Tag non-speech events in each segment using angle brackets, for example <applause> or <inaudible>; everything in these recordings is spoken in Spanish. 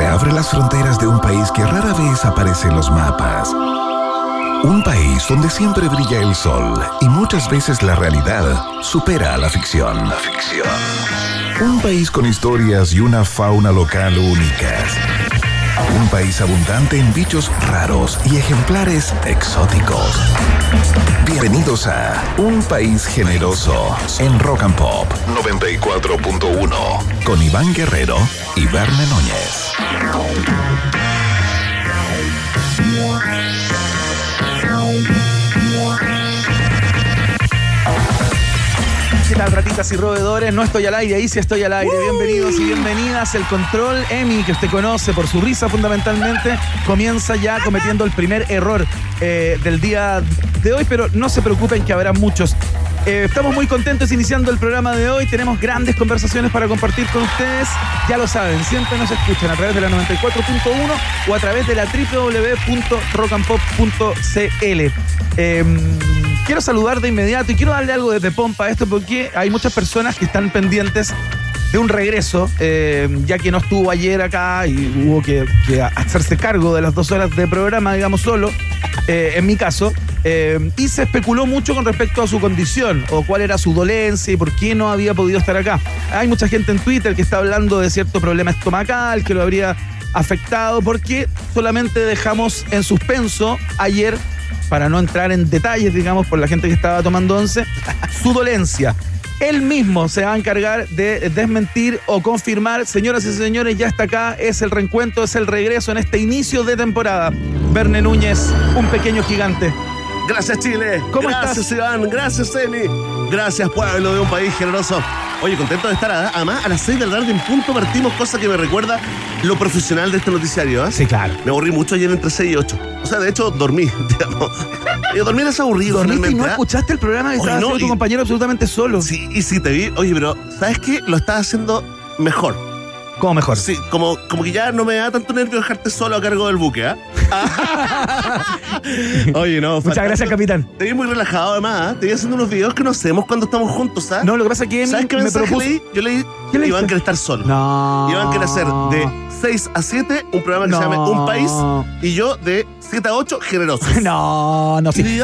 se abre las fronteras de un país que rara vez aparece en los mapas. Un país donde siempre brilla el sol y muchas veces la realidad supera a la ficción. La ficción. Un país con historias y una fauna local únicas. Un país abundante en bichos raros y ejemplares exóticos. Bienvenidos a Un País Generoso en Rock and Pop 94.1 con Iván Guerrero y Verne Núñez. ¿Qué tal, ratitas y roedores? No estoy al aire, ahí sí estoy al aire. Bienvenidos y bienvenidas. El control Emi, que usted conoce por su risa fundamentalmente, comienza ya cometiendo el primer error eh, del día de hoy, pero no se preocupen que habrá muchos. Eh, estamos muy contentos iniciando el programa de hoy. Tenemos grandes conversaciones para compartir con ustedes. Ya lo saben, siempre nos escuchan a través de la 94.1 o a través de la www.rockandpop.cl. Eh, quiero saludar de inmediato y quiero darle algo de pompa a esto porque hay muchas personas que están pendientes de un regreso, eh, ya que no estuvo ayer acá y hubo que, que hacerse cargo de las dos horas de programa, digamos, solo, eh, en mi caso. Eh, y se especuló mucho con respecto a su condición o cuál era su dolencia y por qué no había podido estar acá. Hay mucha gente en Twitter que está hablando de cierto problema estomacal que lo habría afectado porque solamente dejamos en suspenso ayer para no entrar en detalles, digamos, por la gente que estaba tomando once, <laughs> su dolencia. Él mismo se va a encargar de desmentir o confirmar, señoras y señores, ya está acá, es el reencuentro, es el regreso en este inicio de temporada. Verne Núñez, un pequeño gigante. Gracias Chile. ¿Cómo Gracias estás? Iván. Gracias Emi. Gracias pueblo de un país generoso. Oye, contento de estar. Además, a las 6 de la tarde en punto partimos, cosa que me recuerda lo profesional de este noticiario. ¿ah? Sí, claro. Me aburrí mucho ayer entre 6 y 8. O sea, de hecho, dormí. <laughs> digamos. Yo dormir es aburrido. Dormiste y no ¿ah? escuchaste el programa que estaba no, haciendo tu compañero absolutamente solo. Sí, y sí te vi. Oye, pero ¿sabes qué? Lo estás haciendo mejor. ¿Cómo mejor? Sí, como, como que ya no me da tanto nervio dejarte solo a cargo del buque, ¿ah? <laughs> Oye, no. Muchas gracias, capitán. Te vi muy relajado además, ¿ah? Te vi haciendo unos videos que no hacemos cuando estamos juntos, ¿sabes? No, lo que pasa es que ¿Sabes qué me mensaje propuso... leí? Yo leí, ¿Qué leíste? Iván quiere estar solo. No. Iván quiere hacer de 6 a 7 un programa que No. se llame Un País y yo de 7 a 8 generosos. <laughs> No, no, sí. y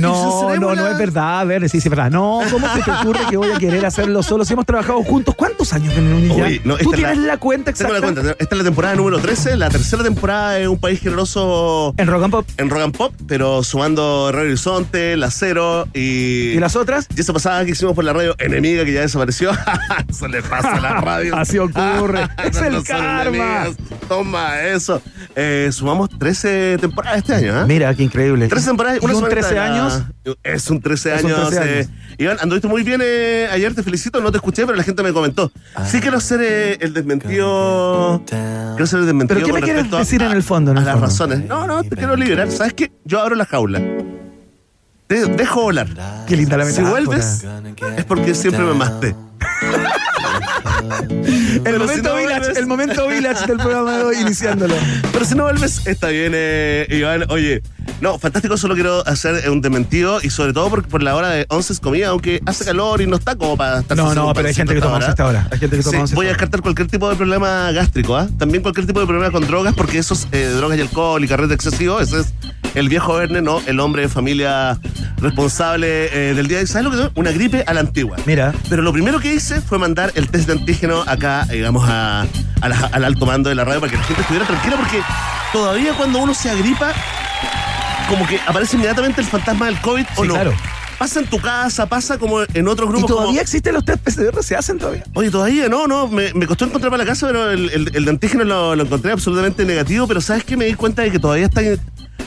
No, no, no es verdad, a ver, sí, sí, es verdad. No, ¿cómo se te ocurre que voy a querer hacerlo solo? Si hemos trabajado juntos, ¿cuántos años? Uy, no, ¿Tú esta es la- tienes la, cuenta Tengo exacta? la cuenta. Esta es la temporada número 13, la tercera temporada de Un País generoso En Rock and Pop. en Rock and Pop, pero sumando Radio Horizonte, La Cero y... ¿Y las otras? Y esa pasada que hicimos por la radio enemiga que ya desapareció. <laughs> Eso le pasa a la radio. <laughs> Así ocurre. <laughs> Es el No karma. Toma eso. Eh, sumamos 13 temporadas este año, ¿eh? Mira, qué increíble. 13 temporadas, ¿Y una un semanita 13 de la- años? Es un 13 Es un años. 13 eh. Iván, anduviste muy bien eh, ayer, te felicito. No te escuché, pero la gente me comentó. Sí quiero hacer eh, el desmentido. Quiero hacer el desmentido. ¿Pero qué me con quieres respecto decir en el fondo, en a el las fondo? razones. No, no, te quiero liberar. ¿Sabes qué? Yo abro la jaula. Te dejo volar. Qué linda la Si metáfora. vuelves, es porque siempre me amaste. <laughs> <laughs> El si momento no village, vuelves- el momento village del programa de hoy, iniciándolo. Pero si no vuelves, está bien, eh, Iván. Oye, no, fantástico, solo quiero hacer eh, un dementido y sobre todo por, por la hora de 11 es comida, aunque hace calor y no está como para estar No, no, pero hay gente que hasta toma once a esta hora. Hay gente que toma Sí, once a voy a descartar cualquier tipo de problema gástrico, ¿ah? También cualquier tipo de problema con drogas, porque esos eh, drogas y alcohol y carrete excesivo, ese es el viejo Verne, no el hombre de familia responsable eh, del día de ¿Sabes lo que es? Una gripe a la antigua. Mira. Pero lo primero que hice fue mandar el test de antígeno acá, digamos, a, a la- al alto mando de la radio para que la gente estuviera tranquila, porque todavía cuando uno se agripa, como que aparece inmediatamente el fantasma del COVID o Sí, no. claro. Pasa en tu casa, pasa como en otros ¿Y grupos. como- todavía existen los test PCR? ¿Se hacen todavía? Oye, todavía no, no, me, me costó encontrar para la casa, pero el, el, el de antígeno lo, lo encontré absolutamente negativo, pero ¿sabes qué? Me di cuenta de que todavía está,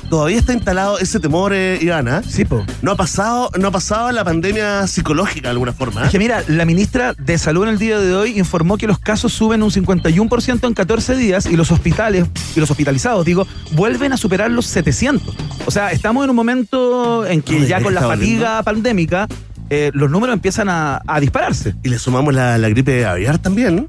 todavía está instalado ese temor, eh, Ivana. Sí, po. No ha pasado, no ha pasado la pandemia psicológica de alguna forma. ¿eh? Es que mira, la ministra de Salud en el día de hoy informó que los casos suben un 51% en 14 días y los hospitales, y los hospitalizados, digo, vuelven a superar los 700. O sea, estamos en un momento en que ya ¿de con la fatiga pandémica, eh, los números empiezan a, a dispararse. Y le sumamos la, la gripe aviar también.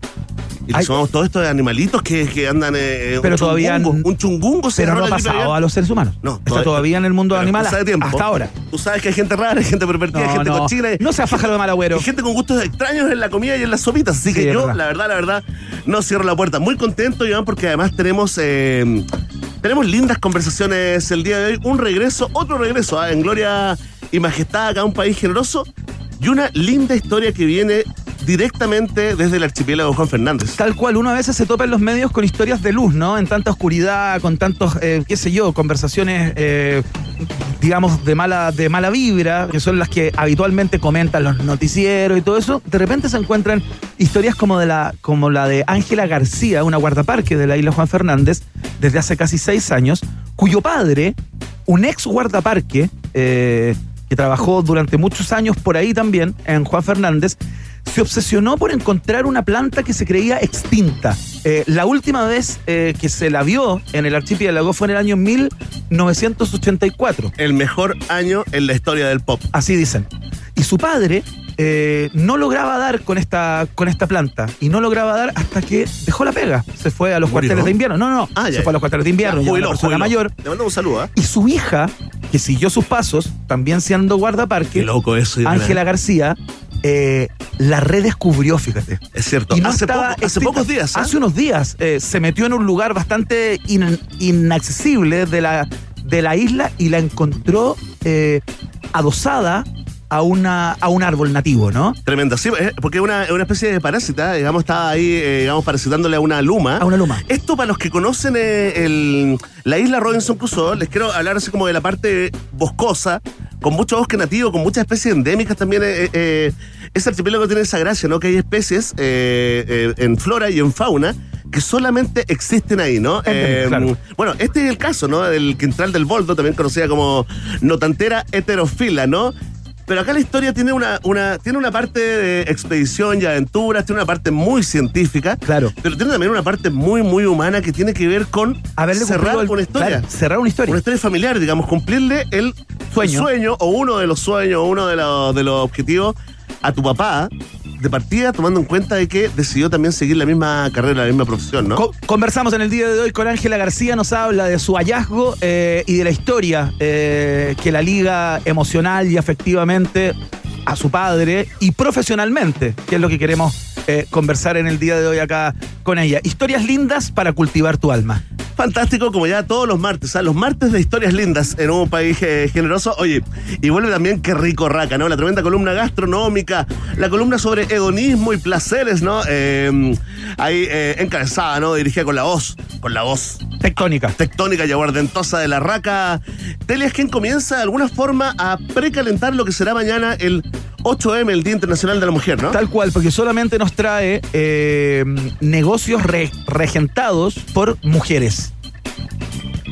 Y sumamos todos estos animalitos que, que andan. eh, Pero un todavía chungungo, un chungungo se Pero no ha pasado a los seres humanos. No, Está todavía en el mundo animal hasta ahora. Tú sabes que hay gente rara, hay gente pervertida, hay gente No, cochina. no, no sea pájaro de mal agüero. Hay gente con gustos extraños en la comida y en las sopitas. Así Sí, que yo, verdad. la verdad, la verdad, no cierro la puerta. Muy contento, Iván, porque además tenemos. eh, tenemos lindas conversaciones el día de hoy. Un regreso, otro regreso ¿ah? en gloria y majestad acá a un país generoso. Y una linda historia que viene directamente desde el archipiélago Juan Fernández. Tal cual, uno a veces se topa en los medios con historias de luz, ¿no? En tanta oscuridad, con tantos, eh, qué sé yo, conversaciones, eh, digamos, de mala, de mala vibra, que son las que habitualmente comentan los noticieros y todo eso. De repente se encuentran historias como, de la, como la de Ángela García, una guardaparque de la isla Juan Fernández, desde hace casi seis años, cuyo padre, un ex guardaparque, eh, que trabajó durante muchos años por ahí también, en Juan Fernández, se obsesionó por encontrar una planta que se creía extinta. Eh, la última vez eh, que se la vio en el archipiélago fue en el año 1984. El mejor año en la historia del pop. Así dicen. Y su padre eh, no lograba dar con esta, con esta planta. Y no lograba dar hasta que dejó la pega. Se fue a los ¿Murió? cuarteles de invierno. No, no, Ah, se ya. fue a los cuarteles de invierno. Ya, jubiló, una persona jubiló. mayor. Le mando un saludo. Y su hija, que siguió sus pasos, también siendo guardaparque, Qué loco eso, Iván. Ángela García, eh, la redescubrió, fíjate. Es cierto. Y no hace, poco- pocos días. ¿ah? Hace unos días eh, se metió en un lugar bastante in- inaccesible de la, de la isla y la encontró eh, adosada a, una, a un árbol nativo, ¿no? Tremenda, sí, eh, porque es una, una especie de parásita, digamos, está ahí, eh, digamos, parasitándole a una luma. A una luma. Esto para los que conocen eh, el- la isla Robinson Crusoe, les quiero hablar así como de la parte boscosa, con mucho bosque nativo, con muchas especies endémicas también. eh, eh, ese archipiélago tiene esa gracia, ¿no? Que hay especies eh, eh, en flora y en fauna que solamente existen ahí, ¿no? Claro. Bueno, este es el caso, ¿no? Del quintral del boldo, también conocida como notantera heterofila, ¿no? Pero acá la historia tiene una, una, tiene una parte de expedición y aventuras, tiene una parte muy científica, Claro. pero tiene también una parte muy, muy humana que tiene que ver con Haberle cerrar el- una historia. claro, cerrar una historia. Una historia familiar, digamos, cumplirle el Sueño. sueño o uno de los sueños, o uno de los, de los objetivos a tu papá de partida, tomando en cuenta de que decidió también seguir la misma carrera, la misma profesión, ¿no? Co- conversamos en el día de hoy con Ángela García, nos habla de su hallazgo eh, y de la historia eh, que la liga emocional y afectivamente a su padre y profesionalmente, que es lo que queremos eh, conversar en el día de hoy acá con ella. Historias lindas para cultivar tu alma. Fantástico, como ya todos los martes, ¿ah? los martes de historias lindas en un país eh, generoso. Oye, y vuelve también qué rico raca, ¿no? La tremenda columna gastronómica, la columna sobre hedonismo y placeres, ¿no? Eh, ahí encabezada, ¿no? Dirigida con la voz, con la voz Tectónica. tectónica y aguardentosa de la raca. Telia es quien comienza de alguna forma a precalentar lo que será mañana el 8M, el Día Internacional de la Mujer, ¿no? Tal cual, porque solamente nos trae eh, negocios re- regentados por mujeres.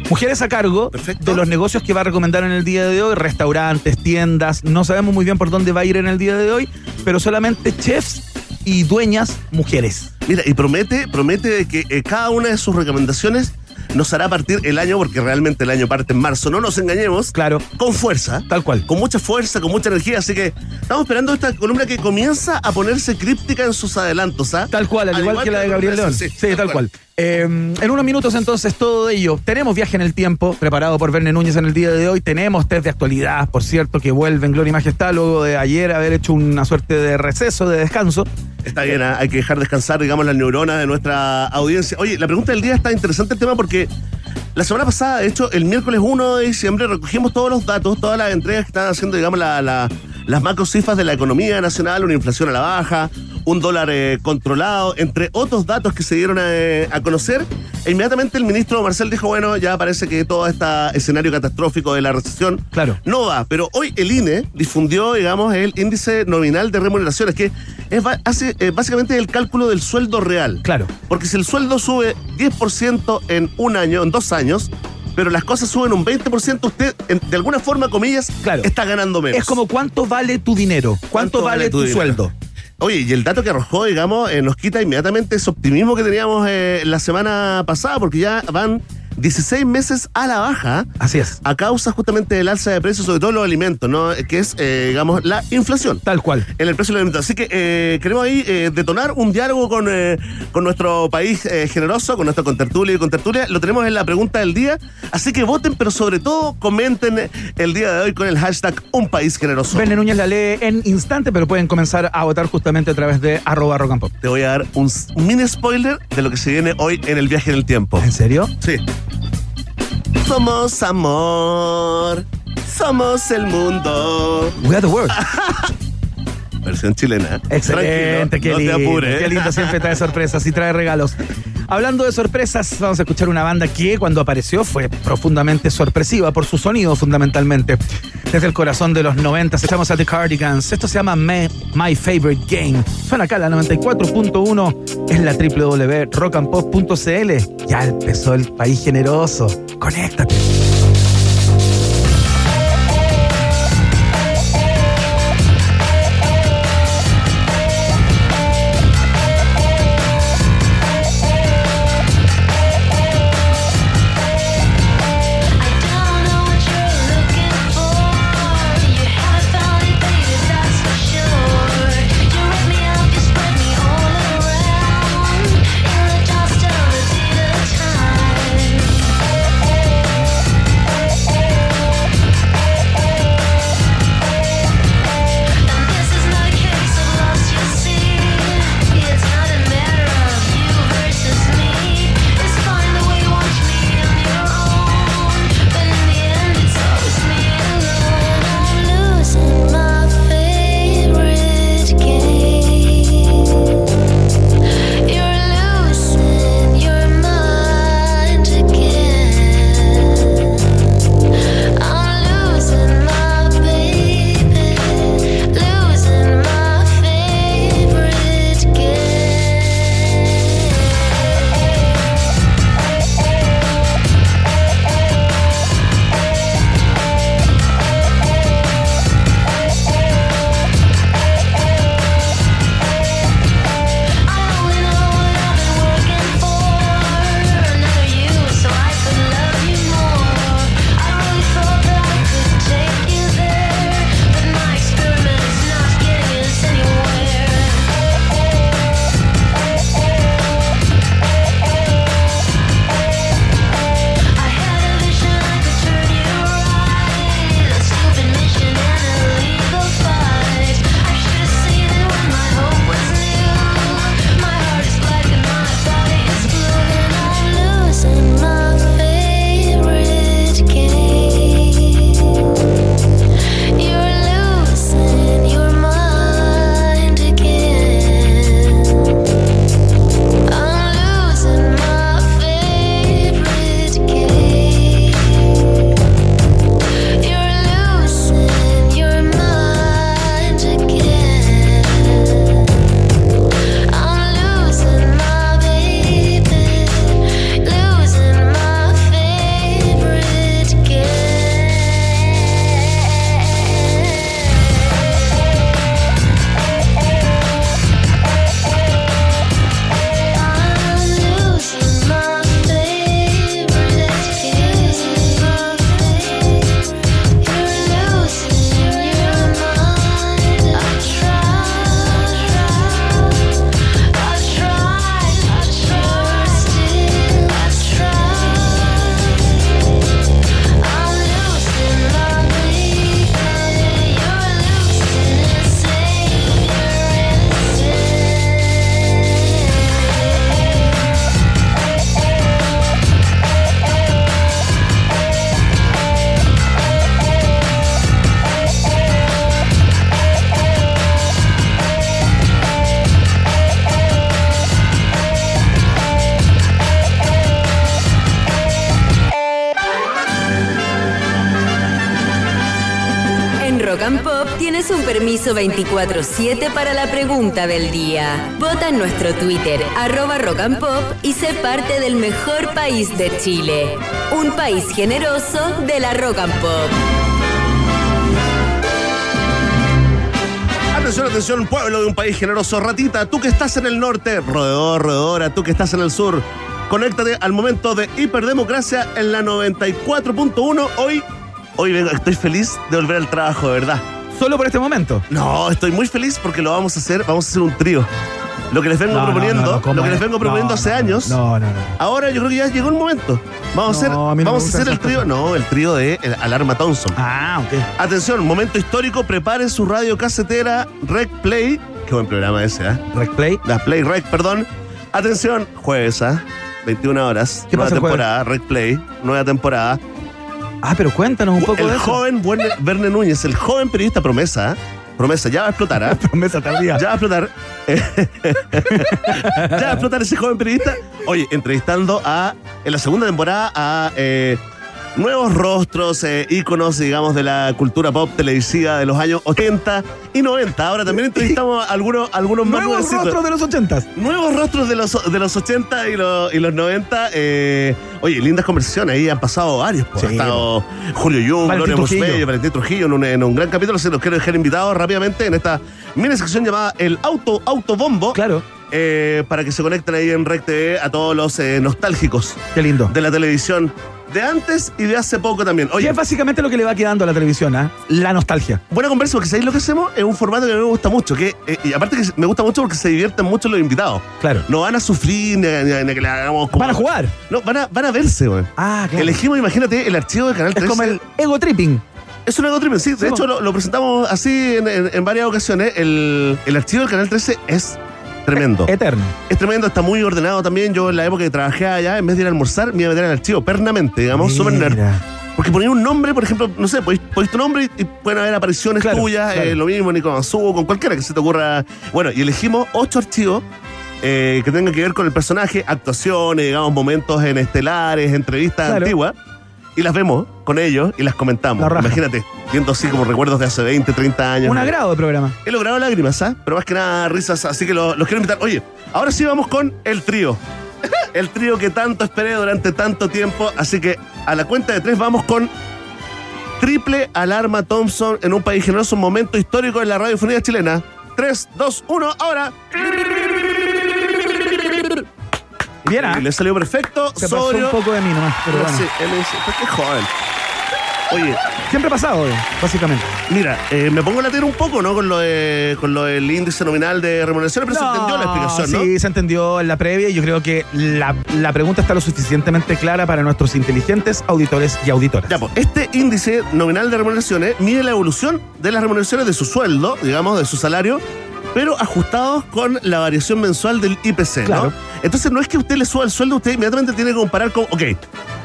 Mujeres a cargo Perfecto. de los negocios que va a recomendar en el día de hoy, restaurantes, tiendas, no sabemos muy bien por dónde va a ir en el día de hoy, pero solamente chefs y dueñas mujeres. Mira, y promete, promete que eh, cada una de sus recomendaciones nos hará partir el año, porque realmente el año parte en marzo, no nos engañemos, Claro, con fuerza, tal cual. con mucha fuerza, con mucha energía, así que estamos esperando esta columna que comienza a ponerse críptica en sus adelantos, ¿ah? Tal cual, al, igual, que la de Gabriel León. Sí, tal, cual. Eh, en unos minutos entonces todo ello. Tenemos viaje en el tiempo preparado por Verne Núñez en el día de hoy. Tenemos test de actualidad, por cierto, que vuelve en Gloria y Majestad luego de ayer haber hecho una suerte de receso, de descanso. Está bien, ¿ah? hay que dejar descansar, digamos, las neuronas de nuestra audiencia. Oye, la pregunta del día está interesante el tema porque la semana pasada, de hecho, el miércoles 1 de diciembre recogimos todos los datos, todas las entregas que están haciendo, digamos, la- las macro cifras de la economía nacional, una inflación a la baja, un dólar eh, controlado, entre otros datos que se dieron a, a conocer. E inmediatamente el ministro Marcel dijo, bueno, ya parece que todo este escenario catastrófico de la recesión Claro. no va, pero hoy el INE difundió, digamos, el índice nominal de remuneraciones, que es hace, eh, básicamente el cálculo del sueldo real. Claro. Porque si el sueldo sube 10% en un año, en dos años, pero las cosas suben un 20%, usted, de alguna forma, comillas, Claro. está ganando menos. Es como cuánto vale tu dinero, cuánto, vale, tu, sueldo. Oye, y el dato que arrojó, digamos, eh, nos quita inmediatamente ese optimismo que teníamos eh, la semana pasada, porque ya van 16 meses a la baja. Así es. A causa justamente del alza de precios, sobre todo los alimentos, ¿no? Que es, eh, digamos, la inflación. Tal cual. En el precio de los alimentos. Así que eh, queremos ahí eh, detonar un diálogo con, eh, con nuestro país eh, generoso, con nuestro contertulio y contertulia. Lo tenemos en la pregunta del día. Así que voten, pero sobre todo comenten el día de hoy con el hashtag Un País Generoso. Verne Núñez la lee en instante, pero pueden comenzar a votar justamente a través de arroba rock and pop. Te voy a dar un mini spoiler de lo que se viene hoy en el viaje en el tiempo. ¿En serio? Sí. Somos amor. Somos el mundo. We are the world. <laughs> Versión chilena. Excelente, qué no lindo. te apures. Qué lindo, siempre trae sorpresas y trae regalos. Hablando de sorpresas, vamos a escuchar una banda que cuando apareció fue profundamente sorpresiva por su sonido fundamentalmente. Desde el corazón de los 90 echamos a The Cardigans. Esto se llama Me- My Favorite Game. Suena acá la 94.1 es la www.rockandpop.cl. Ya empezó el país generoso. Conéctate. Permiso 24-7 para la pregunta del día. Vota en nuestro Twitter, arroba Rock and Pop, y sé parte del mejor país de Chile. Un país generoso de la Rock and Pop. Atención, atención, pueblo de un país generoso. Ratita, tú que estás en el norte, roedor, roedora, tú que estás en el sur. Conéctate al momento de hiperdemocracia en la 94.1. Hoy, hoy vengo, estoy feliz de volver al trabajo, de verdad. Solo por este momento. No, estoy muy feliz porque lo vamos a hacer, vamos a hacer un trío. Lo que les vengo No, proponiendo, no, no, ¿cómo lo que les es? vengo proponiendo hace años. No, no, no. Ahora yo creo que ya llegó el momento. Vamos a hacer, vamos a hacer el trío, no, el trío de el Alarma Thompson. Ah, ok. Atención, momento histórico, prepare su radio casetera Rec Play. Qué buen programa ese, ¿eh? Rec Play. La Play Rec, perdón. Atención, jueves, ¿ah? 21 horas. ¿Qué nueva pasa temporada, Rec Play, nueva temporada. Ah, pero cuéntanos un poco el de eso. joven Verne, Núñez, el joven periodista promesa. Promesa, ya va a explotar, ¿ah? <laughs> Promesa tardía. Ya va a explotar. <laughs> ya va a explotar ese joven periodista. Oye, entrevistando a, en la segunda temporada, a eh, nuevos rostros, eh, íconos, digamos, de la cultura pop televisiva de los años 80 y 90. Ahora también entrevistamos a algunos, algunos más Nuevos nuevecitos. rostros de los ochentas. Nuevos rostros de los, de los 80 y los, y los 90. eh, oye, lindas conversaciones. Ahí han pasado varios. pues. Sí, ha estado Julio Jung, Gloria. Musbello, Valentín Trujillo en un, en un gran capítulo. Se los quiero dejar invitados rápidamente en esta mini sección llamada El Auto Autobombo. Claro. eh, para que se conecten ahí en Rec TV a todos los eh, nostálgicos Qué lindo. de la televisión de antes y de hace poco también. Y Oye, es básicamente lo que le va quedando a la televisión, ¿ah? La nostalgia. buena conversa porque ¿sabéis lo que hacemos? Es un formato que a mí me gusta mucho. Que, eh, y aparte que me gusta mucho porque se divierten mucho los invitados. Claro. No van a sufrir ni, a- ni a- ni a que le hagamos como- Van a jugar. No, van a, van a verse, güey. Ah, claro. Elegimos, imagínate, el archivo de Canal es 13. como el ego tripping. Es un ego tripping, sí. De Sí, hecho, po. lo, lo presentamos así en, en- en varias ocasiones. El, el archivo del Canal 13 es tremendo. <laughs> Eterno. Es tremendo, está muy ordenado también. Yo en la época que trabajé allá, en vez de ir a almorzar, me iba a meter al archivo pernamente, digamos, súper nerd. Porque ponía un nombre, por ejemplo, no sé, ponéis ponéis tu nombre y, y pueden haber apariciones Claro, tuyas, claro. eh, lo mismo, ni con Azú, con cualquiera que se te ocurra. Bueno, y elegimos ocho archivos eh, que tengan que ver con el personaje, actuaciones, digamos, momentos en estelares, entrevistas Claro. antiguas, y las vemos con ellos y las comentamos. La. Imagínate, viendo así como recuerdos de hace 20, 30 años. Un agrado de programa. He logrado lágrimas, ¿ah? Pero más que nada risas, así que lo- los quiero invitar. Oye, ahora sí vamos con el trío. <laughs> El trío que tanto esperé durante tanto tiempo. Así que a la cuenta de tres vamos con Triple Alarma Thompson en un país generoso, un momento histórico en la radiofonía chilena. 3, 2, 1, ahora. Bien, ¿ah? Le salió perfecto, Se pasó sobrio. un poco de mí nomás. Pero bueno. Sí, él es, pues, qué joven. Oye, Siempre ha pasado, básicamente. mira, eh, me pongo a latir un poco, ¿no? Con lo, de, con lo del índice nominal de remuneraciones, pero se entendió la explicación, ¿no? Sí, se entendió en la previa y yo creo que la, la pregunta está lo suficientemente clara para nuestros inteligentes auditores y auditoras. Ya, pues, este índice nominal de remuneraciones mide la evolución de las remuneraciones de su sueldo, digamos, de su salario, pero ajustados con la variación mensual del IPC, Claro. ¿no? Entonces no es que usted le suba el sueldo, usted inmediatamente tiene que comparar con, ok,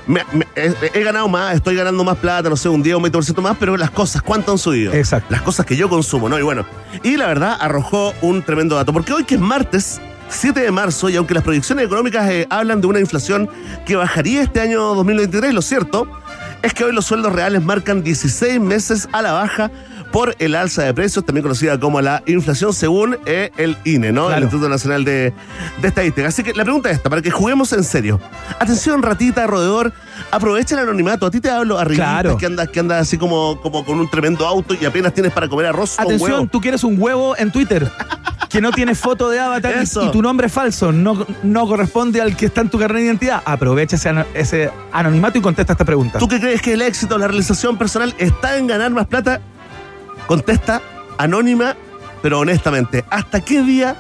me- me- he, he ganado más, estoy ganando más plata, no sé, un 10 o un 20% más, pero las cosas, ¿cuánto han subido? Exacto. Las cosas que yo consumo, ¿no? Y bueno, y la verdad arrojó un tremendo dato, porque hoy que es martes, 7 de marzo, y aunque las proyecciones económicas eh, hablan de una inflación que bajaría este año 2023, lo cierto es que hoy los sueldos reales marcan 16 meses a la baja por el alza de precios, también conocida como la inflación según eh, el INE, ¿no? Claro. El Instituto Nacional de, de Estadística. Así que la pregunta es esta, para que juguemos en serio. Atención, ratita, roedor, aprovecha el anonimato. A ti te hablo a Claro. que andas, que andas así como, como con un tremendo auto y apenas tienes para comer arroz Atención, huevo. tú quieres un huevo en Twitter que no tiene foto de avatar y- tu nombre es falso, no, no corresponde al que está en tu carnet de identidad. Aprovecha ese, ese anonimato y contesta esta pregunta. ¿Tú qué crees que el éxito, la realización personal está en ganar más plata? Contesta anónima, pero honestamente. ¿Hasta qué día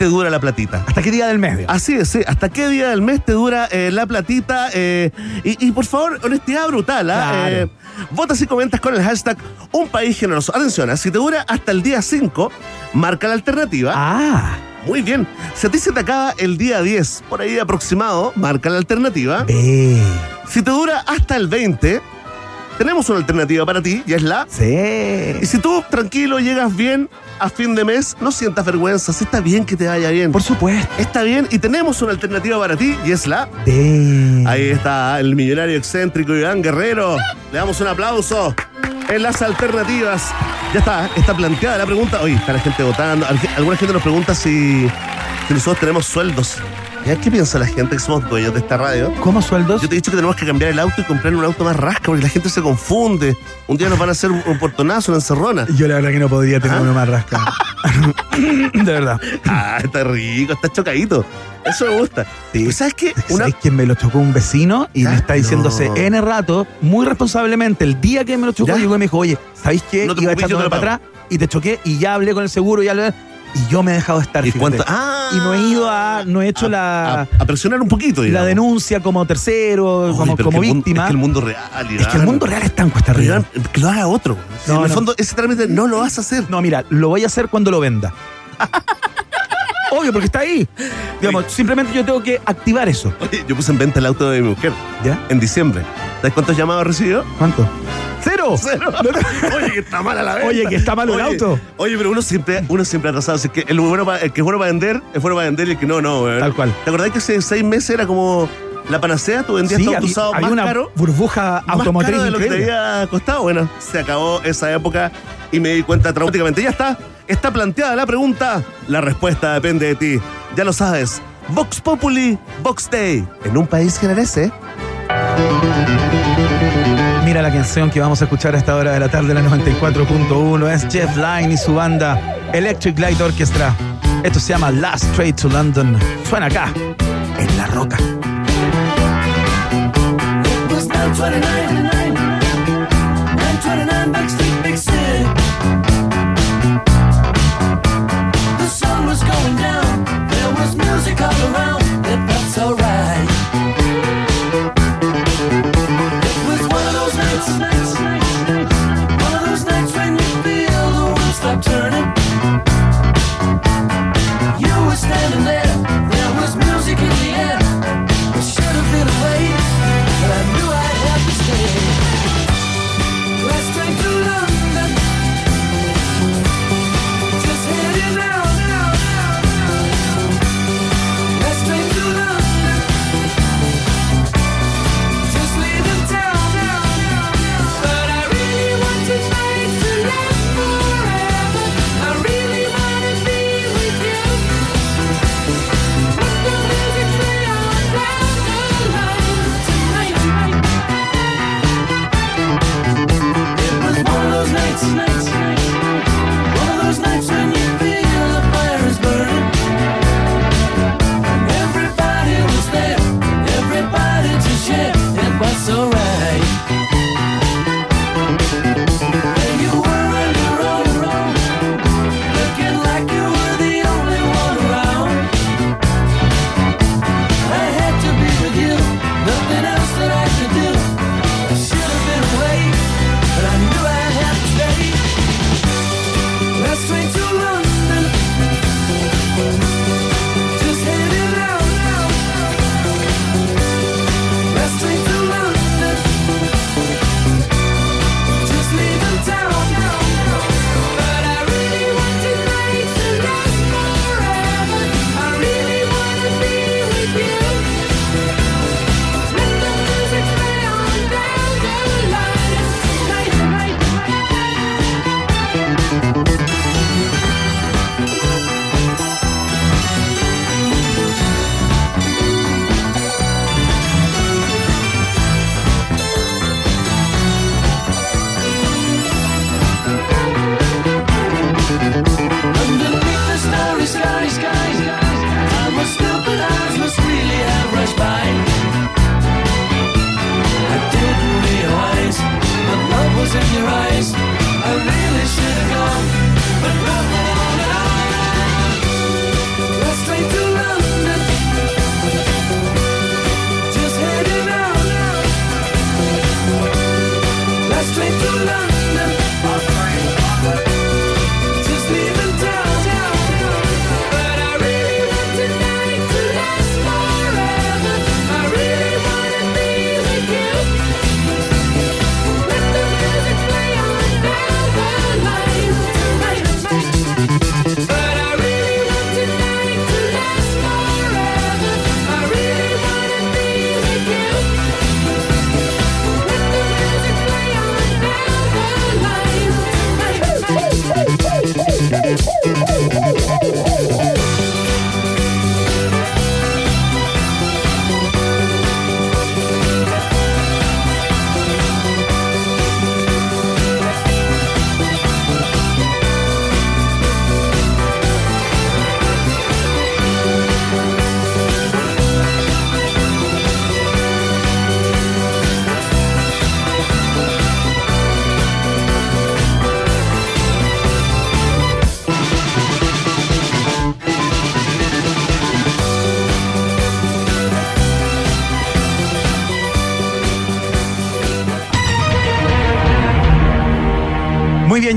te dura la platita? ¿Hasta qué día del mes? digamos? Así es, sí. ¿Hasta qué día del mes te dura eh, la platita? Eh, y, y por favor, honestidad brutal. ¿ah? Claro. Eh, votas y comentas con el hashtag Un País Generoso. Atención, ¿ah? si te dura hasta el día 5, marca la alternativa. Ah, Muy bien. Si a ti se te acaba el día 10, por ahí aproximado, marca la alternativa. Si te dura hasta el 20, tenemos una alternativa para ti y es la. Y Sí. si tú tranquilo llegas bien a fin de mes, no sientas vergüenza. Si está bien que te vaya bien. Por supuesto. Está bien y tenemos una alternativa para ti y es la. De. Ahí está el millonario excéntrico Iván Guerrero. Le damos un aplauso en las alternativas. Ya está, está planteada la pregunta. Oye, está la gente votando. Alguna gente nos pregunta si, si nosotros tenemos sueldos ¿Ya qué piensa la gente que somos dueños de esta radio? ¿Cómo sueldos? Yo te he dicho que tenemos que cambiar el auto y comprar un auto más rasca porque la gente se confunde. Un día nos van a hacer un, portonazo, una encerrona. Yo la verdad que no podría tener ¿Ah? uno más rasca. <laughs> de verdad. Ah, está rico, está chocadito. Eso me gusta. Sí. ¿Sabes qué? Una, ¿Sabes quién me lo chocó un vecino? Y ¿Ya? me está diciendo hace No. N rato, muy responsablemente, el día que me lo chocó, ¿Ya? llegó y me dijo, oye, ¿sabéis qué? No te Iba te para atrás y te choqué y ya hablé con el seguro, ya lo- y yo me he dejado estar. ¿Y fíjate. Ah, Y no he ido a, no he hecho a, la, a- a presionar un poquito, la digamos. denuncia como tercero, como, que víctima. es que el mundo real, Es que el mundo real está en cuesta arriba. Que lo haga otro. No, en el no. fondo, ese trámite no lo vas a hacer. No, mira, lo voy a hacer cuando lo venda. <laughs> Obvio, porque está ahí. Digamos, simplemente yo tengo que activar eso. Oye, yo puse en venta el auto de mi mujer ¿Ya? en diciembre. ¿Sabes cuántos llamados recibió? ¿Cuánto? ¡Cero! Cero. <laughs> Oye, que está mala la venta. Oye, que está malo el Oye, auto. Oye, pero uno siempre, uno siempre atrasado. Así que el, bueno pa- el que es bueno para vender, es bueno para vender y el que no, no. weón. Tal cual. ¿Te acordás que hace seis meses era como la panacea? Tú vendías Sí, había, usado había más una caro. burbuja más automotriz caro de lo que te increíble. había costado. Bueno, se acabó esa época y me di cuenta traumáticamente. Ya está, está planteada la pregunta. La respuesta depende de ti. Ya lo sabes. Vox Populi, Vox Day. En un país que merece. Mira la canción que vamos a escuchar a esta hora de la tarde, la 94.1, es Jeff Lynne y su banda Electric Light Orchestra. Esto se llama Last Trade to London. Suena acá, en La Roca. It was 929, 929 Backstreet Big City. The sun was going down, there was music all around, it felt so right. It was one of those nights, one of those nights when you feel the world stop turning. You were standing there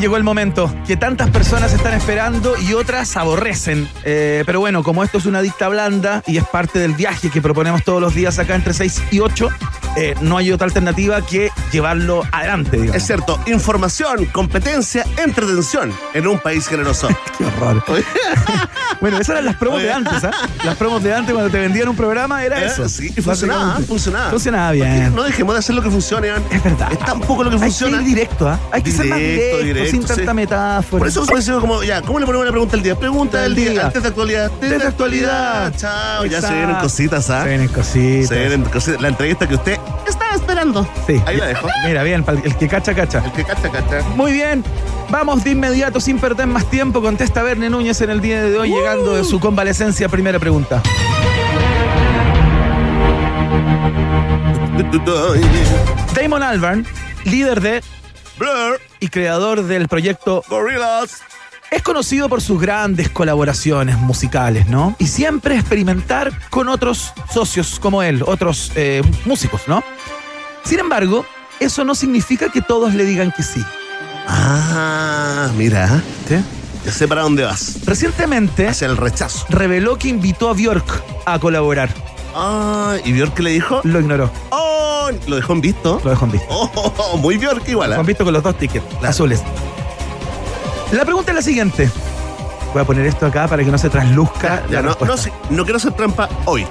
llegó el momento que tantas personas están esperando y otras aborrecen. Eh, pero bueno, como esto es una dicta blanda y es parte del viaje que proponemos todos los días acá entre 6 y 8, eh, no hay otra alternativa que llevarlo adelante, digamos. Es cierto, información, competencia, entretención en un país generoso. <laughs> Qué horror. <laughs> bueno, esas eran las promos de antes, ¿ah? Las promos de antes cuando te vendían un programa era Eh, eso. sí, y funcionaba, funcionaba. Funcionaba Porque bien. No dejemos de hacer lo que funcione, Iván. Es verdad. Es tan poco lo que Hay funciona. que ir directo, ¿ah? Hay que ser más Directo, directo, sin tanta sí. metáfora. Por eso hemos como, ya, ¿cómo le ponemos la pregunta del día? Pregunta del día, antes de actualidad. Desde actualidad. Chao, ya se vienen cositas, ¿ah? Se vienen cositas. Se vienen cositas. La entrevista que usted estaba esperando. Sí. Ahí la dejo. Mira, bien, el que cacha, cacha. El que cacha, cacha. Muy bien. Vamos de inmediato, sin perder más tiempo. Contesta Verne Núñez en el día de hoy, llegando de su convalecencia. Primera pregunta. Damon Albarn, líder de Blur, y creador del proyecto Gorillaz. Es conocido por sus grandes colaboraciones musicales, ¿no? Y siempre experimentar con otros socios como él, otros eh, músicos, ¿no? Sin embargo, eso no significa que todos le digan que sí. Ah, mira. ¿sí? Ya sé para dónde vas. Recientemente Hacia el rechazo. reveló que invitó a Björk a colaborar. Ah, ¿y Björk qué le dijo? Lo ignoró, Oh, lo dejó en visto. lo dejó en visto. Oh, muy Björk igual. Lo ¿ah? han visto con los dos tickets azules. La pregunta es la siguiente. Voy a poner esto acá para que no se trasluzca Ya, la no, no, no quiero hacer trampa hoy.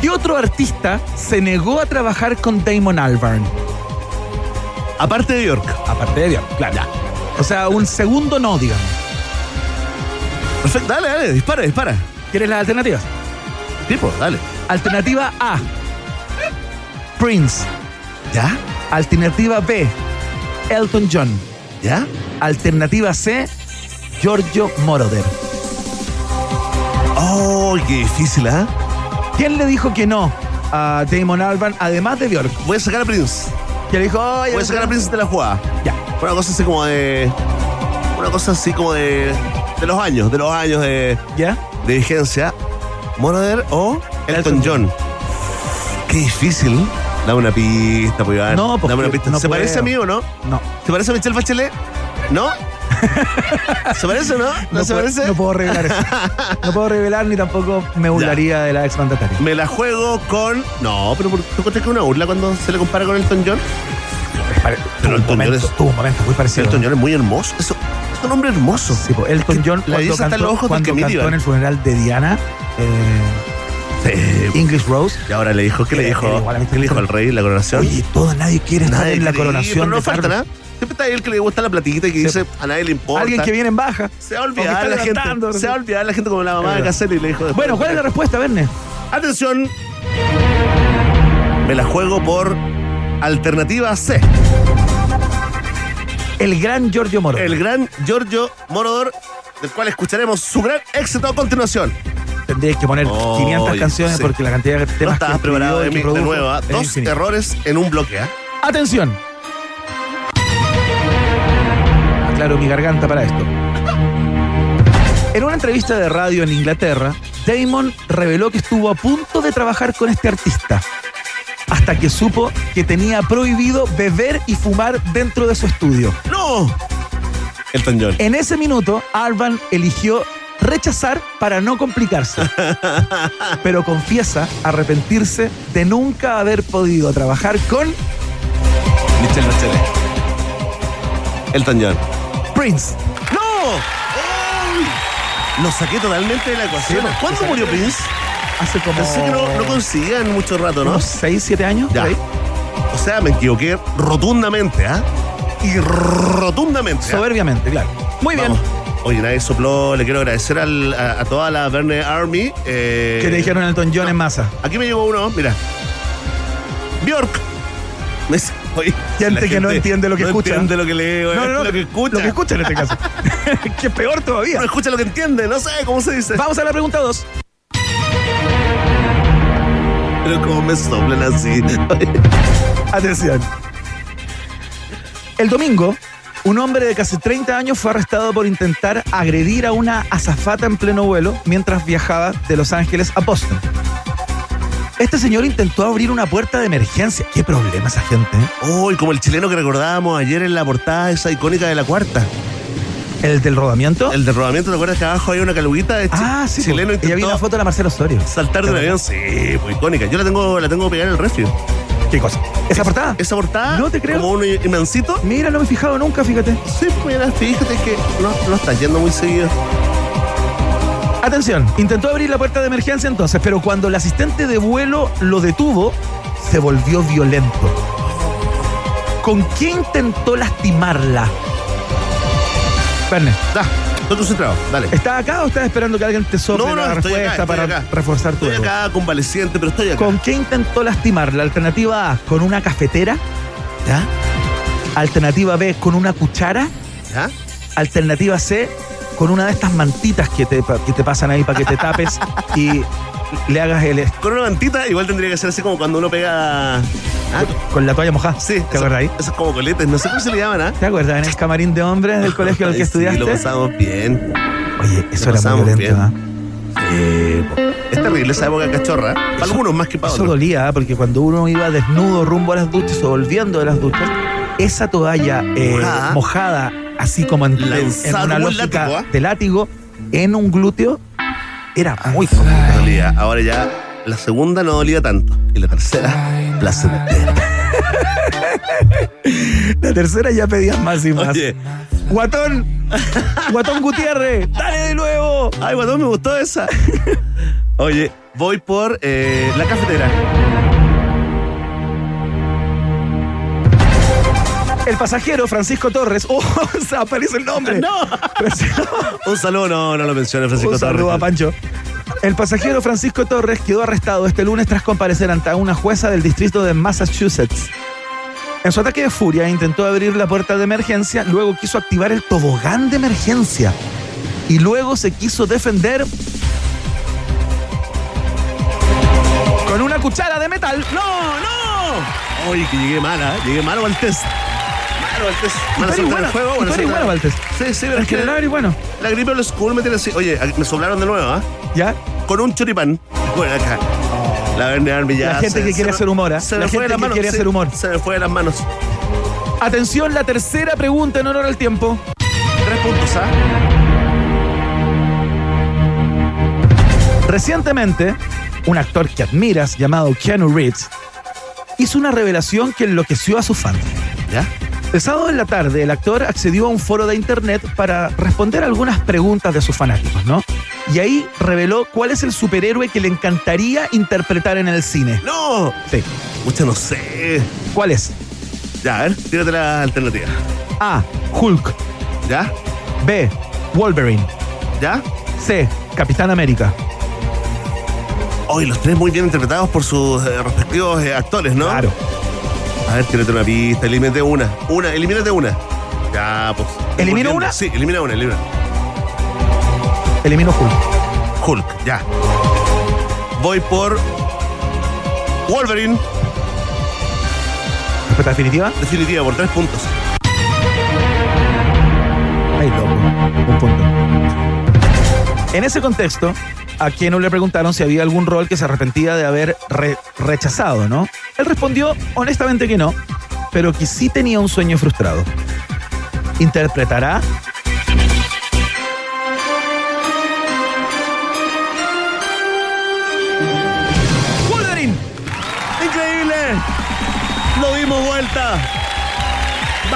¿Qué otro artista se negó a trabajar con Damon Albarn? Aparte de Björk. Aparte de Björk, claro. O sea, un segundo no, digamos. Perfecto, dale, dale, dispara, dispara. ¿Quieres las alternativas? Tipo, dale. Alternativa A. Prince. ¿Ya? Alternativa B. Elton John. ¿Ya? Alternativa C. Giorgio Moroder. Oh, qué difícil, ¿ah? ¿Quién le dijo que no a Damon Albarn, además de Björk? Voy a sacar a Prince. Que le dijo, oye, Voy a sacar a Prince de la jugada. Ya. Una cosa así como de. Una cosa así como de. De los años, de los años de, ¿Ya? de vigencia. Moroder o Elton, Elton John. Qué difícil. Dame una pista, pues. No, porque Dame una pista. no ¿Se puedo. parece a mí o no? No. ¿Se parece a Michelle Bachelet? ¿No? ¿Se parece o no? ¿No, se puedo, parece? no puedo revelar eso. No puedo revelar ni tampoco me burlaría de la ex mandataria. Me la juego con. No, pero ¿por- ¿tú crees que es una burla cuando se le compara con Elton John? Pero Elton John momento, es- tuvo un momento muy parecido. Elton John es muy hermoso. Eso, es un hombre hermoso. Sí, pues, Elton Es que John la cuando cantó, los ojos cuando cantó en el funeral de Diana, eh. English Rose. Y ahora le dijo, ¿qué le Era- dijo? ¿Qué le dijo al rey, la coronación? Oye, todo, nadie quiere estar Nadie en la coronación. pero no de falta nada. Siempre está ahí el que le gusta la platita y que dice, a nadie le importa. Alguien que viene en baja. Se va a olvidar la gente. Se va a olvidar la gente como la mamá de. Caselli le dijo. Bueno, ¿cuál es la respuesta, Verne? Atención. Me la juego por alternativa C. El gran Giorgio Moro. El gran Giorgio Morodor, del cual escucharemos su gran éxito a continuación. Tendréis que poner Oh, 500 canciones sí. porque la cantidad de No temas estabas que preparado de, mi- nuevo. ¿ah? Dos infinito. errores en un bloque. ¿ah? Atención. Aclaro mi garganta para esto. En una entrevista de radio en Inglaterra, Damon reveló que estuvo a punto de trabajar con este artista, hasta que supo que tenía prohibido beber y fumar dentro de su estudio. ¡No! Elton John. En ese minuto, Alban eligió rechazar para no complicarse, <laughs> pero confiesa arrepentirse de nunca haber podido trabajar con Michelle Bachelet. Elton John. Prince. ¡No! Lo saqué totalmente de la ecuación. Sí, ¿Cuándo murió. Prince? Hace como Pensé que no, no conseguían mucho rato, ¿no? unos 6, 7 años. Ya. O sea, me equivoqué rotundamente, ¿ah? Y rotundamente. ¿ah? Soberbiamente, claro. Muy bien. Oye, nadie sopló. Le quiero agradecer al- a, a toda la Verne Army. eh, ¿Qué te dijeron Elton John en masa? Aquí me llegó uno, mira. Bjork. Gente que no entiende lo que no escucha. entiende lo que leo, No, no, no. lo que escucha. Lo que escucha en este caso. <laughs> que peor todavía. No escucha lo que entiende, no sé cómo se dice. Vamos a la pregunta 2. Pero cómo me soplan así. Atención. El domingo, un hombre de casi 30 años fue arrestado por intentar agredir a una azafata en pleno vuelo mientras viajaba de Los Ángeles a Boston. Este señor intentó abrir una puerta de emergencia. Qué problema esa gente. Uy, como el chileno que recordábamos ayer en la portada esa icónica de la cuarta. ¿El del rodamiento? El de rodamiento, ¿te acuerdas que abajo hay una caluguita de ah, sí. chileno pues. Ella vi intentó una foto de la Marcelo Osorio. saltar de un avión? Sí, muy icónica. Yo la tengo, la tengo pegada en el refri. ¿Qué cosa? ¿Esa portada? Esa portada, No te creo. como un imancito. Mira, no me he fijado nunca, fíjate. Sí, mira, fíjate que no, no está yendo muy seguido. Atención, intentó abrir la puerta de emergencia entonces, pero cuando el asistente de vuelo lo detuvo, se volvió violento. ¿Con qué intentó lastimarla? Verne, Da, estoy concentrado, dale. ¿estás acá o estás esperando que alguien te sople No, no, la estoy acá, respuesta estoy para acá. reforzar tu Estoy acá convaleciente, pero estoy acá. ¿Con qué intentó lastimarla? Alternativa A, con una cafetera. ¿Ya? Alternativa B, con una cuchara. ¿Ya? Alternativa C, con una de estas mantitas que te, que te pasan ahí para que te tapes <laughs> y le hagas el... Con una mantita, igual tendría que ser así como cuando uno pega. Ah, Con la toalla mojada. sí, ¿Te eso- acuerdas ahí? Esos como coletes, no sé cómo se le llaman, ¿ah? ¿Te acuerdas en el camarín de hombres del <laughs> colegio en el que sí, estudiaste? lo pasamos bien. Oye, eso lo era muy violento. ¿ah? Eh, po. es terrible esa época cachorra. ¿eh? Para algunos más que para Eso otros. dolía, ¿ah? porque cuando uno iba desnudo rumbo a las duchas o volviendo de las duchas, esa toalla eh, Mojada. mojada, así como en, en una lógica látigo, ¿ah? de látigo, en un glúteo, era muy fuerte. Dolía. Ahora ya la segunda no dolía tanto. Y la tercera, placentera. <laughs> La tercera ya pedías más y más. Oye, Guatón, Guatón Gutiérrez, dale de nuevo. ay, guatón, me gustó esa. Oye, voy por eh, la cafetera. El pasajero Francisco Torres, <laughs> oh, se aparece el nombre. No. <laughs> Un saludo, no, no lo menciona Francisco Un saludo Torres. a Pancho. El pasajero Francisco Torres quedó arrestado este lunes tras comparecer ante una jueza del distrito de Massachusetts. En su ataque de furia intentó abrir la puerta de emergencia, luego quiso activar el tobogán de emergencia y luego se quiso defender con una cuchara de metal. ¡No, no! Oye, que llegué mala, ¿eh? llegué malo al test. Mala eres suerte en buena, el juego. buena suerte. buena, Valtes. Sí, sí, pero es que general, y bueno, la gripe del school me tiene así. Oye, me soplaron de nuevo, ¿ah? ya. Con un choripán. Bueno, acá. La Verne Army ya. La gente que quiere hacer humor, ¿ah? Se La me fue de las manos. quiere sí, hacer humor. Se me fue de las manos. Atención, la tercera pregunta en honor al tiempo. Tres puntos, ¿ah? Recientemente, un actor que admiras llamado Keanu Reeves hizo una revelación que enloqueció a sus fans. ¿Ya? El sábado en la tarde, el actor accedió a un foro de internet para responder algunas preguntas de sus fanáticos, ¿no? Y ahí reveló cuál es el superhéroe que le encantaría interpretar en el cine. ¡No! Sí. Mucha no sé. ¿Cuál es? Ya, a ver, tírate la alternativa. A. Hulk. ¿Ya? B. Wolverine. ¿Ya? C. Capitán América. Hoy los tres muy bien interpretados por sus eh, respectivos eh, actores, ¿no? Claro. A ver, tírate una pista, elimínate una. Una, elimínate una. Ya, pues. ¿Elimino Volviendo. una? Sí, elimina una, elimina. Elimino Hulk. Hulk, ya. Voy por Wolverine, Respuesta definitiva. definitiva, por tres puntos. Ay, loco. Un punto. En ese contexto, a Keanu le preguntaron si había algún rol que se arrepentía de haber re- rechazado, ¿no? Él respondió honestamente que no, pero que sí tenía un sueño frustrado. ¿Interpretará? ¡Wolverine! ¡Increíble! Lo dimos vuelta.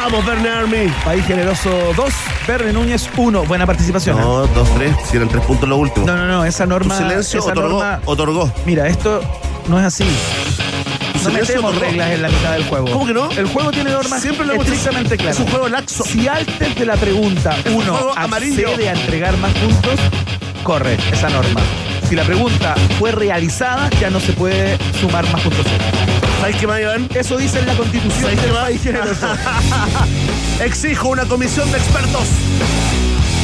Vamos, Verne Army. País Generoso 2, Verne Núñez 1. Buena participación. ¿eh? No, dos, tres, si eran tres puntos lo último. No, no, no, esa Tu norma. silencio esa otorgó, norma- otorgó. Mira, esto no es así. Tu No silencio metemos otorgó. reglas en la mitad del juego. ¿Cómo que no? El juego tiene normas Siempre lo estrictamente claras. Es un juego laxo. Si antes de la pregunta un uno amarillo. accede a entregar más puntos, corre esa norma. Si la pregunta fue realizada, ya no se puede sumar más puntos. ¿Sabes qué Iván? Eso dice en la constitución. <laughs> Exijo una comisión de expertos.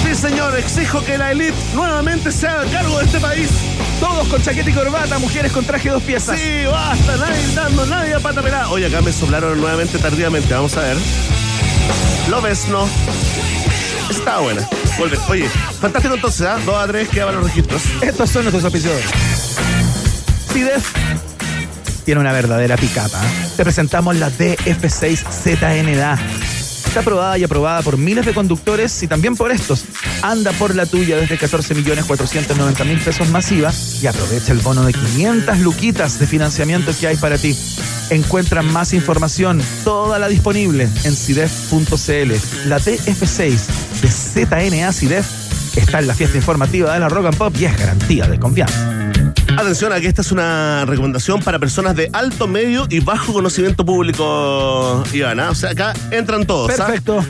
Sí, señor, exijo que la élite nuevamente se haga cargo de este país. Todos con chaqueta y corbata, mujeres con traje de dos piezas. Sí, basta, nadie dando, nadie a pata pelada. Oye, acá me soplaron nuevamente tardíamente, vamos a ver. Lo ves, no. Está buena. Vuelve. Oye, fantástico entonces, ¿ah? 2 a 3 quedaban los registros. Estos son nuestros auspiciadores. CIDEF tiene una verdadera picapa. Te presentamos la DF6ZNA. Está probada y aprobada por miles de conductores y también por estos. Anda por la tuya desde 14 millones 490 mil pesos masiva y aprovecha el bono de 500 luquitas de financiamiento que hay para ti. Encuentra más información, toda la disponible en CIDEF.cl. La TF6 de ZNA CIDEF está en la fiesta informativa de la Rock and Pop y es garantía de confianza. Atención a que esta es una recomendación para personas de alto, medio y bajo conocimiento público, Ivana. O sea, acá entran todos. ¿ah? Perfecto.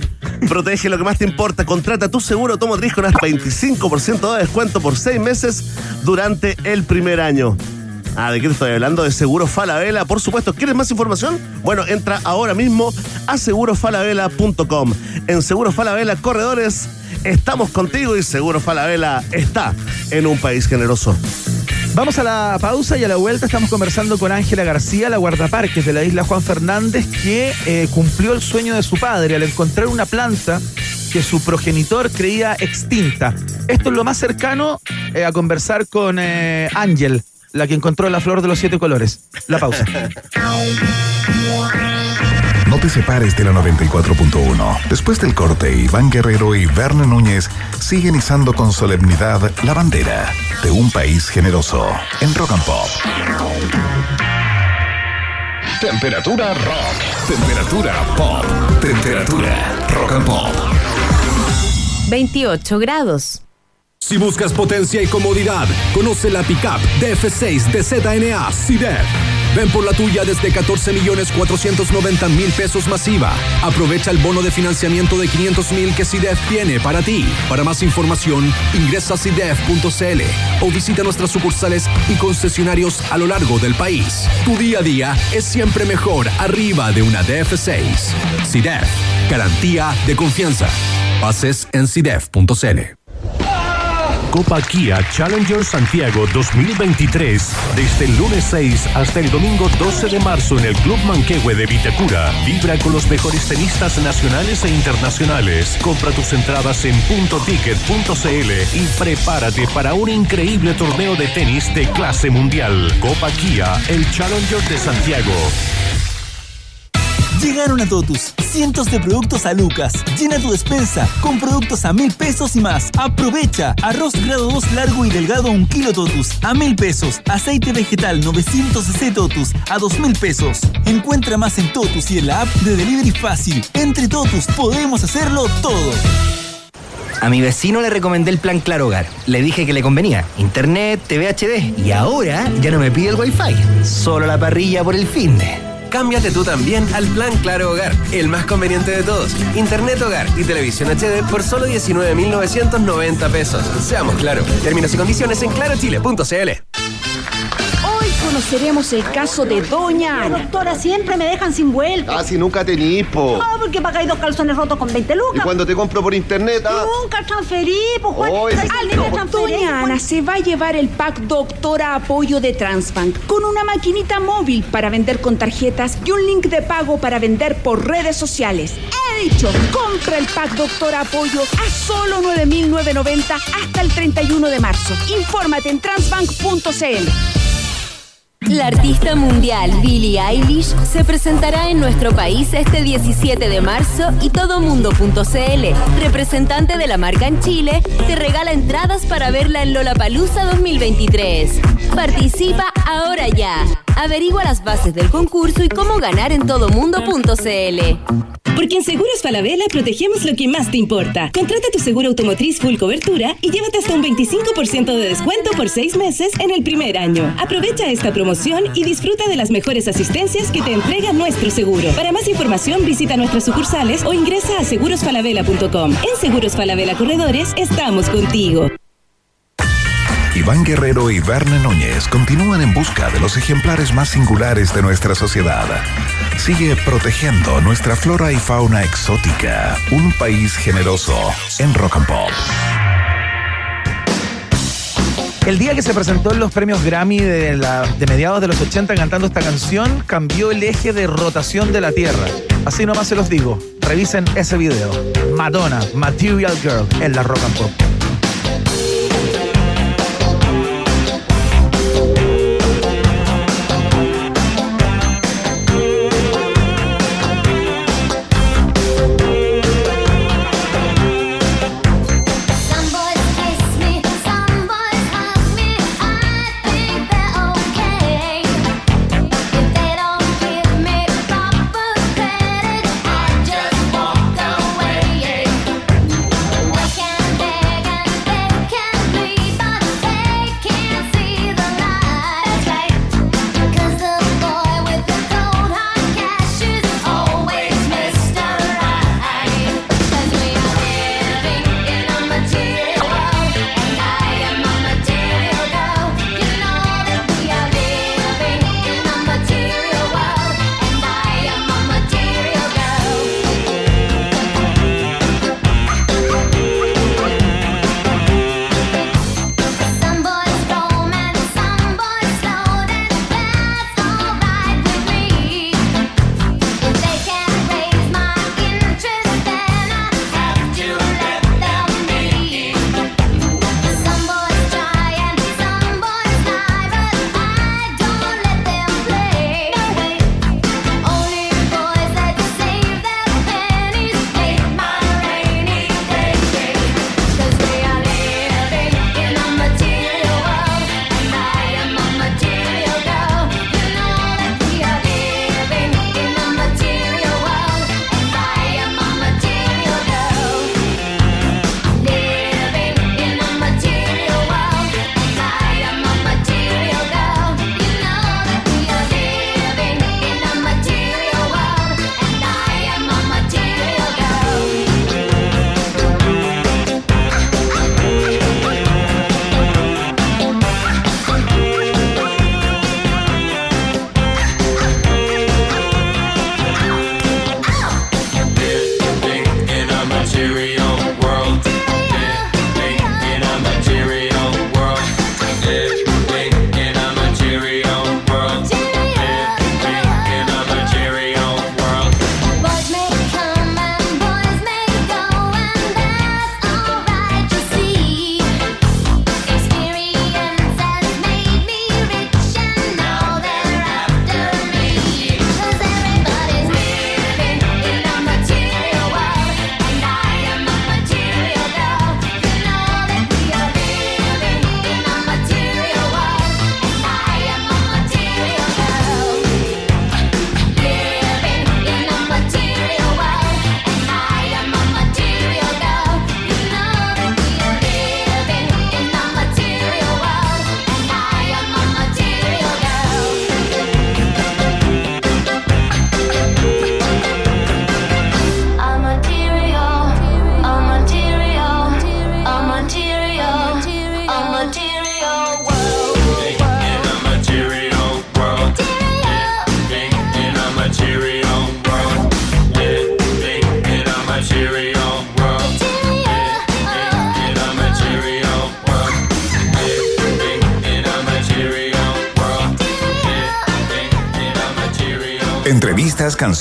Protege lo que más te importa. Contrata tu seguro automotriz con hasta 25% de descuento por seis meses durante el primer año. Ah, ¿de qué te estoy hablando? De Seguro Falabella, por supuesto. ¿Quieres más información? Bueno, entra ahora mismo a segurofalabella.com. En Seguro Falabella Corredores estamos contigo y Seguro Falabella está en un país generoso. Vamos a la pausa y a la vuelta estamos conversando con Ángela García, la guardaparques de la isla Juan Fernández, que eh, cumplió el sueño de su padre al encontrar una planta que su progenitor creía extinta. Esto es lo más cercano eh, a conversar con eh, Ángel, la que encontró la flor de los siete colores. La pausa. <laughs> No te separes de la 94.1. Después del corte, Iván Guerrero y Verne Núñez siguen izando con solemnidad la bandera de un país generoso en Rock and Pop. Temperatura rock. Temperatura pop. Temperatura rock and pop. 28 grados. Si buscas potencia y comodidad, conoce la pickup DF6 de ZNA CIDEF. Ven por la tuya desde 14 millones 490 mil pesos masiva. Aprovecha el bono de financiamiento de 500 mil que CIDEF tiene para ti. Para más información, ingresa a CIDEF.cl o visita nuestras sucursales y concesionarios a lo largo del país. Tu día a día es siempre mejor arriba de una DF6. CIDEF, garantía de confianza. Bases en CIDEF.cl. Copa Kia Challenger Santiago 2023. Desde el lunes 6 hasta el domingo 12 de marzo en el Club Manquehue de Vitacura. Vibra con los mejores tenistas nacionales e internacionales. Compra tus entradas en puntoticket.cl y prepárate para un increíble torneo de tenis de clase mundial. Copa Kia, el Challenger de Santiago. Llegaron a Totus cientos de productos a Lucas. Llena tu despensa con productos a mil pesos y más. Aprovecha arroz grado 2 largo y delgado un kilo Totus a mil pesos. Aceite vegetal 900 cc Totus a dos mil pesos. Encuentra más en Totus y en la app de Delivery Fácil. Entre Totus podemos hacerlo todo. A mi vecino le recomendé el plan Claro Hogar. Le dije que le convenía. Internet, TV HD. Y ahora ya no me pide el wifi. Solo la parrilla por el fin de. Cámbiate tú también al plan Claro Hogar, el más conveniente de todos. Internet Hogar y televisión HD por solo 19.990 pesos. Seamos claros. Términos y condiciones en clarochile.cl. Conoceremos el caso de Doña Ana. Doctora, siempre me dejan sin vuelta. Ah, si nunca tenís, po. Ah, porque pagáis dos calzones rotos con 20 Y lucas. cuando te compro por internet, ah. Nunca transferí, pues Juan. No. transferí, Doña. Ana se va a llevar el pack Doctora Apoyo de Transbank con una maquinita móvil para vender con tarjetas y un link de pago para vender por redes sociales. He dicho, compra el pack Doctora Apoyo a solo 9.990 hasta el 31 de marzo. Infórmate en transbank.cl. La artista mundial Billie Eilish se presentará en nuestro país este 17 de marzo y todomundo.cl, representante de la marca en Chile, te regala entradas para verla en Lollapalooza 2023. Participa ahora ya. Averigua las bases del concurso y cómo ganar en todomundo.cl. Porque en Seguros Falabella protegemos lo que más te importa. Contrata tu seguro automotriz full cobertura y llévate hasta un 25% de descuento por seis meses en el primer año. Aprovecha esta promoción y disfruta de las mejores asistencias que te entrega nuestro seguro. Para más información visita nuestras sucursales o ingresa a segurosfalabella.com. En Seguros Falabella Corredores estamos contigo. Iván Guerrero y Verne Núñez continúan en busca de los ejemplares más singulares de nuestra sociedad. Sigue protegiendo nuestra flora y fauna exótica. Un país generoso en Rock and Pop. El día que se presentó en los premios Grammy de, de mediados de los 80 cantando esta canción, cambió el eje de rotación de la Tierra. Así nomás se los digo. Revisen ese video. Madonna, Material Girl, en la Rock and Pop.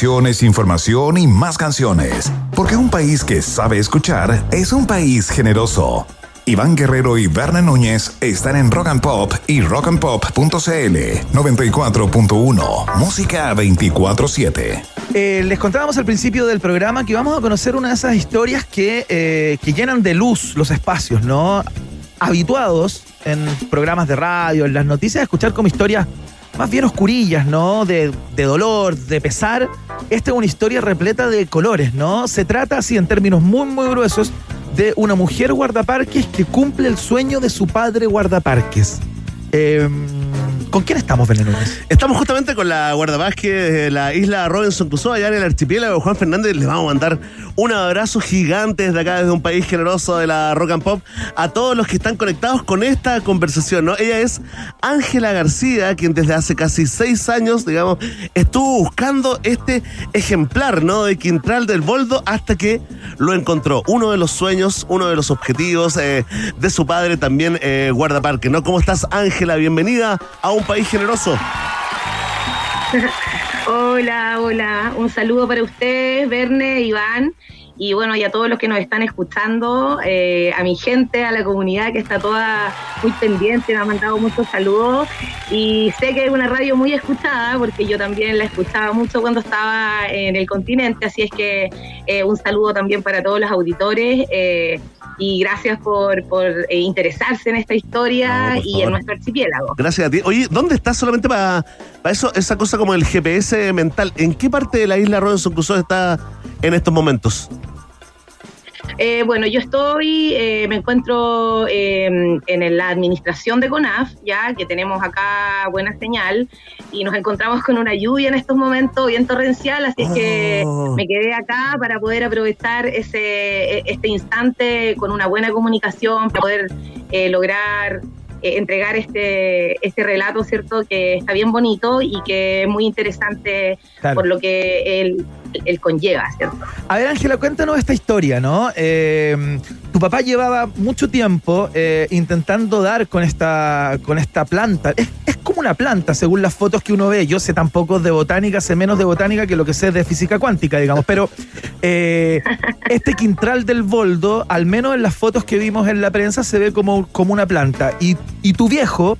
Información y más canciones. Porque un país que sabe escuchar es un país generoso. Iván Guerrero y Berna Núñez están en Rock and Pop y rockandpop.cl 94.1. Música 24-7. Eh, les contábamos al principio del programa que vamos a conocer una de esas historias que, eh, que llenan de luz los espacios, ¿no? Habituados en programas de radio, en las noticias, a escuchar como historias más bien oscurillas, ¿no? De, de dolor, de pesar. Esta es una historia repleta de colores, ¿no? Se trata, así en términos muy, muy gruesos, de una mujer guardaparques que cumple el sueño de su padre guardaparques. Eh, ¿Con quién estamos, Belén? Estamos justamente con la guardaparque de la isla Robinson Crusoe, allá en el archipiélago Juan Fernández. Les vamos a mandar un abrazo gigante desde acá, desde un país generoso de la rock and pop, a todos los que están conectados con esta conversación. ¿no? Ella es Ángela García, quien desde hace casi seis años, digamos, estuvo buscando este ejemplar ¿no? de Quintral del Boldo hasta que lo encontró. Uno de los sueños, uno de los objetivos eh, de su padre también, eh, guardaparque. ¿no? ¿Cómo estás, Ángela? Bienvenida a un país generoso. <laughs> Hola, hola. Un saludo para ustedes, Verne, Iván. Y bueno, y a todos los que nos están escuchando, eh, a mi gente, a la comunidad que está toda muy pendiente, me ha mandado muchos saludos. Y sé que es una radio muy escuchada, porque yo también la escuchaba mucho cuando estaba en el continente. Así es que eh, un saludo también para todos los auditores. eh, y gracias por, por interesarse en esta historia No, y en nuestro archipiélago. Gracias a ti. Oye, ¿dónde estás solamente para eso, esa cosa como el GPS mental? ¿En qué parte de la isla Robinson Crusoe está en estos momentos? Eh, bueno, yo estoy, eh, me encuentro eh, en la administración de CONAF, ya que tenemos acá buena señal, y nos encontramos con una lluvia en estos momentos bien torrencial, así es que Oh. me quedé acá para poder aprovechar ese, e- este instante con una buena comunicación, para poder eh, lograr eh, entregar este, este relato, ¿cierto? Que está bien bonito y que es muy interesante Claro. por lo que él, él conlleva, ¿cierto? A ver, Ángela, cuéntanos esta historia, ¿no? Eh, tu papá llevaba mucho tiempo eh, intentando dar con esta, con esta planta. Es, es como una planta, según las fotos que uno ve. Yo sé tan poco de botánica, sé menos de botánica que lo que sé de física cuántica, digamos. Pero eh, este quintral del boldo, al menos en las fotos que vimos en la prensa, se ve como, como una planta. Y, y tu viejo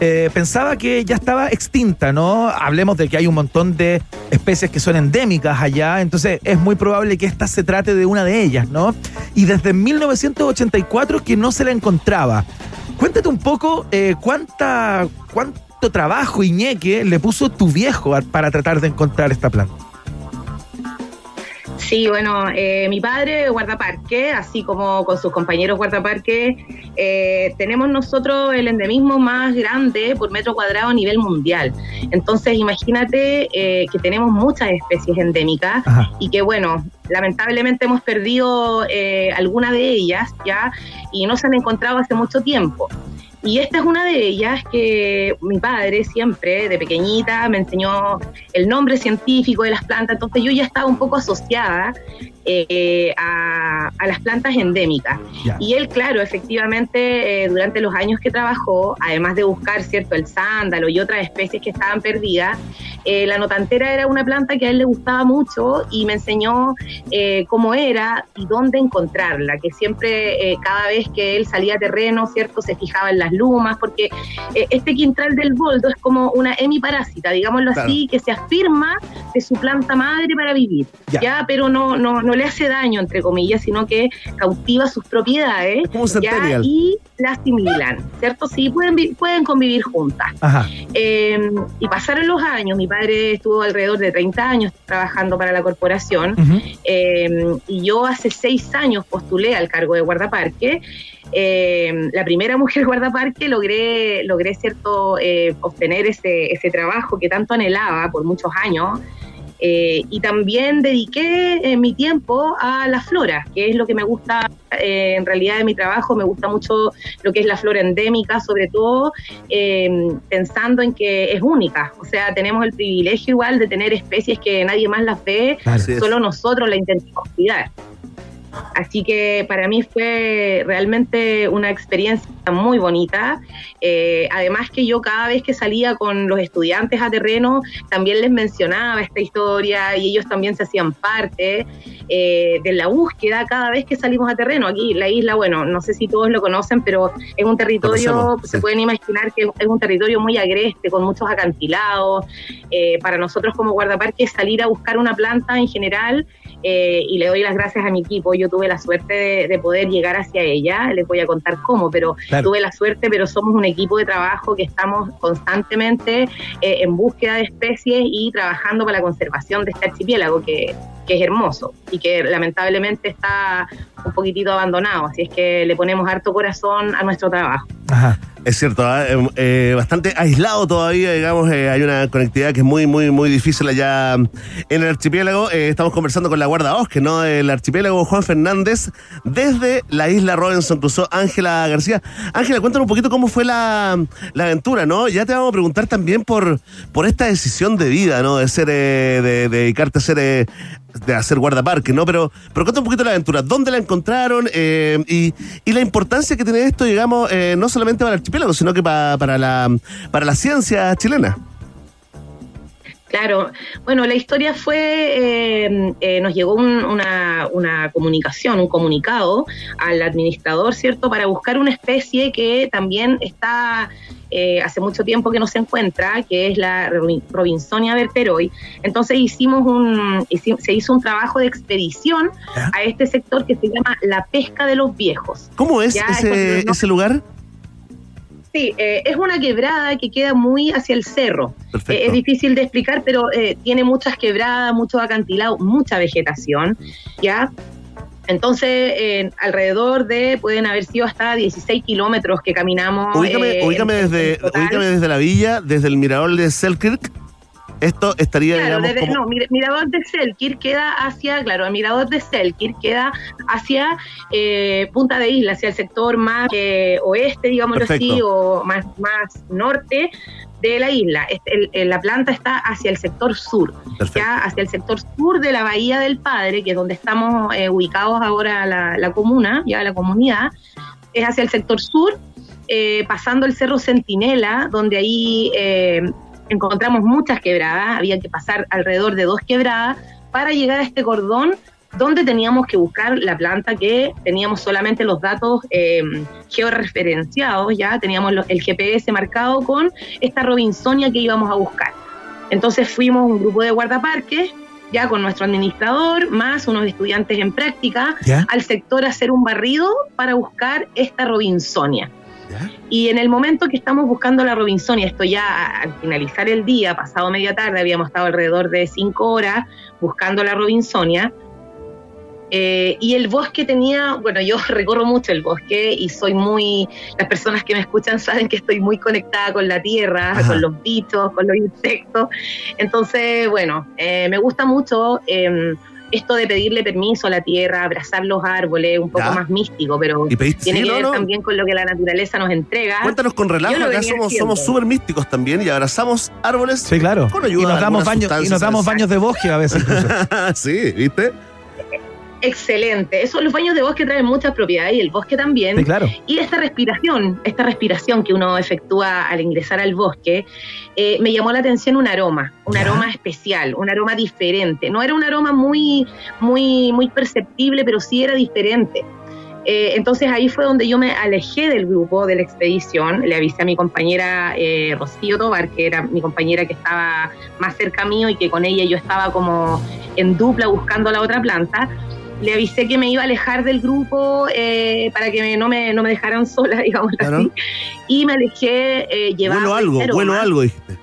eh, pensaba que ya estaba extinta, ¿no? Hablemos de que hay un montón de especies que son endémicas allá, entonces es muy probable que esta se trate de una de ellas, ¿no? Y desde 1984 que no se la encontraba. Cuéntate un poco eh, cuánta, cuánto trabajo y ñeque le puso tu viejo para tratar de encontrar esta planta. Sí, bueno, eh, mi padre guardaparque, así como con sus compañeros guardaparque, eh, tenemos nosotros el endemismo más grande por metro cuadrado a nivel mundial. Entonces, imagínate eh, que tenemos muchas especies endémicas Ajá. y que, bueno, lamentablemente hemos perdido eh, algunas de ellas ya y no se han encontrado hace mucho tiempo. Y esta es una de ellas que mi padre siempre, de pequeñita, me enseñó el nombre científico de las plantas, entonces yo ya estaba un poco asociada eh, a, a las plantas endémicas. Y él, claro, efectivamente, eh, durante los años que trabajó, además de buscar, ¿cierto?, el sándalo y otras especies que estaban perdidas, eh, la notantera era una planta que a él le gustaba mucho y me enseñó eh, cómo era y dónde encontrarla, que siempre, cada vez que él salía a terreno, ¿cierto?, se fijaba en las lumas, porque eh, este quintral del boldo es como una hemiparásita, digámoslo Claro. así, que se afirma de su planta madre para vivir, Ya. ¿ya? Pero no, no, no le hace daño, entre comillas, sino que cautiva sus propiedades ¿ya? y la asimilan, ¿cierto? Sí, pueden, pueden convivir juntas. Ajá. Eh, y pasaron los años, mi padre estuvo alrededor de 30 años trabajando para la corporación eh, y yo hace seis años postulé al cargo de guardaparque. Eh, la primera mujer <laughs> guardaparque logré, logré cierto, eh, obtener ese, ese trabajo que tanto anhelaba por muchos años. Eh, y también dediqué eh, mi tiempo a la flora, que es lo que me gusta eh, en realidad de mi trabajo. Me gusta mucho lo que es la flora endémica, sobre todo pensando en que es única. O sea, tenemos el privilegio igual de tener especies que nadie más las ve, Así es. solo nosotros la intentamos cuidar. Así que para mí fue realmente una experiencia muy bonita. Eh, además que yo cada vez que salía con los estudiantes a terreno, también les mencionaba esta historia y ellos también se hacían parte eh, de la búsqueda cada vez que salimos a terreno. Aquí la isla, bueno, no sé si todos lo conocen, pero es un territorio, se pueden imaginar que es un territorio muy agreste, con muchos acantilados. Eh, para nosotros como guardaparques salir a buscar una planta en general eh, y le doy las gracias a mi equipo. Yo tuve la suerte de, de poder llegar hacia ella, les voy a contar cómo, pero Claro. tuve la suerte, pero somos un equipo de trabajo que estamos constantemente eh, en búsqueda de especies y trabajando para la conservación de este archipiélago que, que es hermoso y que lamentablemente está un poquitito abandonado, así es que le ponemos harto corazón a nuestro trabajo. Es cierto, ¿ah? Eh, eh, bastante aislado todavía, digamos, eh, hay una conectividad que es muy, muy, muy difícil allá en el archipiélago. Eh, estamos conversando con la guardabosque, ¿no? Del archipiélago Juan Fernández, desde la isla Robinson cruzó Ángela García. Ángela, cuéntanos un poquito cómo fue la, la aventura, ¿no? Ya te vamos a preguntar también por, por esta decisión de vida, ¿no? De ser, de, de dedicarte a ser, de hacer guardaparque, ¿no? Pero, pero cuéntame un poquito la aventura, ¿dónde la encontraron? Eh, y, y la importancia que tiene esto, digamos, eh, no solamente para el archipiélago, sino que pa- para, la, para la ciencia chilena. Claro, bueno, la historia fue, eh, eh, nos llegó un- una, una comunicación, un comunicado al administrador, ¿cierto?, para buscar una especie que también está eh, hace mucho tiempo que no se encuentra, que es la Robin- Robinsonia verteroi. Entonces hicimos un, se hizo un trabajo de expedición a este sector que se llama la pesca de los viejos. ¿Cómo es ese, ese lugar? Sí, eh, es una quebrada que queda muy hacia el cerro. Eh, es difícil de explicar, pero eh, tiene muchas quebradas, muchos acantilados, mucha vegetación, ¿ya? Entonces, eh, alrededor de, pueden haber sido hasta 16 kilómetros que caminamos. Ubícame, eh, ubícame desde, ubícame desde la villa, desde el mirador de Selkirk. Esto estaría, Claro, digamos, desde- como... no, Mir- Mirador de Selkirk queda hacia, claro, el Mirador de Selkirk queda hacia eh, Punta de Isla, hacia el sector más eh, oeste, digámoslo así, o más, más norte de la isla. Este, el- el- la planta está hacia el sector sur, ya hacia el sector sur de la Bahía del Padre, que es donde estamos eh, ubicados ahora la, la comuna, ya la comunidad, es hacia el sector sur, eh, pasando el Cerro Centinela, donde ahí eh, encontramos muchas quebradas, había que pasar alrededor de dos quebradas para llegar a este cordón donde teníamos que buscar la planta que teníamos solamente los datos eh, georreferenciados, ya teníamos el GPS marcado con esta Robinsonia que íbamos a buscar. Entonces fuimos un grupo de guardaparques, ya con nuestro administrador, más unos estudiantes en práctica, al sector a hacer un barrido para buscar esta Robinsonia. Y en el momento que estamos buscando la Robinsonia, esto ya al finalizar el día, pasado media tarde, habíamos estado alrededor de cinco horas buscando la Robinsonia. eh, y el bosque tenía, bueno, yo <laughs> recorro mucho el bosque y soy muy, las personas que me escuchan saben que estoy muy conectada con la tierra, Ajá. con los bichos, con los insectos. Entonces, bueno, eh, me gusta mucho eh, esto de pedirle permiso a la tierra, abrazar los árboles, un poco Ya. más místico, pero Y pediste- tiene sí, que no, ver no. también con lo que la naturaleza nos entrega. Cuéntanos con relajo, Yo lo acá venía somos haciendo. somos súper místicos también y abrazamos árboles. Sí, claro. Con ayuda y nos damos baños, y nos damos baños de bosque a veces. <laughs> sí, ¿viste? Excelente. Eso, los baños de bosque traen muchas propiedades y el bosque también. Sí, claro. Y esta respiración, esta respiración que uno efectúa al ingresar al bosque, eh, me llamó la atención un aroma, un aroma especial, un aroma diferente. No era un aroma muy, muy, muy perceptible, pero sí era diferente. Eh, entonces ahí fue donde yo me alejé del grupo de la expedición, le avisé a mi compañera eh, Rocío Tobar, que era mi compañera que estaba más cerca mío y que con ella yo estaba como en dupla buscando la otra planta, le avisé que me iba a alejar del grupo eh, para que me- no, me, no me dejaran sola, <laughs> digamos así, y me alejé eh, llevando Vuelo algo, este vuelo aroma algo, dijiste.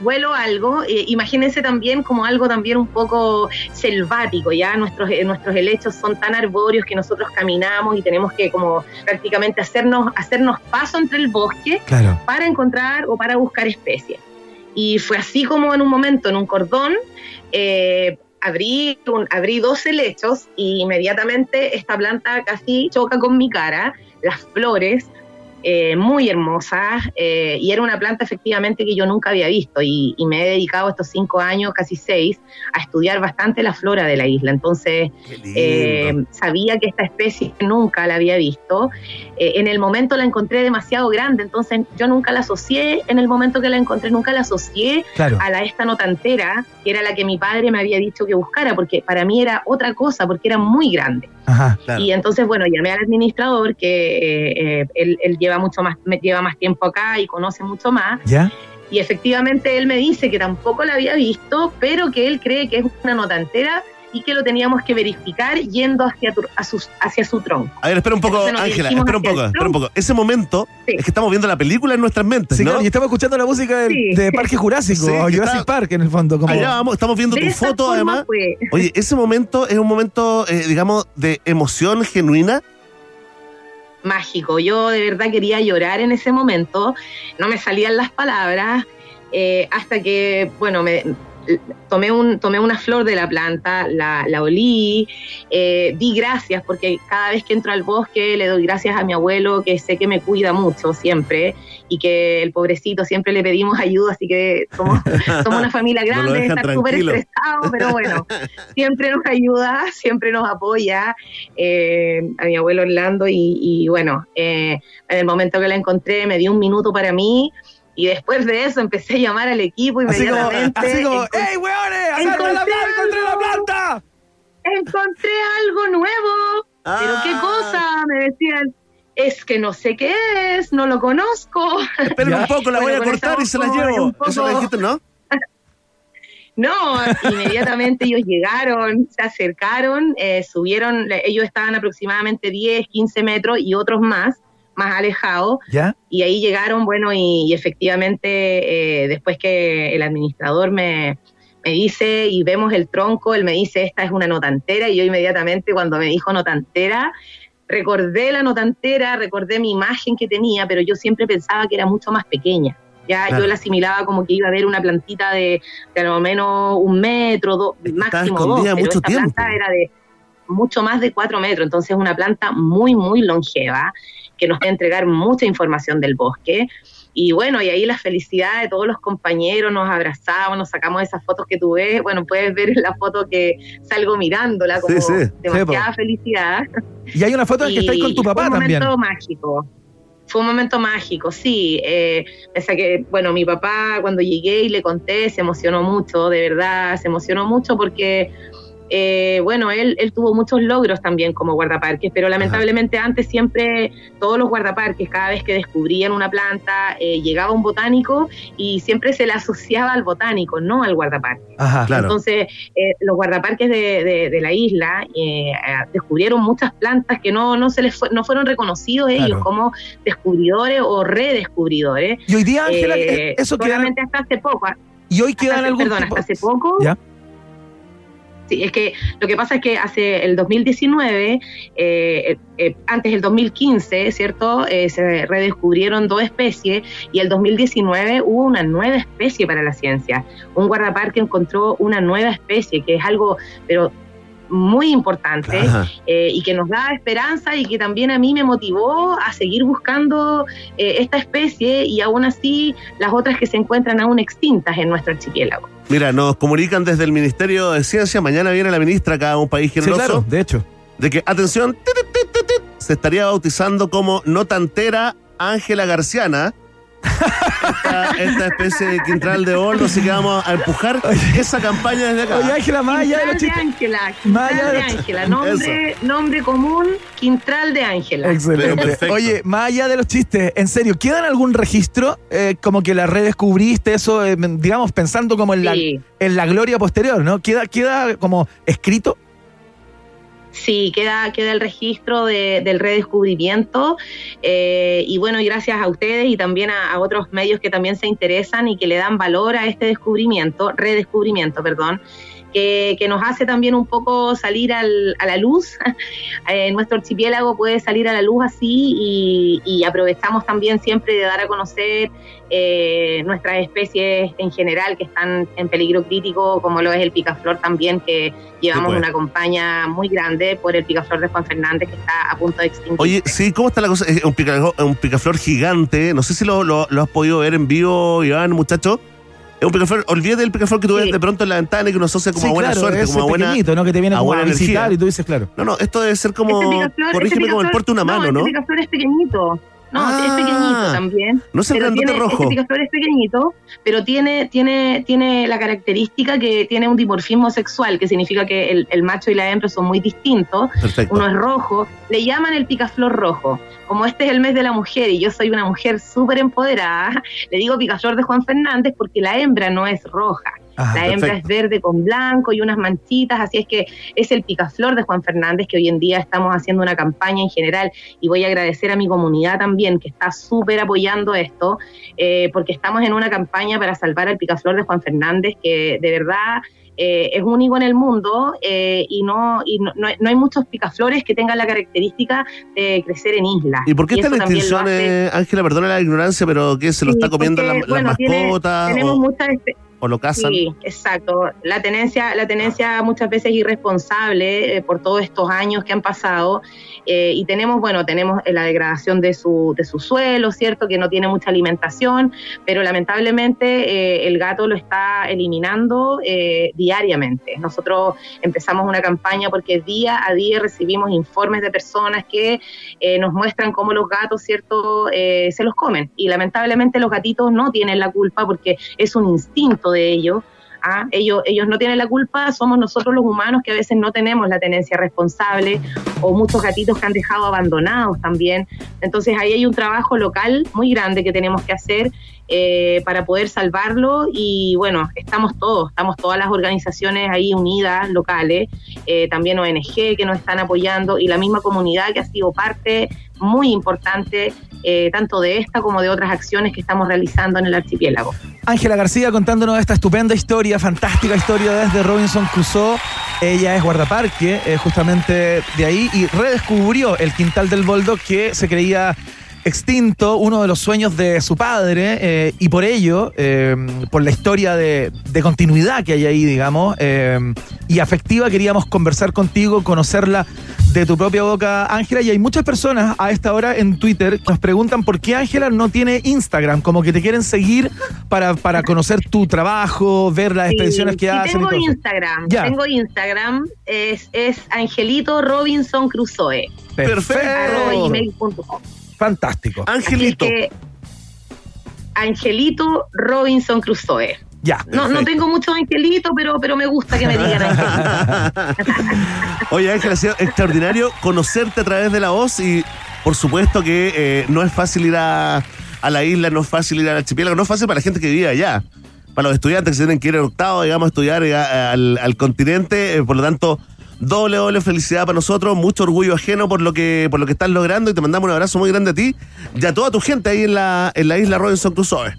vuelo algo, eh, imagínense también como algo también un poco selvático, ya nuestros, eh, nuestros helechos son tan arbóreos que nosotros caminamos y tenemos que como prácticamente hacernos, hacernos paso entre el bosque Claro. para encontrar o para buscar especies. Y fue así como en un momento, en un cordón, eh, abrí, un- abrí dos helechos y inmediatamente esta planta casi choca con mi cara, las flores eh, muy hermosa, eh, y era una planta efectivamente que yo nunca había visto, y, y me he dedicado estos cinco años, casi seis, a estudiar bastante la flora de la isla. Entonces, eh, sabía que esta especie nunca la había visto. Eh, en el momento la encontré demasiado grande, entonces yo nunca la asocié, en el momento que la encontré, nunca la asocié Claro. a la esta notantera, que era la que mi padre me había dicho que buscara, porque para mí era otra cosa, porque era muy grande. Ajá. Y entonces, bueno, llamé al administrador, que eh, eh, él, él lleva mucho más, me- lleva más tiempo acá y conoce mucho más. ¿Ya? Y efectivamente él me dice que tampoco la había visto, pero que él cree que es una notantera y que lo teníamos que verificar yendo hacia, tu- a sus- hacia su tronco. A ver, espera un poco, Ángela, espera un poco, el espera un poco. Ese momento es que estamos viendo la película en nuestras mentes, Sí, ¿no? claro, y estamos escuchando la música del- Sí. de Parque Jurásico, Sí, o Jurassic está- Park en el fondo. Como... Allá vamos, estamos viendo De tu foto además. fue. <laughs> Oye, ese momento es un momento, eh, digamos, de emoción genuina. mágico. Yo de verdad quería llorar en ese momento, no me salían las palabras, eh, hasta que, bueno, me tomé, un, tomé una flor de la planta, la, la olí, eh, di gracias, porque cada vez que entro al bosque le doy gracias a mi abuelo, que sé que me cuida mucho siempre, y que el pobrecito siempre le pedimos <laughs> ayuda, así que somos, somos una familia <laughs> No grande, dejan está súper estresado, pero bueno, <laughs> siempre nos ayuda, siempre nos apoya eh, a mi abuelo Orlando y, y bueno, eh, en el momento que la encontré me dio un minuto para mí y después de eso empecé a llamar al equipo Así como, inmediatamente. así como, ¡Ey, weones! ¡Agarra la planta! ¡Encontré la planta! encontré algo nuevo. Pero qué cosa, me decían. Es que no sé qué es, no lo conozco. Esperen un poco, la voy a cortar y se como llevo. un poco- Eso me dijiste, ¿no? <laughs> No, inmediatamente ellos llegaron, se acercaron, eh, subieron, ellos estaban aproximadamente 10, 15 metros y otros más, más alejados. ¿Ya? Y ahí llegaron, bueno, y, y efectivamente, eh, después que el administrador me, me dice y vemos el tronco, él me dice, esta es una notantera, y yo inmediatamente cuando me dijo notantera, recordé la notantera, recordé mi imagen que tenía, pero yo siempre pensaba que era mucho más pequeña. Ya Claro. yo la asimilaba como que iba a haber una plantita de, de a lo menos un metro, dos, máximo dos, pero esta tiempo. planta era de mucho más de cuatro metros, entonces es una planta muy, muy longeva, que nos va a entregar mucha información del bosque. Y bueno, y ahí la felicidad de todos los compañeros, nos abrazamos, nos sacamos esas fotos que tú ves. Bueno, puedes ver la foto que salgo mirándola como Sí, sí. demasiada Sí, felicidad. Y hay una foto en que estáis con tu Y fue papá un también. momento mágico. Fue un momento mágico, sí. Eh, saqué- bueno, mi papá cuando llegué y le conté se emocionó mucho, de verdad, se emocionó mucho porque, eh, bueno, él, él tuvo muchos logros también como guardaparques, pero lamentablemente antes siempre todos los guardaparques, cada vez que descubrían una planta, eh, llegaba un botánico y siempre se le asociaba al botánico, no al guardaparque. Ajá, claro. Entonces, eh, los guardaparques de, de- de la isla eh, descubrieron muchas plantas que no, no, se les fue- no fueron reconocidos ellos Claro. como descubridores o redescubridores. Y hoy día, Ángela, Eh, eso queda- hasta hace poco. Y hoy quedan hace- algún Perdón, tipo- hasta hace poco. ¿Ya? Es que lo que pasa es que hace el 2019, eh, eh, antes del 2015, ¿cierto? Eh, se redescubrieron dos especies y el 2019 hubo una nueva especie para la ciencia. Un guardaparque encontró una nueva especie, que es algo, pero muy importante eh, y que nos da esperanza y que también a mí me motivó a seguir buscando eh, esta especie y aún así las otras que se encuentran aún extintas en nuestro archipiélago. Mira, nos comunican desde el Ministerio de Ciencia. Mañana viene la ministra acá a un país Sí, generoso. claro, de hecho. De que, atención, tit, tit, tit, tit, se estaría bautizando como notantera Ángela Garciana. Esta, esta especie de quintral de oro, así que vamos a empujar esa campaña desde acá. Oye, Ángela, más allá de de chistes. Ángela, Quintral de Ángela, nombre, nombre común, Quintral de Ángela. Excelente. perfecto. Oye, más allá de los chistes, en serio, ¿quedan algún registro eh, como que la redescubriste eso, eh, digamos, pensando como en la, en la gloria posterior, ¿no? ¿Queda, queda como escrito? Sí, queda, queda el registro de- del redescubrimiento eh, y bueno, gracias a ustedes y también a, a otros medios que también se interesan y que le dan valor a este descubrimiento, redescubrimiento, perdón. Que, que nos hace también un poco salir al- a la luz. <laughs> Eh, nuestro archipiélago puede salir a la luz así y, y aprovechamos también siempre de dar a conocer eh, nuestras especies en general que están en peligro crítico, como lo es el picaflor también, que llevamos pues. una campaña muy grande por el picaflor de Juan Fernández que está a punto de extinguirse. Oye, sí, ¿cómo está la cosa? Es un, pica- un picaflor gigante. No sé si lo, lo- lo has podido ver en vivo, Iván, muchacho. Es un picaflor, olvídate del picaflor que tú ves de pronto en la ventana y que uno asocia como Sí, a buena claro, suerte, como a buena. ¿no? Que te viene a como a buena visitar energía. y tú dices, claro. No, no, esto debe ser como. Este picaflor- corrígeme este como el porte de una mano, ¿no? Este picaflor es pequeñito. No, Ah, es pequeñito también. no es el pero tiene- rojo. Este picaflor es pequeñito, pero tiene, tiene, tiene la característica que tiene un dimorfismo sexual, que significa que el, el macho y la hembra son muy distintos. Perfecto. Uno es rojo, le llaman el picaflor rojo. Como este es el mes de la mujer y yo soy una mujer súper empoderada, <laughs> le digo picaflor de Juan Fernández porque la hembra no es roja. Ah, la hembra perfecto. es verde con blanco y unas manchitas, así es que es el picaflor de Juan Fernández que hoy en día estamos haciendo una campaña en general y voy a agradecer a mi comunidad también que está súper apoyando esto, eh, porque estamos en una campaña para salvar al picaflor de Juan Fernández que de verdad eh, es único en el mundo eh, y, no, y no, no hay- no hay muchos picaflores que tengan la característica de crecer en islas. ¿Y por qué la también lo extinción, eh, Ángela? Perdona la ignorancia, pero ¿qué? ¿Se lo Sí, está comiendo la, porque, la bueno, tiene- mascota? tenemos o, muchas espe- o lo cazan? Sí, exacto. La tenencia, la tenencia muchas veces irresponsable eh, por todos estos años que han pasado. Eh, y tenemos, bueno, tenemos eh, la degradación de su, de su suelo, ¿cierto? Que no tiene mucha alimentación, pero lamentablemente eh, el gato lo está eliminando eh, diariamente. Nosotros empezamos una campaña porque día a día recibimos informes de personas que eh, nos muestran cómo los gatos, ¿cierto?, eh, se los comen. Y lamentablemente los gatitos no tienen la culpa porque es un instinto de ellos. ¿Ah? Ellos, ellos no tienen la culpa, somos nosotros los humanos que a veces no tenemos la tenencia responsable o muchos gatitos que han dejado abandonados también. Entonces ahí hay un trabajo local muy grande que tenemos que hacer eh, para poder salvarlo y bueno, estamos todos, estamos todas las organizaciones ahí unidas, locales, eh, también ONG que nos están apoyando y la misma comunidad que ha sido parte muy importante eh, tanto de esta como de otras acciones que estamos realizando en el archipiélago. Ángela García contándonos esta estupenda historia, fantástica historia desde Robinson Crusoe. Ella es guardaparque, eh, justamente de ahí, y redescubrió el quintal del Boldo que se creía extinto, uno de los sueños de su padre, eh, y por ello, eh, por la historia de, de continuidad que hay ahí, digamos, eh, y afectiva, queríamos conversar contigo, conocerla de tu propia boca, Ángela, y hay muchas personas a esta hora en Twitter que nos preguntan por qué Ángela no tiene Instagram, como que te quieren seguir para, para conocer tu trabajo, ver las Sí, expediciones que sí hacen. tengo. Instagram, Ya. tengo Instagram, es, es Angelito Robinson Crusoe. Perfecto. Fantástico. Que, Angelito Robinson Crusoe. Ya. No, no tengo mucho Angelito, pero, pero me gusta que me digan <laughs> Angelito. Oye, Ángela, ha sido extraordinario conocerte a través de la voz y por supuesto que eh, no es fácil ir a, a la isla, no es fácil ir al archipiélago, no es fácil para la gente que vive allá. Para los estudiantes que se tienen que ir en octavo, digamos, a estudiar eh, a- al, al continente, eh, por lo tanto, doble, doble felicidad para nosotros, mucho orgullo ajeno por lo que por lo que estás logrando y te mandamos un abrazo muy grande a ti y a toda tu gente ahí en la, en la isla Robinson Crusoe.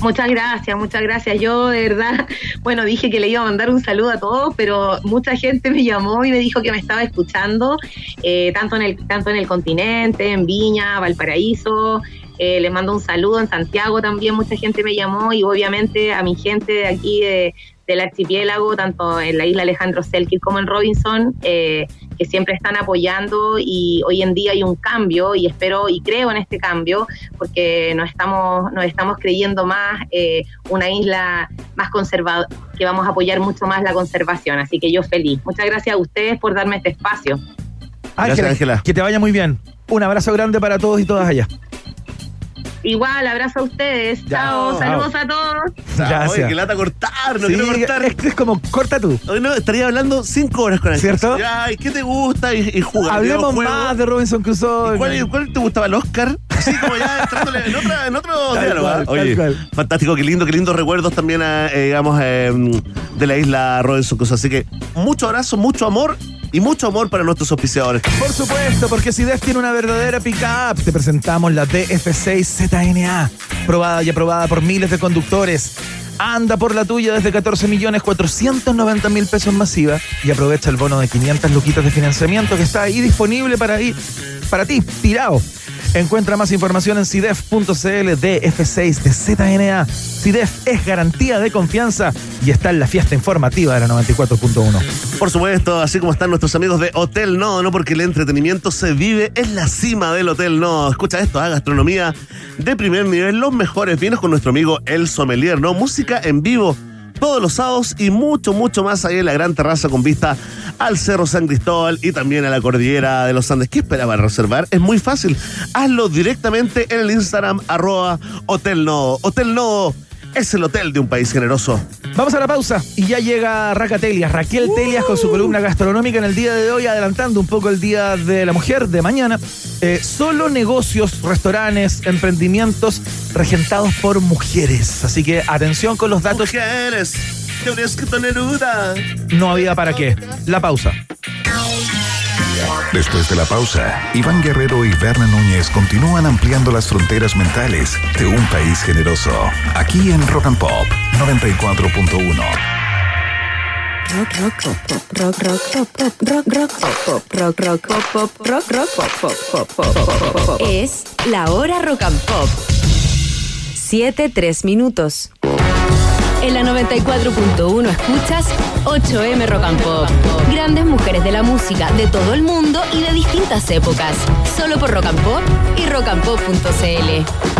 Muchas gracias, muchas gracias. Yo de verdad, bueno, dije que le iba a mandar un saludo a todos, pero mucha gente me llamó y me dijo que me estaba escuchando, eh, tanto, en el, tanto en el continente, en Viña, Valparaíso. Eh, les mando un saludo en Santiago también, mucha gente me llamó y obviamente a mi gente de aquí de- del archipiélago, tanto en la isla Alejandro Selkirk como en Robinson, eh, que siempre están apoyando y hoy en día hay un cambio y espero y creo en este cambio porque nos estamos, nos estamos creyendo más eh, una isla más conservadora, que vamos a apoyar mucho más la conservación. Así que yo feliz. Muchas gracias a ustedes por darme este espacio. Ángela, Ángela. que te vaya muy bien. Un abrazo grande para todos y todas allá. Igual, abrazo a ustedes. Ya. Chao, Chao. saludos a todos. Gracias. Oye, que lata cortar, no Sí, quiero cortar. Es, es como, corta tú. Hoy no, estaría hablando cinco horas con él. ¿Cierto? Ay, ¿qué te gusta? Y, y jugar. Hablemos más de Robinson Crusoe. ¿Y ¿Cuál, cuál te gustaba el Oscar? Así como ya entrándole en, otra, en otro Tal diálogo. cual, ¿ah? Oye, cual. fantástico, qué lindo, qué lindos recuerdos también, eh, eh, digamos, eh, de la isla Robinson Crusoe. Así que mucho abrazo, mucho amor y mucho amor para nuestros auspiciadores. Por supuesto, porque si DEF tiene una verdadera pick-up, te presentamos la DF6 ZNA, probada y aprobada por miles de conductores. Anda por la tuya desde 14 millones 490 mil pesos masiva y aprovecha el bono de 500 luquitas de financiamiento que está ahí disponible para, ir, para ti, tirado. Encuentra más información en CIDEF.cl de F6 de ZNA. CIDEF es garantía de confianza y está en la fiesta informativa de la 94.1. Por supuesto, así como están nuestros amigos de Hotel No, no porque el entretenimiento se vive en la cima del Hotel No. Escucha esto, ¿ah? gastronomía de primer nivel, los mejores vinos con nuestro amigo El Sommelier, ¿no? Música en vivo todos los sábados y mucho, mucho más ahí en la gran terraza con vista al Cerro San Cristóbal y también a la cordillera de los Andes. ¿Qué espera para reservar? Es muy fácil. Hazlo directamente en el Instagram arroba Hotel No. Hotel No es el hotel de un país generoso. Vamos a la pausa y ya llega Raca Telias, Raquel Telias con su columna gastronómica en el día de hoy, adelantando un poco el Día de la Mujer de mañana. Eh, solo negocios, restaurantes, emprendimientos regentados por mujeres. Así que atención con los datos. Mujeres, que Neruda. No había para qué. La pausa. Después de la pausa, Iván Guerrero y Berna Núñez continúan ampliando las fronteras mentales de un país generoso. Aquí en Rock and Pop 94.1. Rock, rock, pop, pop, rock, rock, pop, pop, rock, rock, pop, pop, rock, rock, pop, pop, rock, rock, pop, pop, pop, pop, pop, pop, pop. Es la hora rock and pop. 7, 3 minutos. En la 94.1 escuchas 8M Rock and Pop. Grandes mujeres de la música de todo el mundo y de distintas épocas. Solo por Rock Pop y rockandpop.cl.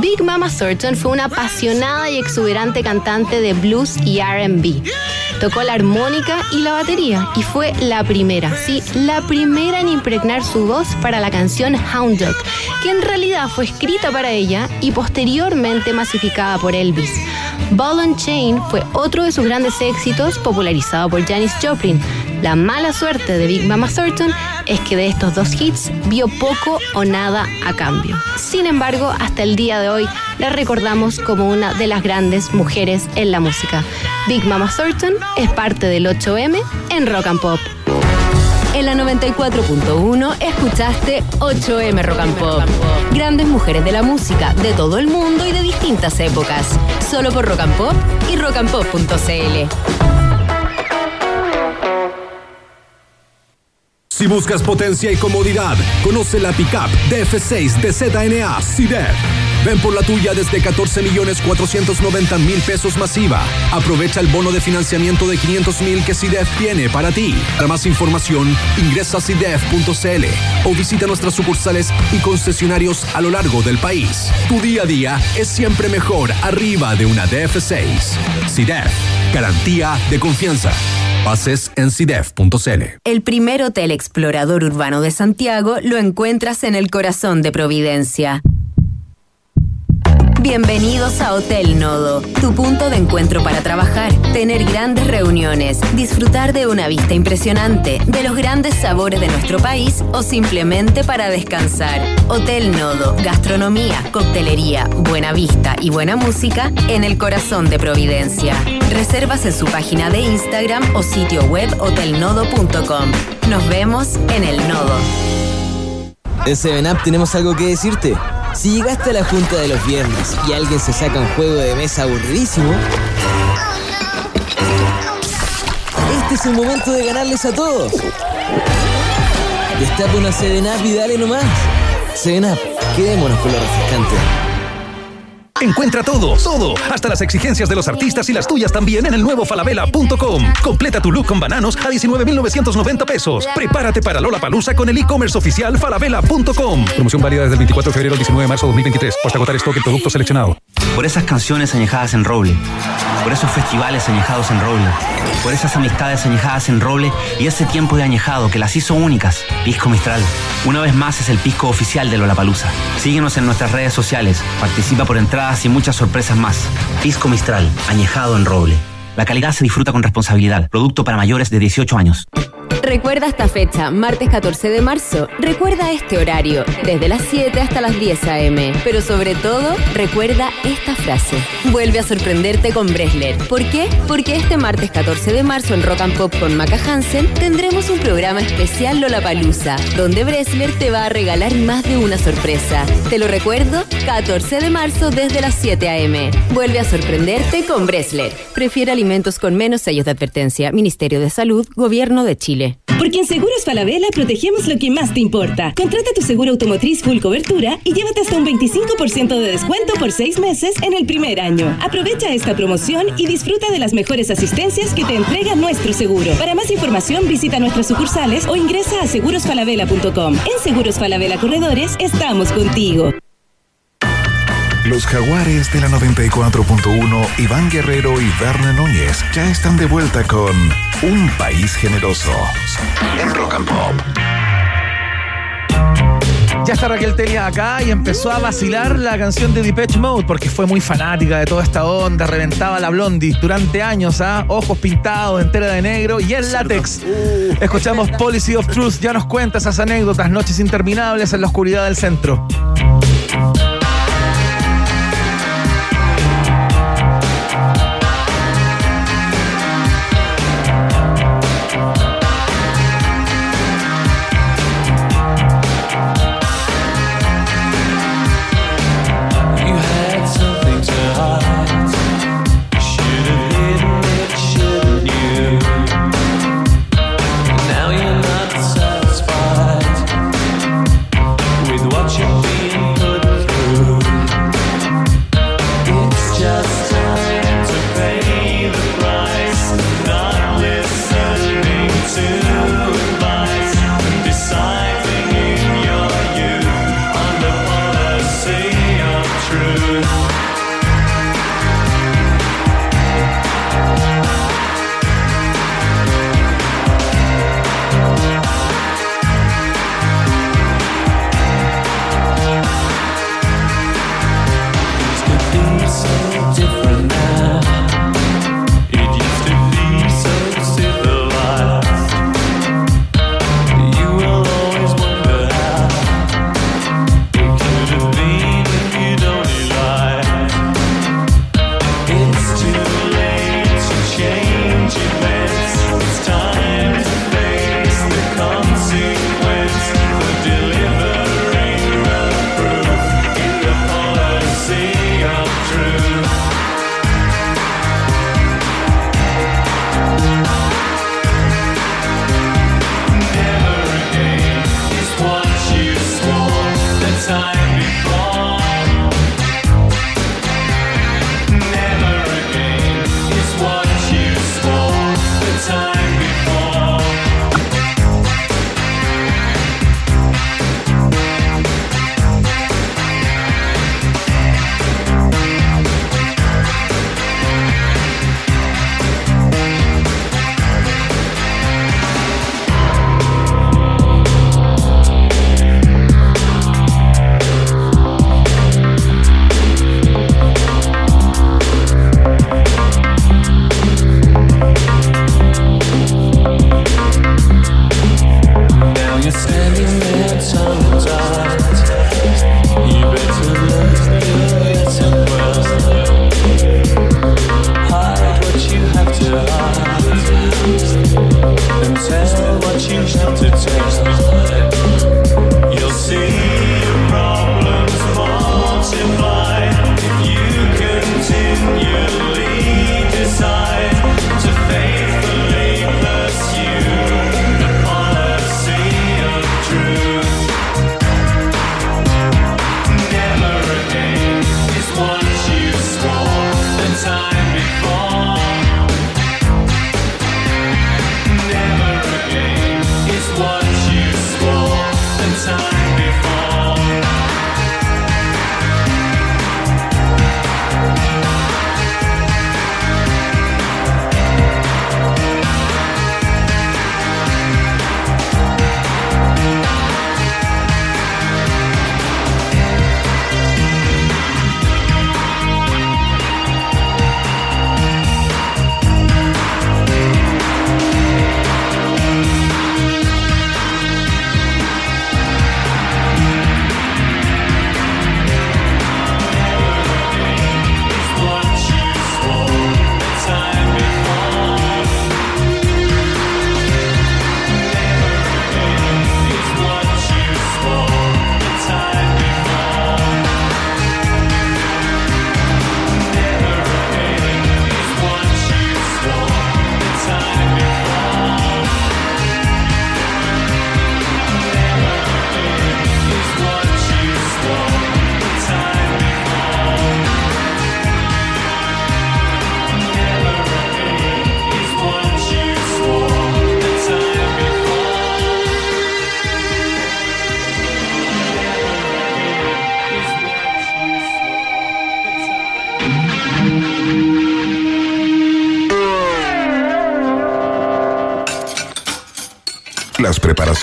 Big Mama Thornton fue una apasionada y exuberante cantante de blues y RB. Tocó la armónica y la batería y fue la primera, sí, la primera en impregnar su voz para la canción Hound Dog, que en realidad fue escrita para ella y posteriormente masificada por Elvis. Ball and Chain fue otro de sus grandes éxitos popularizado por Janis Joplin. La mala suerte de Big Mama Thornton es que de estos dos hits vio poco o nada a cambio. Sin embargo, hasta el día de hoy la recordamos como una de las grandes mujeres en la música. Big Mama Thornton es parte del 8M en Rock and Pop. En la 94.1 escuchaste 8M Rock and Pop. Grandes mujeres de la música de todo el mundo y de distintas épocas. Solo por Rock and Pop y rockandpop.cl. Si buscas potencia y comodidad, conoce la pickup DF6 de ZNA CIDEF. Ven por la tuya desde 14 millones 490 mil pesos masiva. Aprovecha el bono de financiamiento de 500 mil que CIDEF tiene para ti. Para más información, ingresa a CIDEF.cl o visita nuestras sucursales y concesionarios a lo largo del país. Tu día a día es siempre mejor arriba de una DF6. CIDEF, garantía de confianza. Bases en CIDEF.cl. El primer hotel explorador urbano de Santiago lo encuentras en el corazón de Providencia. Bienvenidos a Hotel Nodo, tu punto de encuentro para trabajar, tener grandes reuniones, disfrutar de una vista impresionante, de los grandes sabores de nuestro país o simplemente para descansar. Hotel Nodo, gastronomía, coctelería, buena vista y buena música en el corazón de Providencia. Reservas en su página de Instagram o sitio web hotelnodo.com. Nos vemos en el Nodo. En 7up tenemos algo que decirte. Si llegaste a la junta de los viernes y alguien se saca un juego de mesa aburridísimo, este es el momento de ganarles a todos. Destapa una 7up y dale nomás. 7up, quedémonos con lo refrescante. Encuentra todo, todo, hasta las exigencias de los artistas y las tuyas también en el nuevo falabella.com. Completa tu look con bananos a 19,990 pesos. Prepárate para Lola Palusa con el e-commerce oficial falabella.com. Promoción válida desde el 24 de febrero al 19 de marzo de 2023. Hasta agotar stock en producto seleccionado. Por esas canciones añejadas en roble, por esos festivales añejados en roble, por esas amistades añejadas en roble y ese tiempo de añejado que las hizo únicas, Pisco Mistral. Una vez más es el pisco oficial de Lollapalooza. Síguenos en nuestras redes sociales, participa por y muchas sorpresas más. Pisco Mistral, añejado en roble. La calidad se disfruta con responsabilidad. Producto para mayores de 18 años. Recuerda esta fecha, martes 14 de marzo. Recuerda este horario, desde las 7 hasta las 10 a.m. Pero sobre todo, recuerda esta frase. Vuelve a sorprenderte con Bresler. ¿Por qué? Porque este martes 14 de marzo en Rock and Pop con Maca Hansen tendremos un programa especial Lollapalooza, donde Bresler te va a regalar más de una sorpresa. Te lo recuerdo, 14 de marzo desde las 7 a.m. Vuelve a sorprenderte con Bresler. Prefiere alimentos con menos sellos de advertencia. Ministerio de Salud, Gobierno de Chile. Porque en Seguros Falabella protegemos lo que más te importa. Contrata tu seguro automotriz full cobertura y llévate hasta un 25% de descuento por seis meses en el primer año. Aprovecha esta promoción y disfruta de las mejores asistencias que te entrega nuestro seguro. Para más información visita nuestras sucursales o ingresa a segurosfalabella.com. En Seguros Falabella Corredores estamos contigo. Los jaguares de la 94.1, Iván Guerrero y Verne Núñez ya están de vuelta con Un País Generoso en Rock and Pop. Ya está Raquel Telia acá y empezó a vacilar la canción de Depeche Mode porque fue muy fanática de toda esta onda, reventaba la blondie durante años, ¿ah? ojos pintados, entera de negro y el látex. Escuchamos Policy of Truth, ya nos cuenta esas anécdotas, noches interminables en la oscuridad del centro.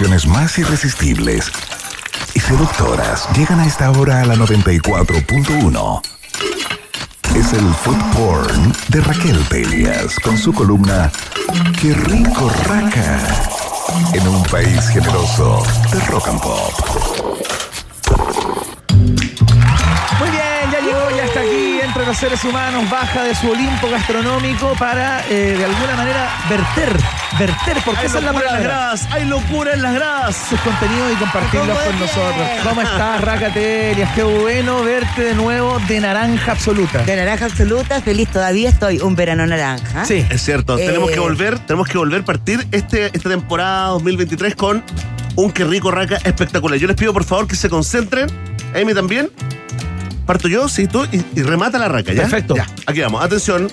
Más irresistibles y seductoras llegan a esta hora a la 94.1. Es el food porn de Raquel Pelias con su columna Qué rico raca en un país generoso de rock and pop. Muy bien, ya llegó, ya está aquí entre los seres humanos, baja de su Olimpo gastronómico para eh, de alguna manera verter, verter, porque Hay esa es la locura en las palabra. gradas, hay locura en las gradas. Sus contenidos y compartirlos con nosotros. ¿Cómo estás, Racatelias? Qué bueno verte de nuevo de naranja absoluta. De naranja absoluta, feliz todavía estoy, un verano naranja. Sí. Es cierto, tenemos Eh, que volver, tenemos que volver a partir este, esta temporada 2023 con un qué rico raca espectacular. Yo les pido por favor que se concentren, Amy también. Parto yo, sí, tú, y, y remata la raca, ¿ya? Perfecto. Ya, aquí vamos, atención.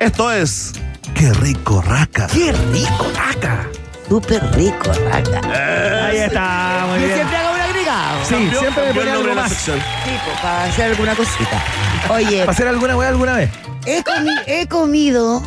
Esto es qué rico raca. ¡Qué rico, raca! Súper rico, raca. Ahí está, muy bien. siempre hago un agregado. Sí, Cambió- siempre me cambió pone el nombre algo de la más. sección. Tipo, para hacer alguna cosita. Oye, ¿Para hacer alguna weá alguna vez? he, comi- he comido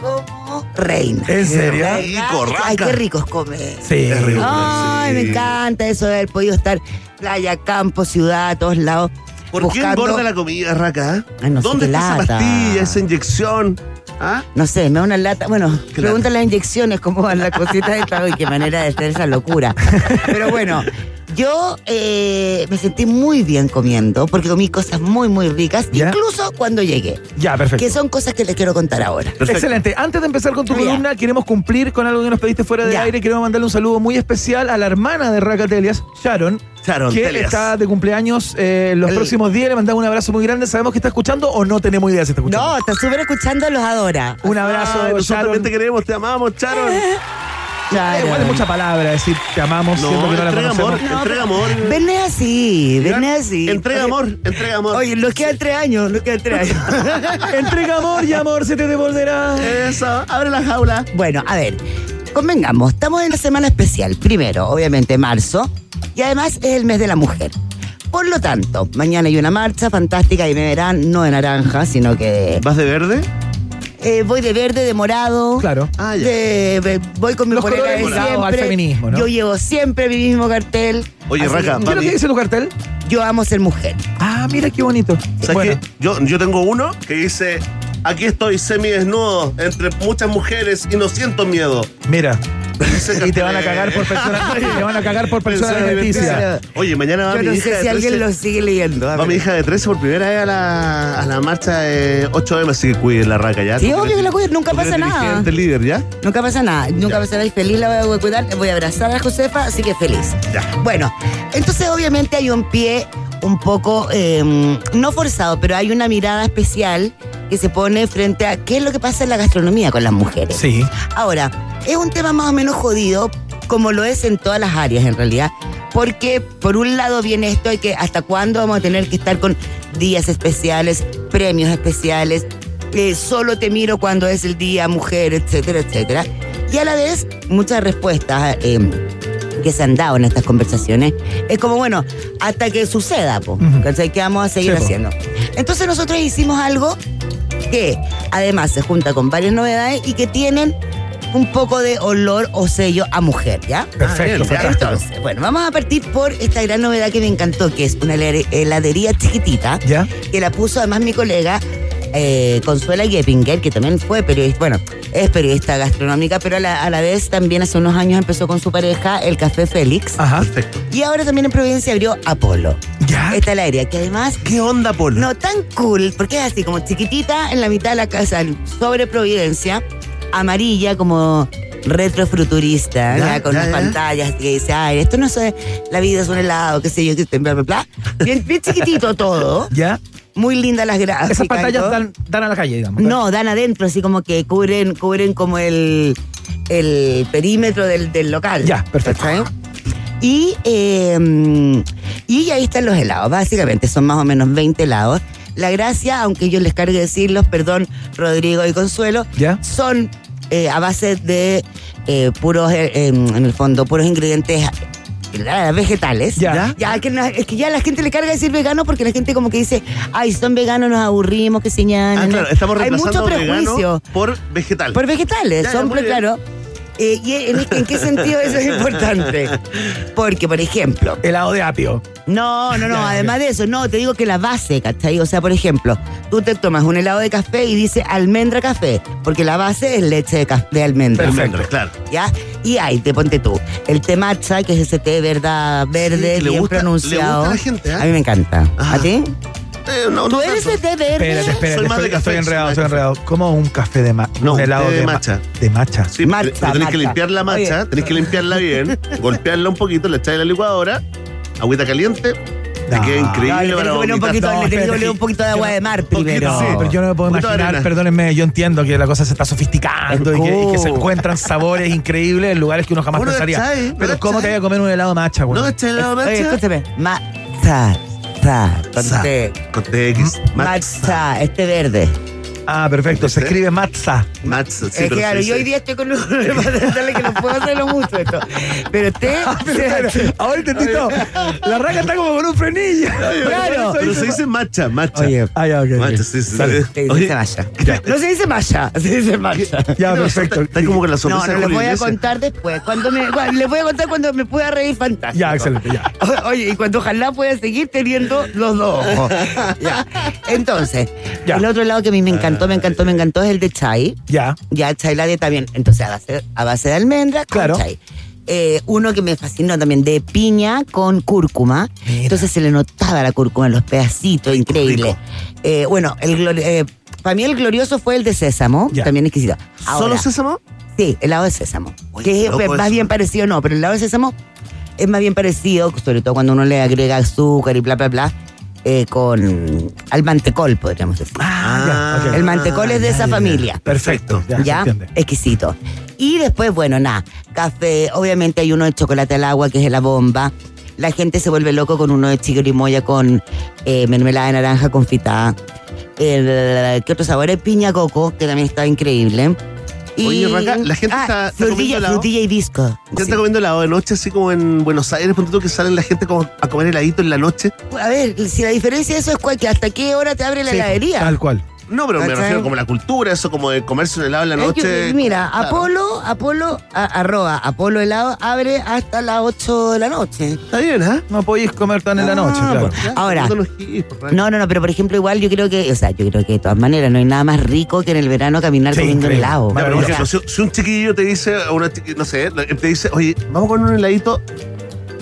como reina. ¿En serio? Rico, raca. Ay, qué rico es comer. Sí. Es rico. Ay, Sí. me encanta eso de haber podido estar playa, campo, ciudad, a todos lados. ¿Por qué buscando- engorda la comida, raca? Ay, no sé ¿Dónde qué está esa lata. pastilla, esa inyección? ¿Ah? No sé, me da una lata. Bueno, Qué pregunta las inyecciones, cómo van las cositas de trago y qué manera de hacer esa locura. <laughs> Pero bueno, yo eh, me sentí muy bien comiendo porque comí cosas muy, muy ricas, ¿Ya? incluso cuando llegué. Ya, perfecto. Que son cosas que les quiero contar ahora. Perfecto. Excelente. Antes de empezar con tu Ya. columna, queremos cumplir con algo que nos pediste fuera de Ya. aire. Queremos mandarle un saludo muy especial a la hermana de Racatelias, Sharon, Sharon que Telias. está de cumpleaños eh, los El- próximos días. Le mandamos un abrazo muy grande. ¿Sabemos que está escuchando o no tenemos idea si está escuchando? No, está súper escuchando, los adora. Un abrazo, Ay, nosotros Sharon. también te queremos, te amamos, Charon. <laughs> Claro. Eh, igual es mucha palabra decir te amamos, No, que no la entrega amor, conocemos. entrega amor. Vene así, vene así. Entrega Oye, amor, entrega amor. Oye, nos quedan tres años, nos quedan tres años. <laughs> Entrega amor y amor se te devolverá. Eso, abre la jaula. Bueno, a ver, convengamos, estamos en la semana especial. Primero, obviamente, marzo. Y además es el mes de la mujer. Por lo tanto, mañana hay una marcha fantástica y me verán no de naranja, sino que ¿Vas de verde? Eh, voy de verde, de morado. Claro. Ah, ya. de- de- voy con mi Los polera de colores ligados al siempre. feminismo, ¿no? Yo llevo siempre mi mismo cartel. Oye, Así que ¿Qué es lo que dice tu cartel? Yo amo ser mujer. Ah, mira qué bonito. ¿Sabes Bueno, qué? Yo, yo tengo uno que dice, aquí estoy semidesnudo entre muchas mujeres y no siento miedo. mira. <laughs> Y te van a cagar por personas, te van a cagar por personas. Oye, mañana va Yo mi no hija sé de si alguien 13. lo sigue leyendo. a Va mi hija de 13 por primera vez a la, a la marcha de 8M, así que cuide la raca ya. Sí, obvio que la cuido, nunca pasa nada. dirigente, líder, ¿ya? Nunca pasa nada, nunca pasa nada y feliz la voy a cuidar, voy a abrazar a Josefa, así que feliz. Ya. Bueno, entonces obviamente hay un pie un poco, eh, no forzado, pero hay una mirada especial que se pone frente a qué es lo que pasa en la gastronomía con las mujeres. Sí. Ahora, es un tema más o menos jodido, como lo es en todas las áreas en realidad, porque por un lado viene esto de que hasta cuándo vamos a tener que estar con días especiales, premios especiales, eh, solo te miro cuando es el día mujer, etcétera, etcétera. Y a la vez, muchas respuestas eh, que se han dado en estas conversaciones es como, bueno, hasta que suceda, po, Ujú. ¿cachai? ¿Qué vamos a seguir Sí, haciendo? Entonces nosotros hicimos algo que además se junta con varias novedades y que tienen un poco de olor o sello a mujer, ¿ya? Perfecto, bien, fantástico. Entonces, bueno, vamos a partir por esta gran novedad que me encantó, que es una heladería chiquitita, ¿Ya? que la puso además mi colega eh, Consuela Geppinger, que también fue periodista, bueno, es periodista gastronómica, pero a la, a la vez también hace unos años empezó con su pareja el Café Félix. Ajá. Perfecto. Y ahora también en Providencia abrió Apolo. ¿Ya? Esta heladería, que además ¿Qué onda, Polo? no tan cool, porque es así, como chiquitita en la mitad de la casa, sobre Providencia, amarilla, como retrofuturista, Ya, con ya, ya. pantallas que dice, ay, esto no es, la vida es un helado, qué sé yo, qué sé, bla, bla, bla. Bien, bien chiquitito todo, <laughs> ¿Ya? Muy lindas las gráficas. Esas pantallas dan, dan a la calle, digamos. No, dan adentro, así como que cubren, cubren como el, el perímetro del, del local. Ya, perfecto. ¿cachai? Y, eh, y ahí están los helados, básicamente, son más o menos 20 helados. La gracia, aunque yo les cargue decirlos, perdón, Rodrigo y Consuelo, ¿Ya? son eh, a base de eh, puros, eh, em, en el fondo, puros ingredientes vegetales. Ya. Ya, que es que ya la gente le carga decir vegano porque la gente como que dice, ay, si son veganos nos aburrimos, que señalan. Ah, claro, estamos Hay mucho prejuicio. vegano por vegetal. Por vegetales, Ya, ya, son, bien. claro. Eh, ¿Y en, en qué sentido eso es importante? Porque, por ejemplo. Helado de apio. No, no, no. Además de eso, no, te digo que la base, ¿cachai? O sea, por ejemplo, tú te tomas un helado de café y dice almendra café, porque la base es leche de, almendra. Perfecto, claro. ¿Ya? Y ahí te ponte tú. El té matcha, que es ese té verdad verde, le bien gusta- le pronunciado. gusta a la gente, ¿eh? A mí me encanta. ¿A ti? Eh, no, ¿Tú no eres tanto. de té verde? Espérate, espérate. Soy más estoy, de estoy café, enredado, estoy más de enredado. ¿Cómo un café de matcha? No, un helado de de, ma- matcha. De matcha. Sí, Matcha, pero tenés que limpiar la matcha, Oye. tenés que limpiarla bien, <laughs> golpearla un poquito, le echáis la licuadora, agüita caliente, te No. queda increíble No, le para que poner un poquito, un de agua de mar primero. Sí, pero yo no me puedo imaginar, perdónenme, yo entiendo que la cosa se está sofisticando y que, y que se encuentran sabores increíbles en lugares que uno jamás Uno pensaría. echai, Pero ¿cómo echai. te voy a comer un helado matcha, güey? ¿No la Oye, matcha? escúchame. Matcha, con. Con TX. Matcha, este verde. Ah, perfecto, se escribe matza. Matcha, sí, es pero que claro, sí, yo sí. hoy día estoy con un problema que no puedo hacerlo mucho esto. Pero <laughs> té, Ahora entendí todo. La raca está como con un frenillo. Claro. Pero se dice matcha, matcha. Oye, Ah, ya, ok. Matcha, sí, sí. Se dice matcha. No se dice matcha, <laughs> se dice matcha. Ya, ¿qué perfecto. Está como con la No, sorpresa no de les voy a contar después. Cuando me, cuando- les voy a contar cuando me pueda reír fantástico. Ya, excelente, ya. <laughs> Oye, y cuando ojalá pueda seguir teniendo los dos ojos. Ya. Entonces, Ya. el otro lado que a mí me encantó, me encantó, me encantó es el de chai. Ya. Ya, chai latte también. Entonces, a base, a base de almendra con Claro. chai. Eh, uno que me fascinó también, de piña con cúrcuma. Mira. Entonces se le notaba la cúrcuma en los pedacitos, increíble. Eh, bueno, el eh, para mí el glorioso fue el de sésamo, Ya. también exquisito. ¿Solo sésamo? Sí, helado de sésamo. Que es más eso. bien parecido, no, pero el helado de sésamo es más bien parecido, sobre todo cuando uno le agrega azúcar y bla, bla, bla, eh, con al mantecol, podríamos decir. Ah, ya, ok. el mantecol es de ya, esa ya, ya. familia. Perfecto. Ya. Exquisito. Y después, bueno, nada, café, obviamente hay uno de chocolate al agua, que es la bomba. La gente se vuelve loco con uno de chiquirimoya con eh, mermelada de naranja confitada. El, ¿Qué otro sabor? El piña coco, que también está increíble. Y, Oye, Raca, la gente ah, está- está comiendo frutilla, helado. frutilla y disco. ¿Qué Sí. está comiendo helado de noche, así como en Buenos Aires? Tú que salen la gente como a comer heladito en la noche. A ver, si la diferencia de eso es cual, que hasta qué hora te abre la Sí, heladería. Tal cual. No, pero me refiero como la cultura, eso como de comerse un helado en la Es noche. que, mira, Claro. Apolo, Apolo, a- arroba, Apolo helado abre hasta las 8 de la noche. Está bien, ¿ah? No podéis comer tan en la noche, claro. pues, Ahora. No, no, no, pero por ejemplo, igual yo creo que, o sea, yo creo que de todas maneras no hay nada más rico que en el verano caminar Sí, comiendo increíble. helado. Ya, pero, por Maravilloso. ejemplo, si, si un chiquillo te dice, una no sé, te dice, oye, vamos con un heladito,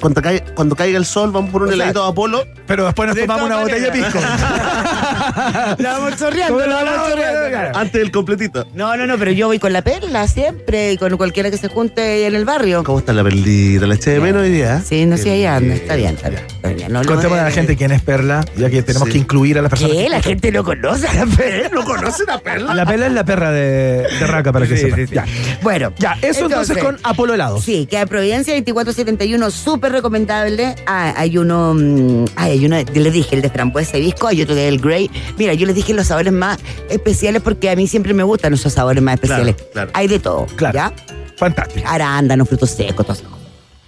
cuando caiga, cuando caiga el sol, vamos por un O sea, heladito de Apolo. Pero después nos De tomamos una botella de pisco. <laughs> La vamos chorreando, la vamos chorreando. Antes del completito. No, no, no, pero yo voy con la perla siempre, y con cualquiera que se junte en el barrio. ¿Cómo está la perlita? ¿La eché de menos hoy día? Sí, no sé, ahí anda, está bien, está bien. Está bien. No, no, Contémosle a la gente quién es Perla, ya que tenemos Sí. que incluir a las personas. ¿Qué? que La gente no conoce a la perla. ¿No conocen la perla? <laughs> La Perla es la perra de, de Raca, para que Sí, sepan. sí, sí. Ya. Bueno, Ya, eso entonces, con Apolo Helados. Sí, que a Providencia 2471, súper recomendable. Ah, hay uno, mm, ay, hay uno, yo les dije, el de frambuesa y disco, hay otro del Grey. Mira, yo les dije los sabores más especiales porque a mí siempre me gustan esos sabores más especiales. Claro, claro. Hay de todo, Claro. ¿ya? Fantástico. Arándanos, frutos secos, todos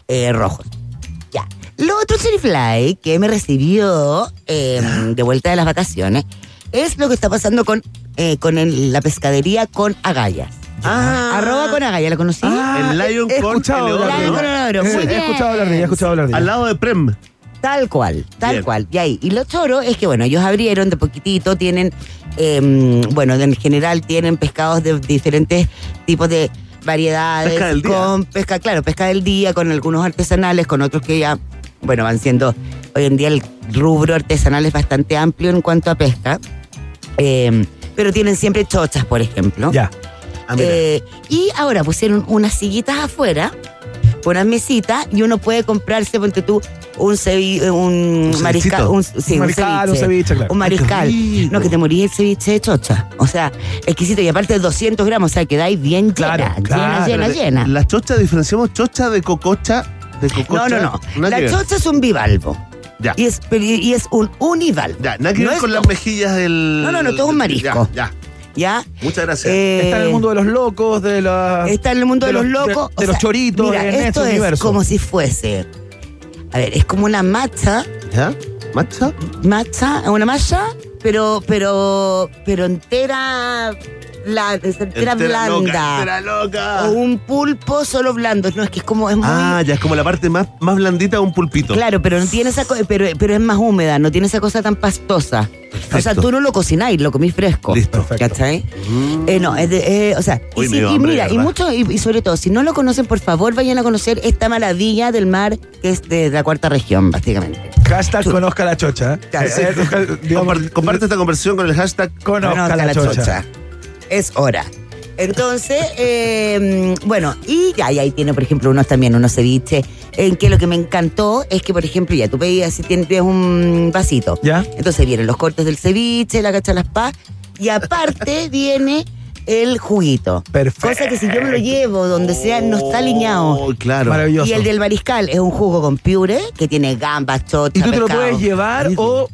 eh, rojos. Ya. Lo otro, Cherry Fly, que me recibió eh, de vuelta de las vacaciones, es lo que está pasando con, eh, con el- la pescadería con agallas. Ah. Arroba con agallas, ¿la conocí? El Lion he con escuchado el hablar de Lion con ¿no? el oro, muy bien. he escuchado hablar de ella, he escuchado hablar de Al ella. lado de Prem. Tal cual, tal Bien. cual. Y ahí, y lo choro es que, bueno, ellos abrieron de poquitito, tienen, eh, bueno, en general tienen pescados de diferentes tipos de variedades. Pesca del día. Con pesca, claro, pesca del día, con algunos artesanales, con otros que ya, bueno, van siendo, hoy en día el rubro artesanal es bastante amplio en cuanto a pesca. Eh, pero tienen siempre chochas, por ejemplo. Ya. Ah. Eh, y ahora pusieron unas sillitas afuera, unas mesitas, y uno puede comprarse, ponte tú, un cevi- eh, un, Un mariscal, un, sí, Un un mariscal, un ceviche, claro. Un qué mariscal. No, que te morís el ceviche de chocha. O sea, exquisito. Y aparte 200 gramos, o sea, quedáis bien Claro, llena, claro. llena, llena, llena. La chocha, diferenciamos chocha de cococha. De cococha. No, no, no. La chocha es un bivalvo. Ya. Y es, y es un univalvo. Ya, nada que No ver es con las mejillas del. No, no, no, todo un marisco. Ya, ya. ¿Ya? Muchas gracias. Eh, Está en el mundo de los locos, de la. Está en el mundo de, de los, los- de- locos. de o los sea, choritos, Mira, en esto ese es universo. como si fuese. A ver, es como una matcha. ¿Ya? ¿Macha? Matcha, una masa, pero, pero, pero entera. Blanda, es entera, Entera blanda. loca, entera loca. O un pulpo solo blando. No, es que es como, es muy... Ah, ya es como la parte más, más blandita de un pulpito. Claro, pero no tiene esa pero, pero es más húmeda, no tiene esa cosa tan pastosa. O sea, tú no lo cocináis, lo comís fresco. Listo. ¿Cachai? Eh, no, es de, eh, o sea, Uy, y, mira, y mucho, y, y sobre todo, si no lo conocen, por favor, vayan a conocer esta maravilla del mar que es de la cuarta región, básicamente. Hashtag conozca la chocha. ¿eh? Sí. Eh, digamos, Comparte, comparte esta conversión con el hashtag Conozca la chocha. Es hora. Entonces, eh, bueno, y ya, y ahí tiene, por ejemplo, unos también, unos ceviches, en que lo que me encantó es que, por ejemplo, ya tú pedías, si tienes un vasito. ¿Ya? Entonces vienen los cortes del ceviche, la cacha las pa, y aparte <laughs> viene el juguito. Perfecto. Cosa que si yo me lo llevo donde sea, no está alineado. Oh, claro. Maravilloso. Y el del mariscal es un jugo con piure que tiene gambas, chocha, Y tú te lo puedes llevar o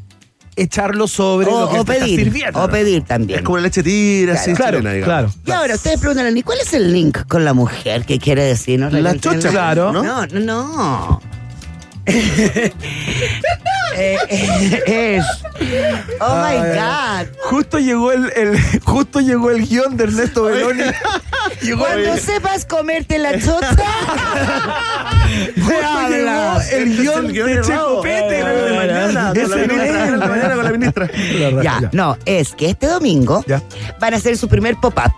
echarlo sobre o, lo que o te estás pedir, sirviendo. o pedir también. Es como la leche tira, así, Claro, chilena, digamos. claro. Y ahora ustedes preguntan a mí, ¿cuál es el link con la mujer? ¿Qué quiere decir? ¿no? La Realmente, chocha, claro. No, no, no. Eh, eh, es. Oh Ay, my God. Justo llegó el, el- justo llegó el guion de Ernesto Beloni. <laughs> Llegó Cuando el- sepas comerte la chota, <laughs> llegó el Este guion el guion de de. Checopete. De mañana, con la mañana con la ministra. Ya, no, es que este domingo Ya. van a hacer su primer pop-up.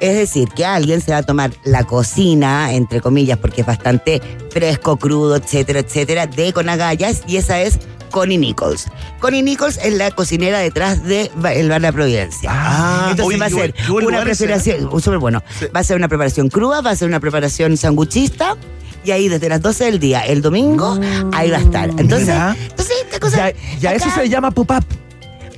Es decir, que alguien se va a tomar la cocina, entre comillas, porque es bastante fresco, crudo, etcétera, etcétera, de Conagallas, y esa es Connie Nichols. Connie Nichols es la cocinera detrás de el Bar La Providencia. Ah, Entonces oye, va a ser buen- una ¿eh? preparación, súper bueno. Va a ser una preparación cruda, va a ser una preparación sanguchista, y ahí desde las 12 del día, el domingo, ahí va a estar. Entonces, Mira. entonces esta cosa. Ya, ya eso se llama pop-up.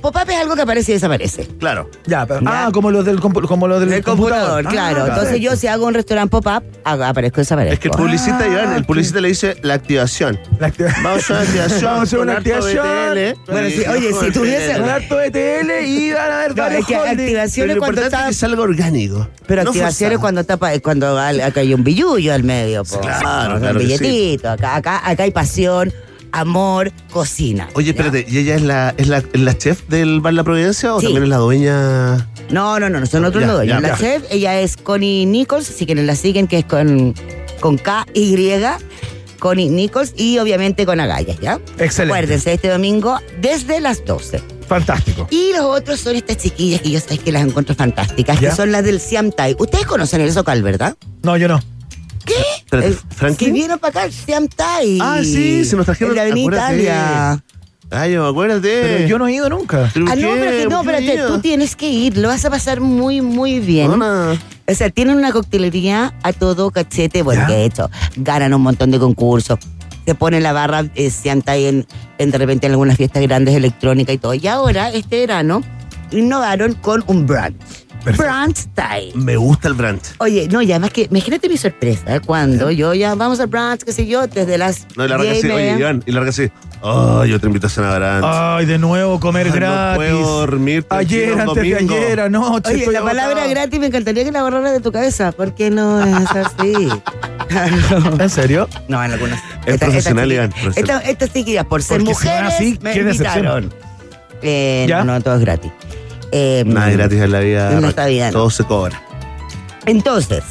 Pop-up es algo que aparece y desaparece. Claro. Ya, pero- Ya. ah, como los del, compu- como los del El computador, claro. Ah, Entonces yo si hago un restaurante pop-up, aparezco y desaparezco. Es que el publicista, Iván, el publicista le dice la activación. La activa- Vamos a una activación. <laughs> Vamos a hacer una activación. BTL. Bueno, sí, oye, si tuviese- BTL. Con harto de TL y van a ver No, varios es que. Pero activaciones lo cuando importante está... es que salga orgánico. Pero no activaciones forzado. cuando tapa, cuando acá hay un billullo al medio, po. Claro, Un claro sí. billetito. Acá, acá, acá hay pasión, amor, cocina. Oye, espérate, ¿y ella es la, es la, es la chef del Bar La Providencia o Sí. también es la dueña? No, no, no, no son otros Ya, los dueños. ya, La ya. chef, ella es Connie Nichols, si quienes la siguen, que es con, con K-Y, Connie Nichols, y obviamente con Agallas, ¿ya? Excelente. Acuérdense, este domingo desde las 12. Fantástico. Y los otros son estas chiquillas que yo sé que las encuentro fantásticas, ¿Ya? que son las del Siam Thai. Ustedes conocen el Socal, ¿verdad? No, yo no. Espérate, El-. Que vino para acá el Siam Thai. Ah, sí, se nos trajeron- En la Avenida acuérdate. Italia. Ay, acuérdate. Pero yo no he ido nunca. ¿Pero Ah, no, qué? pero que no, ¿Por qué espérate, tú tienes que ir, lo vas a pasar muy, muy bien. O sea, tienen una coctelería a todo cachete, bueno, que de hecho, ganan un montón de concursos. Se pone la barra, eh, se anta ahí en, en de repente en algunas fiestas grandes electrónicas y todo. Y ahora, este verano, innovaron con un brunch. Brunch Thai. Me gusta el brunch. Oye, no, y además que, imagínate mi sorpresa, ¿eh? cuando yo ya vamos al brunch, qué sé yo, desde las No, y larga 10 y así, oye. Iván, y larga así. Ay, otra invitación a brunch. Ay, de nuevo comer Ay, gratis. No puedo dormir. Ayer, antes de ayer, anoche. Oye, la palabra agotado. gratis me encantaría que la borraras de tu cabeza, porque no es así. <laughs> ¿En serio? No, en algunas. Es profesional, Iván, profesional. Esta, esta chiquillas, por ser Porque mujeres, así, me qué invitaron. Eh, ¿Ya? No, no, todo es gratis. Eh, Nada es gratis en la vida. En esta vida, no. Todo se cobra. Entonces,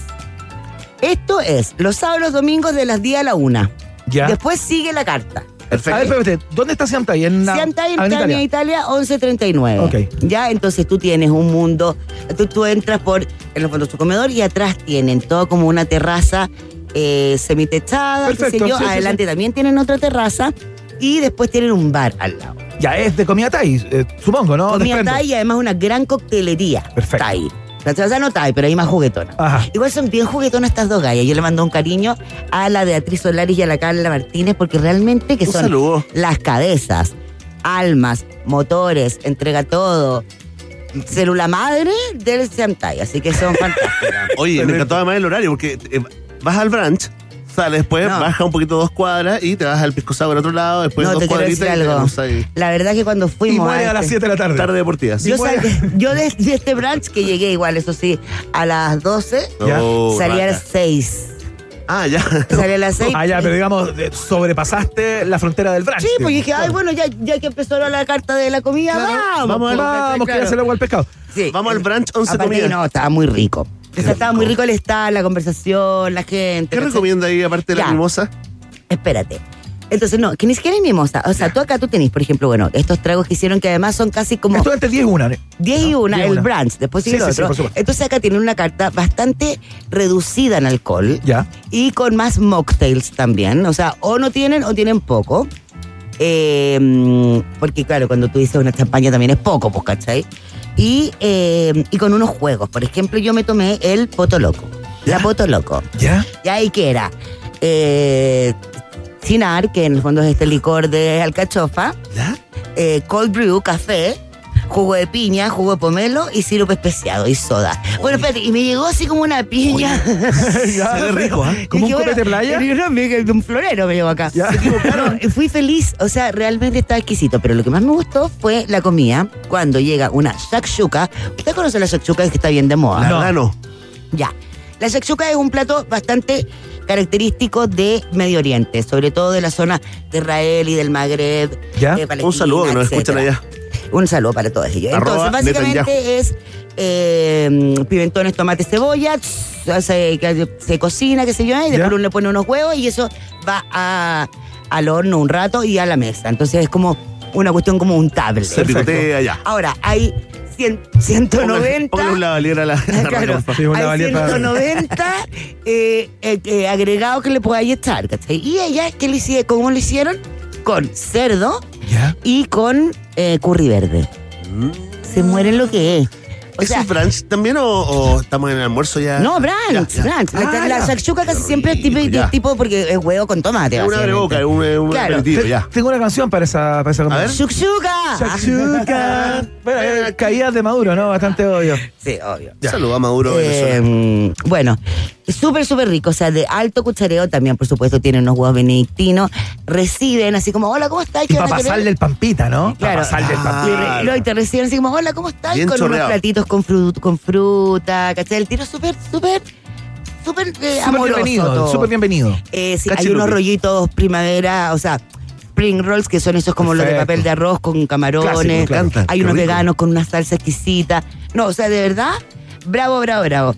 esto es los sábados y los domingos de las 10 a la 1. Ya. Después sigue la carta. A ver, espérate, ¿dónde está Siamtai? En la- Siamtai en Avenida Italia, Italia 1139. Ok. Ya, entonces tú tienes un mundo, tú, tú entras por, en el fondo, su comedor y atrás tienen todo como una terraza eh, semitechada, qué sé Perfecto, yo. sí, sí, Adelante sí. también tienen otra terraza y después tienen un bar al lado. Ya es de comida Thai, eh, supongo, ¿no? Comida Desprendo. Thai y además una gran coctelería. Perfecto. Thai. O sea, no Thai, pero hay más juguetona. Ajá. Igual son bien juguetonas estas dos gallas. Yo le mando un cariño a la Beatriz Solaris y a la Carla Martínez porque realmente que Un son saludo. las cabezas, almas, motores, entrega todo. Célula madre del Siamtai, así que son <laughs> fantásticas. Oye, me encantó además el horario porque eh, vas al brunch, sales después, No. baja un poquito dos cuadras y te vas al pisco sour al otro lado, después No, dos te cuadritas decir y te ahí. La verdad que cuando Y fuimos muere a las este- 7 de la tarde. Tarde deportiva. Yo, yo de, de este brunch que llegué igual, eso sí, a las 12, Ya. Oh, salí a las 6. Ah, ya. Sale a las 6. Ah, ya, pero digamos, sobrepasaste la frontera del brunch. Sí, pues digamos. dije, ay, bueno, ya, ya que empezó la carta de la comida, vamos. Vamos, pues, vamos, que claro. ya se le agua al pescado. Sí. Vamos al brunch 11 Aparte, comidas. no, estaba muy rico. O sea, estaba muy rico el estar, la conversación, la gente. ¿Qué recomienda ahí aparte de la Ya. mimosa? Espérate. Entonces, no, que ni siquiera es mimosa. O sea, tú acá tú tenés, por ejemplo, bueno, estos tragos que hicieron que además son casi como Esto entre 10 y 1. 10 y 1, 10 y el una. brunch, después sigue Sí, el sí, sí, otro. por supuesto. Entonces acá tienen una carta bastante reducida en alcohol Ya. y con más mocktails también. O sea, o no tienen o tienen poco. Eh, mm, porque claro, cuando tú dices una champaña también es poco, pues, ¿cachai? Y, eh, y con unos juegos. Por ejemplo, yo me tomé el Poto Loco. La Poto Loco. ¿Ya? ¿Y ahí qué era? Eh, Cinar, que en el fondo es este licor de alcachofa. eh, cold brew, café. Jugo de piña, jugo de pomelo y sirope especiado y soda. Bueno, espérate, y me llegó así como una piña. Ya, <laughs> rico, ¿ah? ¿Como un copete de playa? y no, me- de un florero me llegó acá. Ya. No, <laughs> fui feliz, o sea, realmente estaba exquisito, pero lo que más me gustó fue la comida cuando llega una shakshuka. ¿Usted conoce la shakshuka que está bien de moda? La verdad no. Ya. La shakshuka es un plato bastante característico de Medio Oriente, sobre todo de la zona de Israel y del Magreb. ¿Ya? de Palestina, Un saludo que nos escuchan allá. Un saludo para todos ellos. Arroba Entonces, básicamente Netanyahu. es eh, pimentones, tomate, cebolla, se, que se cocina, qué sé yo, y después ¿Ya? uno le pone unos huevos y eso va a- al horno un rato y a la mesa. Entonces es como una cuestión como un tablet. Se picotea ya. Ahora, hay 100, 190. Póngale un lavalier a la, <laughs> a la Claro, Rafa. Sí, un hay lavalier para- 190 eh, eh, eh, agregados que le podáis echar, ¿cachai? Y ella, ¿qué le hicieron? ¿cómo lo hicieron? Con cerdo ¿Ya? y con eh, curry verde. Se mueren lo que es. O ¿Eso sea, es brunch también o, o estamos en el almuerzo ya? no, brunch, Ya, ya. brunch. La, Ah, la shakshuka casi siempre es tipo, ya. tipo porque es huevo con tomate. Es una es un, es un Claro. aperitivo, Te- ya. Tengo una canción para esa, para esa A ver. ¡Shakshuka! Shakshuka. <laughs> Bueno, eh, caídas de Maduro, ¿no? Bastante obvio. Sí, obvio. Saludos a Maduro, Eh, Venezuela. bueno, súper, súper rico. O sea, de alto cuchareo también, por supuesto, tienen unos huevos benedictinos. Reciben así como, hola, ¿cómo estás? Y ¿Qué para van a querer?" pasarle el pampita, ¿no? Claro. Para pasarle el Y, pampita. re- y te reciben así como, hola, ¿cómo estás? Bien con chorreado. unos platitos con, fru- con fruta, ¿cachai? El tiro súper, súper, súper eh, bienvenido, súper bienvenido. Eh, sí, hay unos rollitos primavera, o sea, spring rolls, que son esos como los de papel de arroz con camarones. Clásico, Hay qué unos rico. veganos con una salsa exquisita. No, o sea, de verdad, bravo, bravo, bravo.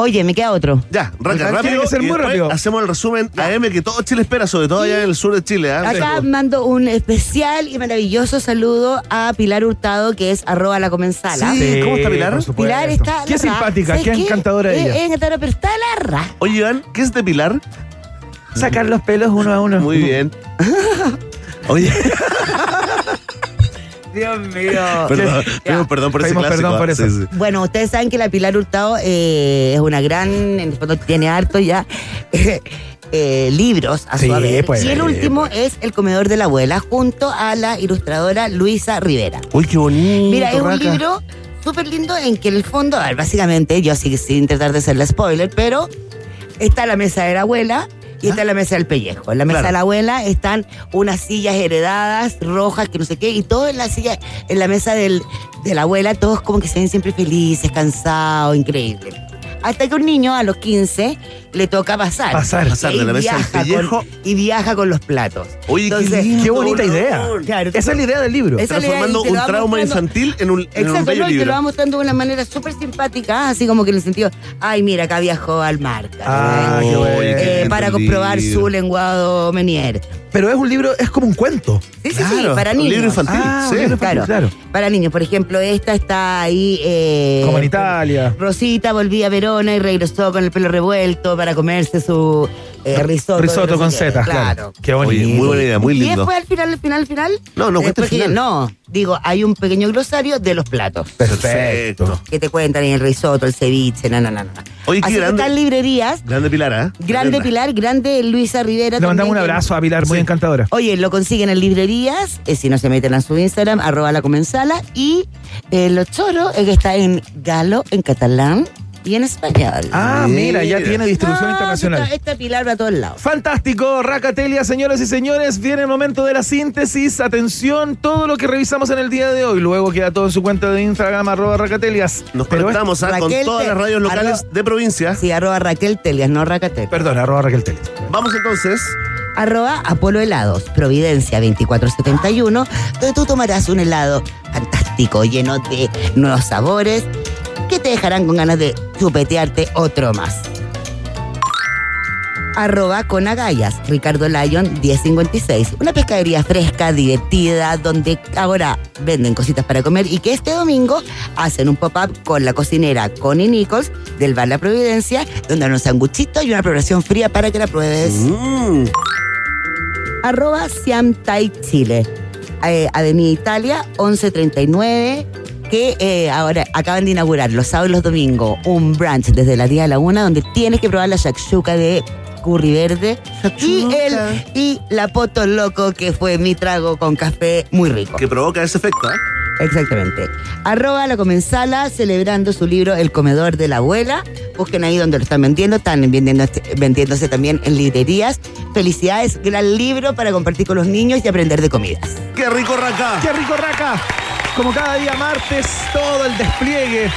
Oye, me queda otro. Ya, raca, Tiene rápido. que ser y muy después rápido. Hacemos el resumen AM que todo Chile espera, sobre todo allá en el sur de Chile. ¿ah? Acá Sí. mando un especial y maravilloso saludo a Pilar Hurtado, que es arroba la comensala. Sí, ¿cómo está Pilar? por supuesto. Pilar está. Qué la simpática, ¿sabes qué encantadora Es- ella. Es encantadora, pero está la ra. Oye, Iván, ¿qué es de Pilar? Sacar los pelos uno a uno. Muy bien. <laughs> Oye, <laughs> Dios mío. perdón, pedimos perdón por ese clásico. perdón por ah, eso. sí, sí. Bueno, ustedes saben que la Pilar Hurtado eh, es una gran, en el fondo tiene harto ya <laughs> eh, libros a su Sí, haber. pues, y el último es El comedor de la abuela, junto a la ilustradora Luisa Rivera. Uy, qué bonito. Mira, es un libro súper lindo en que en el fondo, a ver, básicamente, yo sí sin tratar de hacerle spoiler, pero está la mesa de la abuela y está la mesa del pellejo. En la mesa Claro. de la abuela están unas sillas heredadas, rojas, que no sé qué, y todo en la silla, en la mesa del, de la abuela, todos como que se ven siempre felices, cansados, increíble. Hasta que un niño a los 15 le toca pasar. Pasar. Pasar de Y la mesa viaja pellejo. con- y viaja con los platos. Oye, qué Entonces, lindo, Qué bonita idea. Claro, Esa es la idea del libro. Idea, Transformando te un trauma mostrando- infantil en un, en un Exacto, bello ¿no? y te lo libro. va mostrando de una manera súper simpática, así como que en el sentido, ay, mira, acá viajó al mar. Ah, qué bueno. Oye, qué Eh, para comprobar libro. su lenguado menier. Pero es un libro, es como un cuento. Sí, sí, sí, para un niños. libro infantil, Ah, sí. un libro infantil, Claro, claro. para niños. Por ejemplo, esta está ahí. Eh, Como en Italia. Rosita volvía a Verona y regresó con el pelo revuelto para comerse su eh, risotto. Con qué. setas, claro. Qué bonito. Oye, muy buena idea, muy Y lindo. después al final, al final, al final. No, no, que- final. No, digo, hay un pequeño glosario de los platos. Perfecto. Que te cuentan en el risotto, el ceviche, no, no, no. no. Oye, qué Así que grande. están librerías. Grande Pilar, ¿ah? Grande. Pilar, grande Luisa Rivera. Le mandamos un abrazo a Pilar, muy Sí. encantadora. Oye, lo consiguen en librerías, eh, si no se meten a su Instagram, arroba la comensala. Y eh, lo choro es que está en galo, en catalán, y en español. Ah, mira, ya tiene distribución No, internacional. Esta, esta Pilar va a todos lados. Fantástico, Racatelia, señoras y señores. Viene el momento de la síntesis. Atención, todo lo que revisamos en el día de hoy. Luego queda todo en su cuenta de Instagram, arroba Racatelias. Nos Pero conectamos ¿ah? con todas las radios locales arroba- de provincia. Sí, arroba Raquel Telias, no Racatelia. Perdón, arroba Raquel Telias. Vamos entonces. Arroba Apolo Helados, Providencia 2471, donde tú tomarás un helado fantástico, lleno de nuevos sabores, que te dejarán con ganas de chupetearte otro más. Arroba con agallas, Ricardo Lyon 1056. Una pescadería fresca, divertida, donde ahora venden cositas para comer y que este domingo hacen un pop-up con la cocinera Connie Nichols del Bar La Providencia, donde hay un sanguchito y una preparación fría para que la pruebes. Arroba Siam Thai Chile. Eh, Avenida Italia 1139 que eh, ahora acaban de inaugurar los sábados y los domingos un brunch desde la 10 a la 1 donde tienes que probar la shakshuka de curry verde y, el, y la poto loco que fue mi trago con café muy rico. Que provoca ese efecto, ¿ah? Exactamente. Arroba la comensala celebrando su libro El comedor de la abuela. Busquen ahí donde lo están vendiendo. Están vendiendo, vendiéndose también en librerías. Felicidades, gran libro para compartir con los niños y aprender de comidas. ¡Qué rico, Raca! ¡Qué rico, Raca! Como cada día martes, todo el despliegue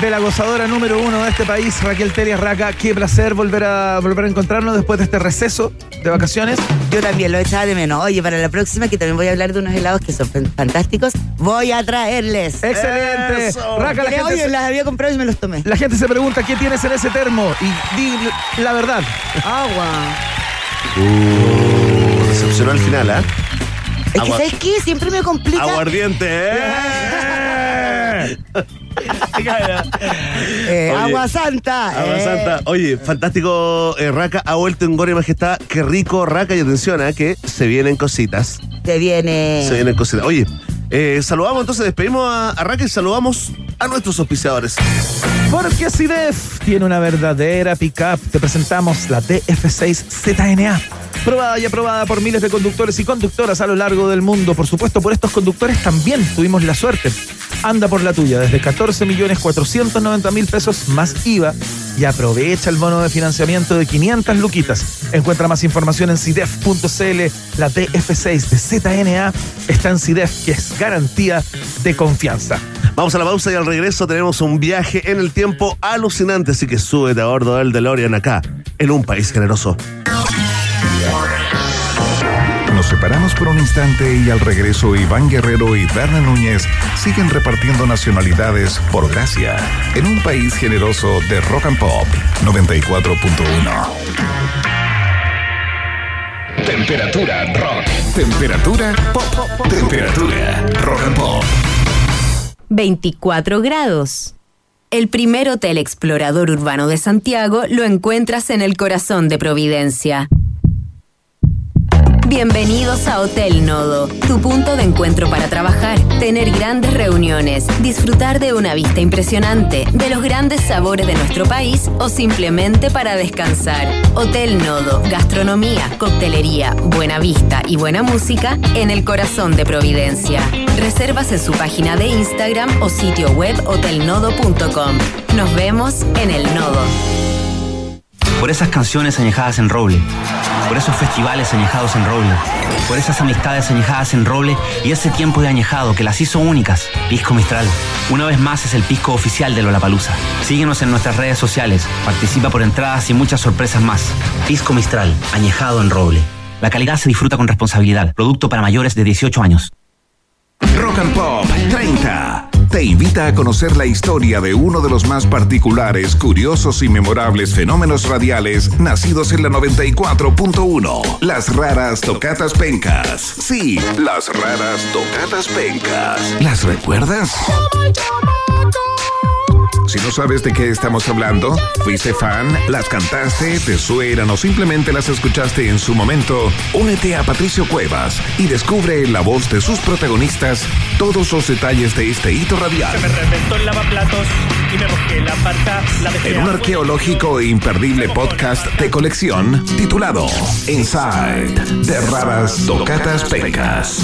de la gozadora número uno de este país, Raquel Telias Raca. Qué placer volver a, volver a encontrarnos después de este receso de vacaciones. Yo también lo echaba de menos. Oye, para la próxima, que también voy a hablar de unos helados que son fan- fantásticos, voy a traerles. ¡Excelente! Eso. Raca, la Que, gente oye, se- las había comprado y me los tomé. La gente se pregunta qué tienes en ese termo y di la verdad. Agua. Uh, decepcionó al final, ¿ah? Es que, ¿sabes qué? Siempre me complica. Aguardiente, ¿eh? <laughs> Eh, Oye. agua Santa. Agua eh. Santa. Oye, fantástico, eh, Raca ha vuelto en y Majestad. Qué rico, Raca, y atención, ¿ah? que se vienen cositas. Se viene. Se vienen cositas. Oye, eh, saludamos entonces, despedimos a, a y saludamos a nuestros auspiciadores. Porque Acidef tiene una verdadera pickup. Te presentamos la DF6 ZNA. Probada y aprobada por miles de conductores y conductoras a lo largo del mundo. Por supuesto, por estos conductores también tuvimos la suerte. Anda por la tuya desde 14 millones 490 mil pesos más IVA y aprovecha el bono de financiamiento de 500 luquitas. Encuentra más información en CIDEF.cl. La DF6 de ZNA está en CIDEF, que es garantía de confianza. Vamos a la pausa y al regreso tenemos un viaje en el tiempo alucinante, así que súbete a bordo del DeLorean acá, en un país generoso. Nos separamos por un instante y al regreso Iván Guerrero y Berna Núñez siguen repartiendo nacionalidades por gracia en un país generoso de Rock and Pop 94.1. Temperatura rock. Temperatura pop. Temperatura rock and pop. 24 grados. El primer hotel explorador urbano de Santiago lo encuentras en el corazón de Providencia. Bienvenidos a Hotel Nodo, tu punto de encuentro para trabajar, tener grandes reuniones, disfrutar de una vista impresionante, de los grandes sabores de nuestro país o simplemente para descansar. Hotel Nodo, gastronomía, coctelería, buena vista y buena música en el corazón de Providencia. Reservas en su página de Instagram o sitio web hotelnodo.com. Nos vemos en el Nodo. Por esas canciones añejadas en roble. Por esos festivales añejados en roble. Por esas amistades añejadas en roble y ese tiempo de añejado que las hizo únicas. Pisco Mistral. Una vez más es el pisco oficial de Lollapalooza. Síguenos en nuestras redes sociales. Participa por entradas y muchas sorpresas más. Pisco Mistral. Añejado en roble. La calidad se disfruta con responsabilidad. Producto para mayores de 18 años. Rock and Pop 30 te invita a conocer la historia de uno de los más particulares, curiosos y memorables fenómenos radiales nacidos en la 94.1. Las raras tocatas pencas. Sí, las raras tocatas pencas. ¿Las recuerdas? Si no sabes de qué estamos hablando, fuiste fan, las cantaste, te suenan o simplemente las escuchaste en su momento, únete a Patricio Cuevas y descubre en la voz de sus protagonistas todos los detalles de este hito radial. Se me reventó el lavaplatos y me mojé la parca. La dejé En un arqueológico e imperdible podcast de colección titulado Inside de raras tocatas pecas.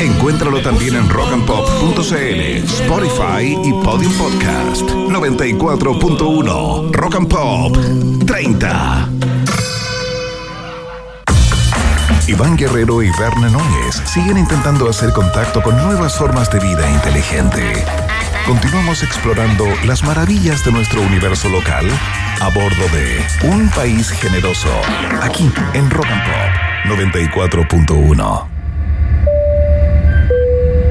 Encuéntralo también en rockandpop.cl, Spotify y Podium Podcast 94.1 Rock and Pop 30. Iván Guerrero y Verne Núñez siguen intentando hacer contacto con nuevas formas de vida inteligente. Continuamos explorando las maravillas de nuestro universo local a bordo de Un País Generoso, aquí en Rock and Pop 94.1.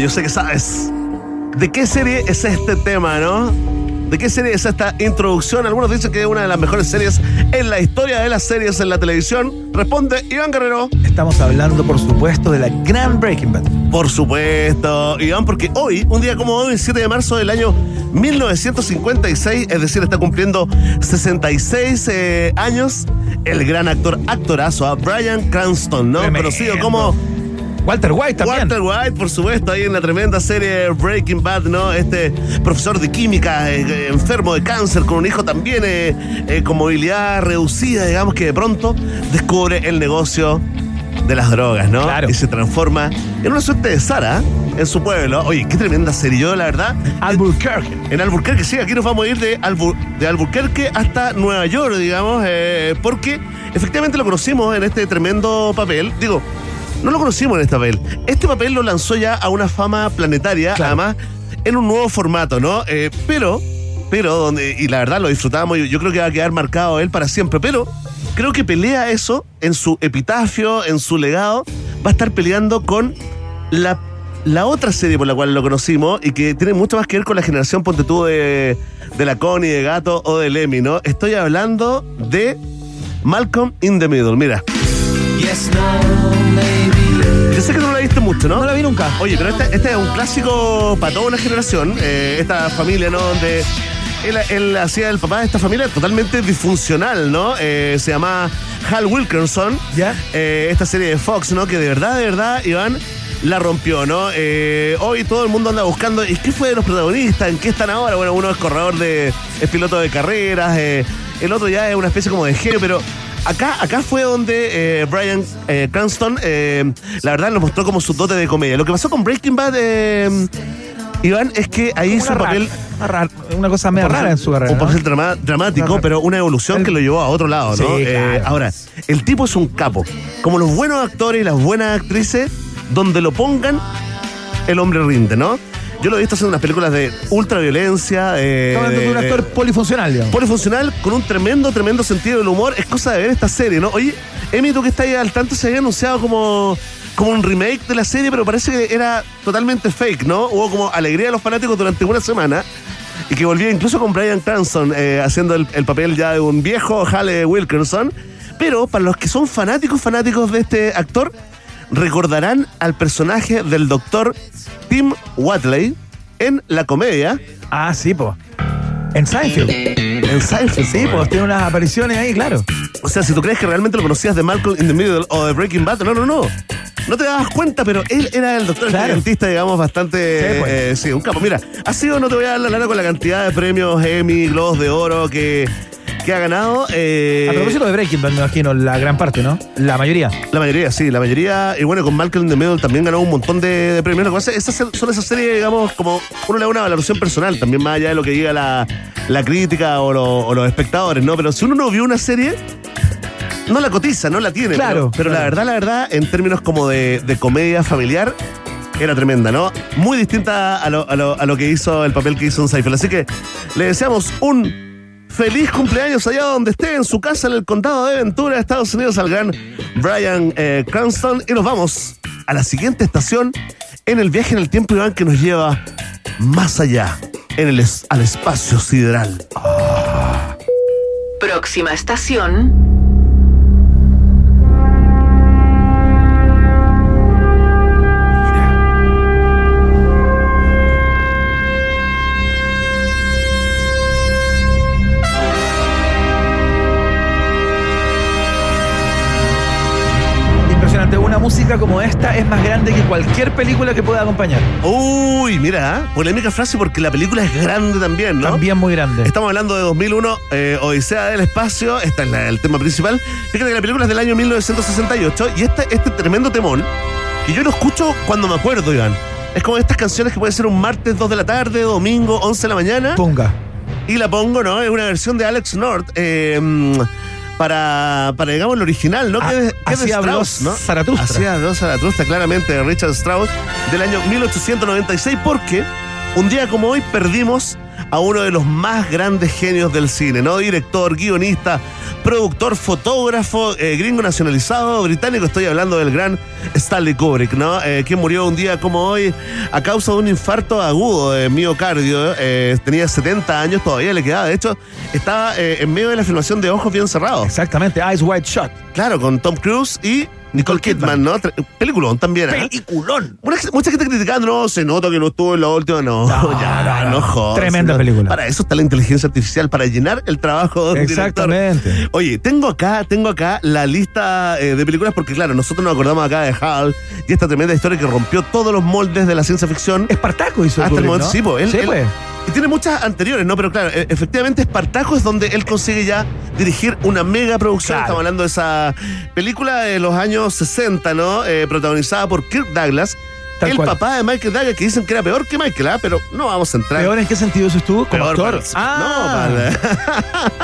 Yo sé que sabes. ¿De qué serie es este tema, no? ¿De qué serie es esta introducción? Algunos dicen que es una de las mejores series en la historia de las series en la televisión. Responde Iván Guerrero. Estamos hablando, por supuesto, de la gran Breaking Bad. Por supuesto, Iván, porque hoy, un día como hoy, el 7 de marzo del año 1956, es decir, está cumpliendo 66 eh, años, el gran actor, actorazo, a Brian Cranston, ¿no? Tremendo. Conocido como Walter White también. Walter White, por supuesto, ahí en la tremenda serie Breaking Bad, ¿no? Este profesor de química, eh, eh, enfermo de cáncer, con un hijo también eh, eh, con movilidad reducida, digamos que de pronto descubre el negocio de las drogas, ¿no? Y se transforma en una suerte de Sara en su pueblo. Oye, qué tremenda serie, yo la verdad. Albuquerque. En Albuquerque, sí, aquí nos vamos a ir de, Albu- de Albuquerque hasta Nueva York, digamos, eh, porque efectivamente lo conocimos en este tremendo papel. Digo, no lo conocimos en este papel. Este papel lo lanzó ya a una fama planetaria, además, en un nuevo formato, ¿no? Eh, pero, pero, donde, y la verdad lo disfrutamos, yo, yo creo que va a quedar marcado él para siempre, pero creo que pelea eso en su epitafio, en su legado, va a estar peleando con la, la otra serie por la cual lo conocimos y que tiene mucho más que ver con la generación, ponte tú, de, de la Connie, de Gato o de Lemmy, ¿no? Estoy hablando de Malcolm in the Middle, mira. Yo sé que no la viste mucho, ¿no? No la vi nunca. Oye, pero este, este es un clásico para toda una generación. eh, esta familia, ¿no? Donde él, él hacía el papá de esta familia totalmente disfuncional, ¿no? Eh, se llama Hal Wilkerson. ¿Ya? Eh, esta serie de Fox, ¿no? Que de verdad, de verdad, Iván la rompió, ¿no? Eh, hoy todo el mundo anda buscando, ¿y qué fue de los protagonistas? ¿En qué están ahora? Bueno, uno es corredor de, es piloto de carreras, eh, el otro ya es una especie como de genio, pero acá, acá fue donde eh, Brian eh, Cranston, eh, la verdad, nos mostró como su dote de comedia. Lo que pasó con Breaking Bad, eh, Iván, es que ahí hizo un Una papel... rara- una cosa medio rara en su carrera. Un ¿no? papel drama- dramático, Rara. pero una evolución que lo llevó a otro lado, ¿no? Sí, claro. ahora, el tipo es un capo. Como los buenos actores y las buenas actrices, donde lo pongan, el hombre rinde, ¿no? Yo lo he visto haciendo unas películas de ultraviolencia. Eh, Estamos hablando de un actor polifuncional, digamos. polifuncional con un tremendo, tremendo sentido del humor. Es cosa de ver esta serie, ¿no? Oye, Emi, tú que estás ahí al tanto, se había anunciado como, como un remake de la serie, pero parece que era totalmente fake, ¿no? Hubo como alegría de los fanáticos durante una semana. Y que volvía incluso con Brian Cranston eh, haciendo el, el papel ya de un viejo Hale Wilkerson. Pero para los que son fanáticos, fanáticos de este actor, recordarán al personaje del doctor Tim Watley en la comedia. Ah, sí, po. En Seinfeld. En Seinfeld. Sí, pues tiene unas apariciones ahí, claro. O sea, si tú crees que realmente lo conocías de Malcolm in the Middle o de Breaking Bad, no, no, no. No te dabas cuenta, pero él era el doctor Claro. dentista, digamos, bastante. Sí, pues. eh, sí, un capo. Mira, ha sido, no te voy a dar la lana con la cantidad de premios Emmy, Globos de Oro que, que ha ganado. eh, A propósito de Breaking Bad, me imagino, la gran parte, ¿no? La mayoría. La mayoría, sí, la mayoría. Y bueno, con Malcolm in the Middle también ganó un montón de, de premios. Esas son esas series, digamos, como uno le da una valoración personal, también más allá de lo que diga la, la crítica o, lo- o los espectadores, ¿no? Pero si uno no vio una serie, no la cotiza, no la tiene. Claro, Pero, pero la verdad, la verdad, en términos como de, de comedia familiar, era tremenda, ¿no? Muy distinta a lo, a lo- a lo que hizo el papel que hizo en Seinfeld. Así que le deseamos un feliz cumpleaños allá donde esté, en su casa, en el condado de Ventura, Estados Unidos, al gran Brian eh, Cranston. Y nos vamos a la siguiente estación en el viaje en el tiempo, Iván, que nos lleva más allá, en el al espacio sideral. Próxima estación. Música como esta es más grande que cualquier película que pueda acompañar. Uy, mira, ¿eh? polémica frase porque la película es grande también, ¿no? También muy grande. Estamos hablando de 2001, eh, Odisea del Espacio, este es la- el tema principal. Fíjate que la película es del año 1968 y este, este tremendo temón, que yo lo escucho cuando me acuerdo, Iván. Es como estas canciones que pueden ser un martes 2 de la tarde, domingo 11 de la mañana. Ponga. Y la pongo, ¿no? Es una versión de Alex North. eh, para, para, digamos, el original, ¿no? Ah, que es, de Strauss, ¿no? Zaratustra. Así habló Zaratustra, claramente, de Richard Strauss, del año 1896, porque un día como hoy perdimos a uno de los más grandes genios del cine, ¿no? Director, guionista, productor, fotógrafo, eh, gringo nacionalizado, británico, estoy hablando del gran Stanley Kubrick, ¿no? Eh, quien murió un día como hoy a causa de un infarto agudo de miocardio, eh, tenía 70 años, todavía le quedaba, de hecho, estaba eh, en medio de la filmación de Ojos Bien Cerrados. Exactamente, Eyes Wide Shut. Claro, con Tom Cruise y Nicole Kidman, ¿no? Peliculón también, ¿eh? Peliculón. Mucha, mucha gente criticando, no, se nota que no estuvo en la última, no, No, <laughs> ya, no, no, jodas, Tremenda no. película. Para eso está la inteligencia artificial, para llenar el trabajo de director. Exactamente. Oye, tengo acá, tengo acá la lista eh, de películas, porque claro, nosotros nos acordamos acá de Hal y esta tremenda historia que rompió todos los moldes de la ciencia ficción. Espartaco hizo Hasta el momento, ¿no? sí, él, Sí, él- pues. Y tiene muchas anteriores, ¿no? Pero claro, e- efectivamente Espartaco es donde él consigue ya dirigir una mega producción. Claro. Estamos hablando de esa película de los años 60, ¿no? Eh, protagonizada por Kirk Douglas. Tal el cual. papá de Michael Douglas, que dicen que era peor que Michael, ¿ah? pero no vamos a entrar. ¿Peor en qué sentido eso estuvo? Como Peor actor. para el- ah,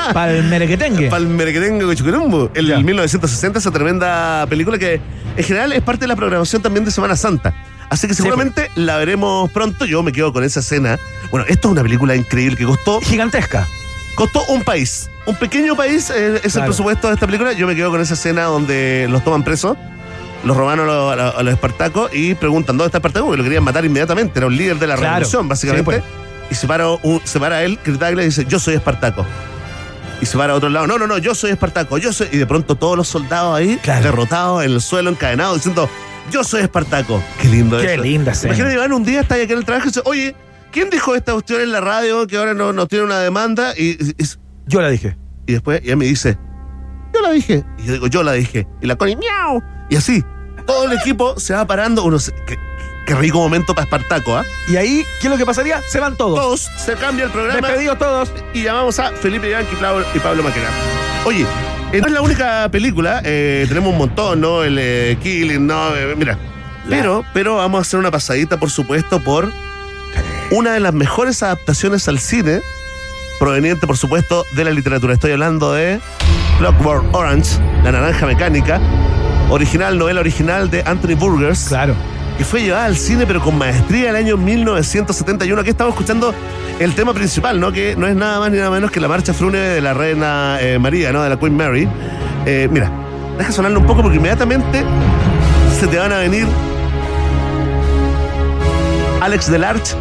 no, para el merequetengue. para el merequetengue de Chuquirumbo. El Ya. 1960, esa tremenda película que en general es parte de la programación también de Semana Santa. Así que Sí, pues. seguramente la veremos pronto. Yo me quedo con esa escena. Bueno, esto es una película increíble que costó Gigantesca. Costó un país. Un pequeño país eh, es el presupuesto de esta película. Yo me quedo con esa escena donde los toman presos, los romanos a los, espartacos y preguntan dónde está Espartaco, que lo querían matar inmediatamente. Era un líder de la Claro. revolución, básicamente. Sí, Y se para, un, se para él, Douglas, y dice, yo soy Espartaco. Y se para a otro lado, no, no, no, yo soy Espartaco, yo soy... Y de pronto todos los soldados ahí, Claro. derrotados en el suelo, encadenados, diciendo, yo soy Espartaco. Qué lindo Qué eso. linda escena. Imagínate, Iván, un día está ahí aquí en el trabajo y dice, oye, ¿quién dijo esta cuestión en la radio que ahora no, nos tiene una demanda? Y, y- y- Yo la dije. y después ella me dice, yo la dije. Y yo digo, yo la dije. Y la Connie, miau. Y así, todo el equipo se va parando. Uno se- qué, qué rico momento para Espartaco, ¿ah? Y ahí, ¿qué es lo que pasaría? Se van todos. Todos, se cambia el programa. Despedidos todos. Y llamamos a Felipe Iván y Pablo, y Pablo Maquena. Oye, no es la única película, eh, tenemos un montón, ¿no? El eh, Killing, ¿no? Eh, mira. Pero, pero vamos a hacer una pasadita, por supuesto, por una de las mejores adaptaciones al cine, proveniente, por supuesto, de la literatura. Estoy hablando de Clockwork Orange, La Naranja Mecánica, original, novela original de Anthony Burgers. Claro. Que fue llevada al cine, pero con maestría el año 1971. Aquí estamos escuchando el tema principal, ¿no? Que no es nada más ni nada menos que la marcha fúnebre de la reina eh, María, ¿no? De la Queen Mary. Eh, mira, deja sonarlo un poco porque inmediatamente se te van a venir Alex Delarge,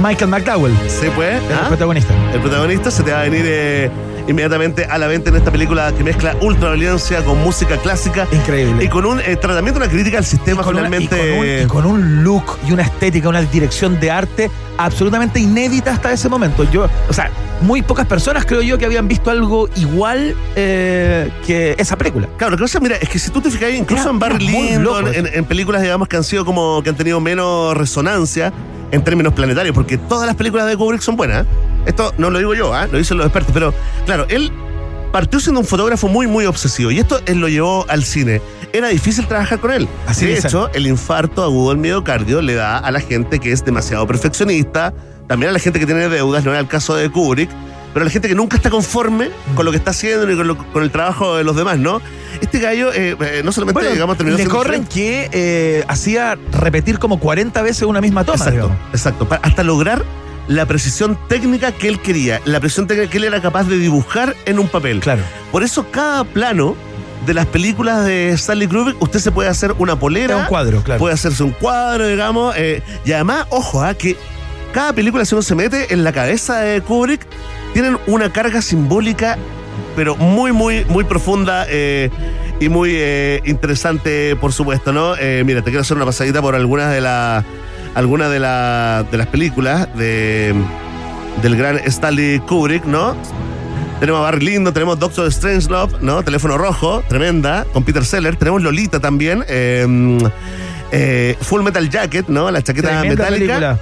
Michael McDowell, se puede, el ¿ah? protagonista. el protagonista, se te va a venir eh, inmediatamente a la venta en esta película que mezcla ultraviolencia con música clásica Increíble. y con un eh, tratamiento, una crítica al sistema con una- y finalmente. con un- y con un look y una estética, una dirección de arte absolutamente inédita hasta ese momento. Yo, o sea, muy pocas personas creo yo que habían visto algo igual eh, que esa película. Claro, lo que pasa, mira, es que si tú te fijas, incluso Era- en Barry Lyndon, en, en películas, digamos, que han sido como, que han tenido menos resonancia en términos planetarios, porque todas las películas de Kubrick son buenas. ¿eh? Esto no lo digo yo, ¿ah? lo dicen los expertos, pero claro, él partió siendo un fotógrafo muy, muy obsesivo y esto él lo llevó al cine. Era difícil trabajar con él. Así de es. hecho, el infarto agudo del miocardio le da a la gente que es demasiado perfeccionista, también a la gente que tiene deudas, no era el caso de Kubrick, pero a la gente que nunca está conforme con lo que está haciendo y con, lo- con el trabajo de los demás, ¿no? Este gallo eh, eh, no solamente, Bueno, digamos, terminó le corren diferente. que eh, hacía repetir como 40 veces una misma toma. Exacto, digamos. exacto. Hasta lograr la precisión técnica que él quería, la precisión técnica que él era capaz de dibujar en un papel. Claro. Por eso cada plano de las películas de Stanley Kubrick, usted se puede hacer una polera. Un cuadro, claro. Puede hacerse un cuadro, digamos. eh, y además, ojo, ah, que cada película, si uno se mete en la cabeza de Kubrick, tienen una carga simbólica, pero muy, muy, muy profunda eh, y muy eh, interesante, por supuesto, ¿no? Eh, mira, te quiero hacer una pasadita por algunas de las algunas de, la- de las películas de, del gran Stanley Kubrick, ¿no? Tenemos a Barry Lindo, tenemos Doctor Strangelove, ¿no? Teléfono Rojo, tremenda, con Peter Seller. Tenemos Lolita también. eh, Full Metal Jacket, ¿no? La chaqueta Tremenda metálica.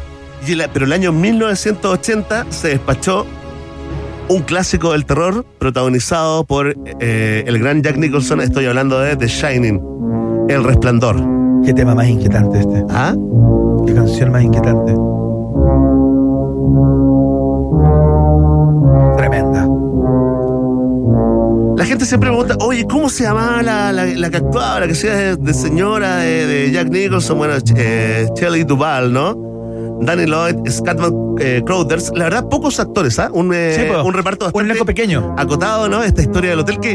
Y la- pero el año 1980 se despachó un clásico del terror protagonizado por eh, el gran Jack Nicholson. Estoy hablando de The Shining, El Resplandor. Qué tema más inquietante este. ¿Ah? Qué canción más inquietante. Tremenda. La gente siempre pregunta, oye, ¿cómo se llamaba la, la, la que actuaba, la que sea de, de señora de, de Jack Nicholson? Bueno, eh, Shelley Duvall, ¿no? Danny Lloyd, Scatman eh, Crothers. La verdad, pocos actores, ¿ah? Un, eh, Sí, un reparto Un bastante elenco pequeño. acotado, ¿no? Esta historia del hotel que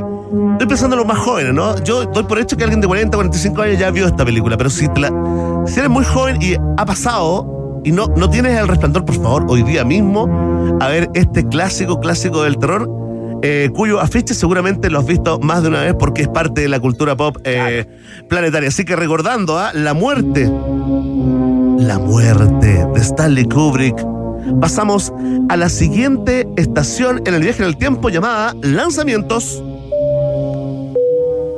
estoy pensando en los más jóvenes, ¿no? Yo doy por hecho que alguien de 40, 45 años ya vio esta película, pero si, te la- si eres muy joven y ha pasado y no, no tienes el resplandor, por favor, hoy día mismo, a ver este clásico, clásico del terror, eh, cuyo afiche seguramente lo has visto más de una vez porque es parte de la cultura pop eh, planetaria. Así que recordando a la muerte, la muerte de Stanley Kubrick. Pasamos a la siguiente estación en el viaje en el tiempo llamada Lanzamientos.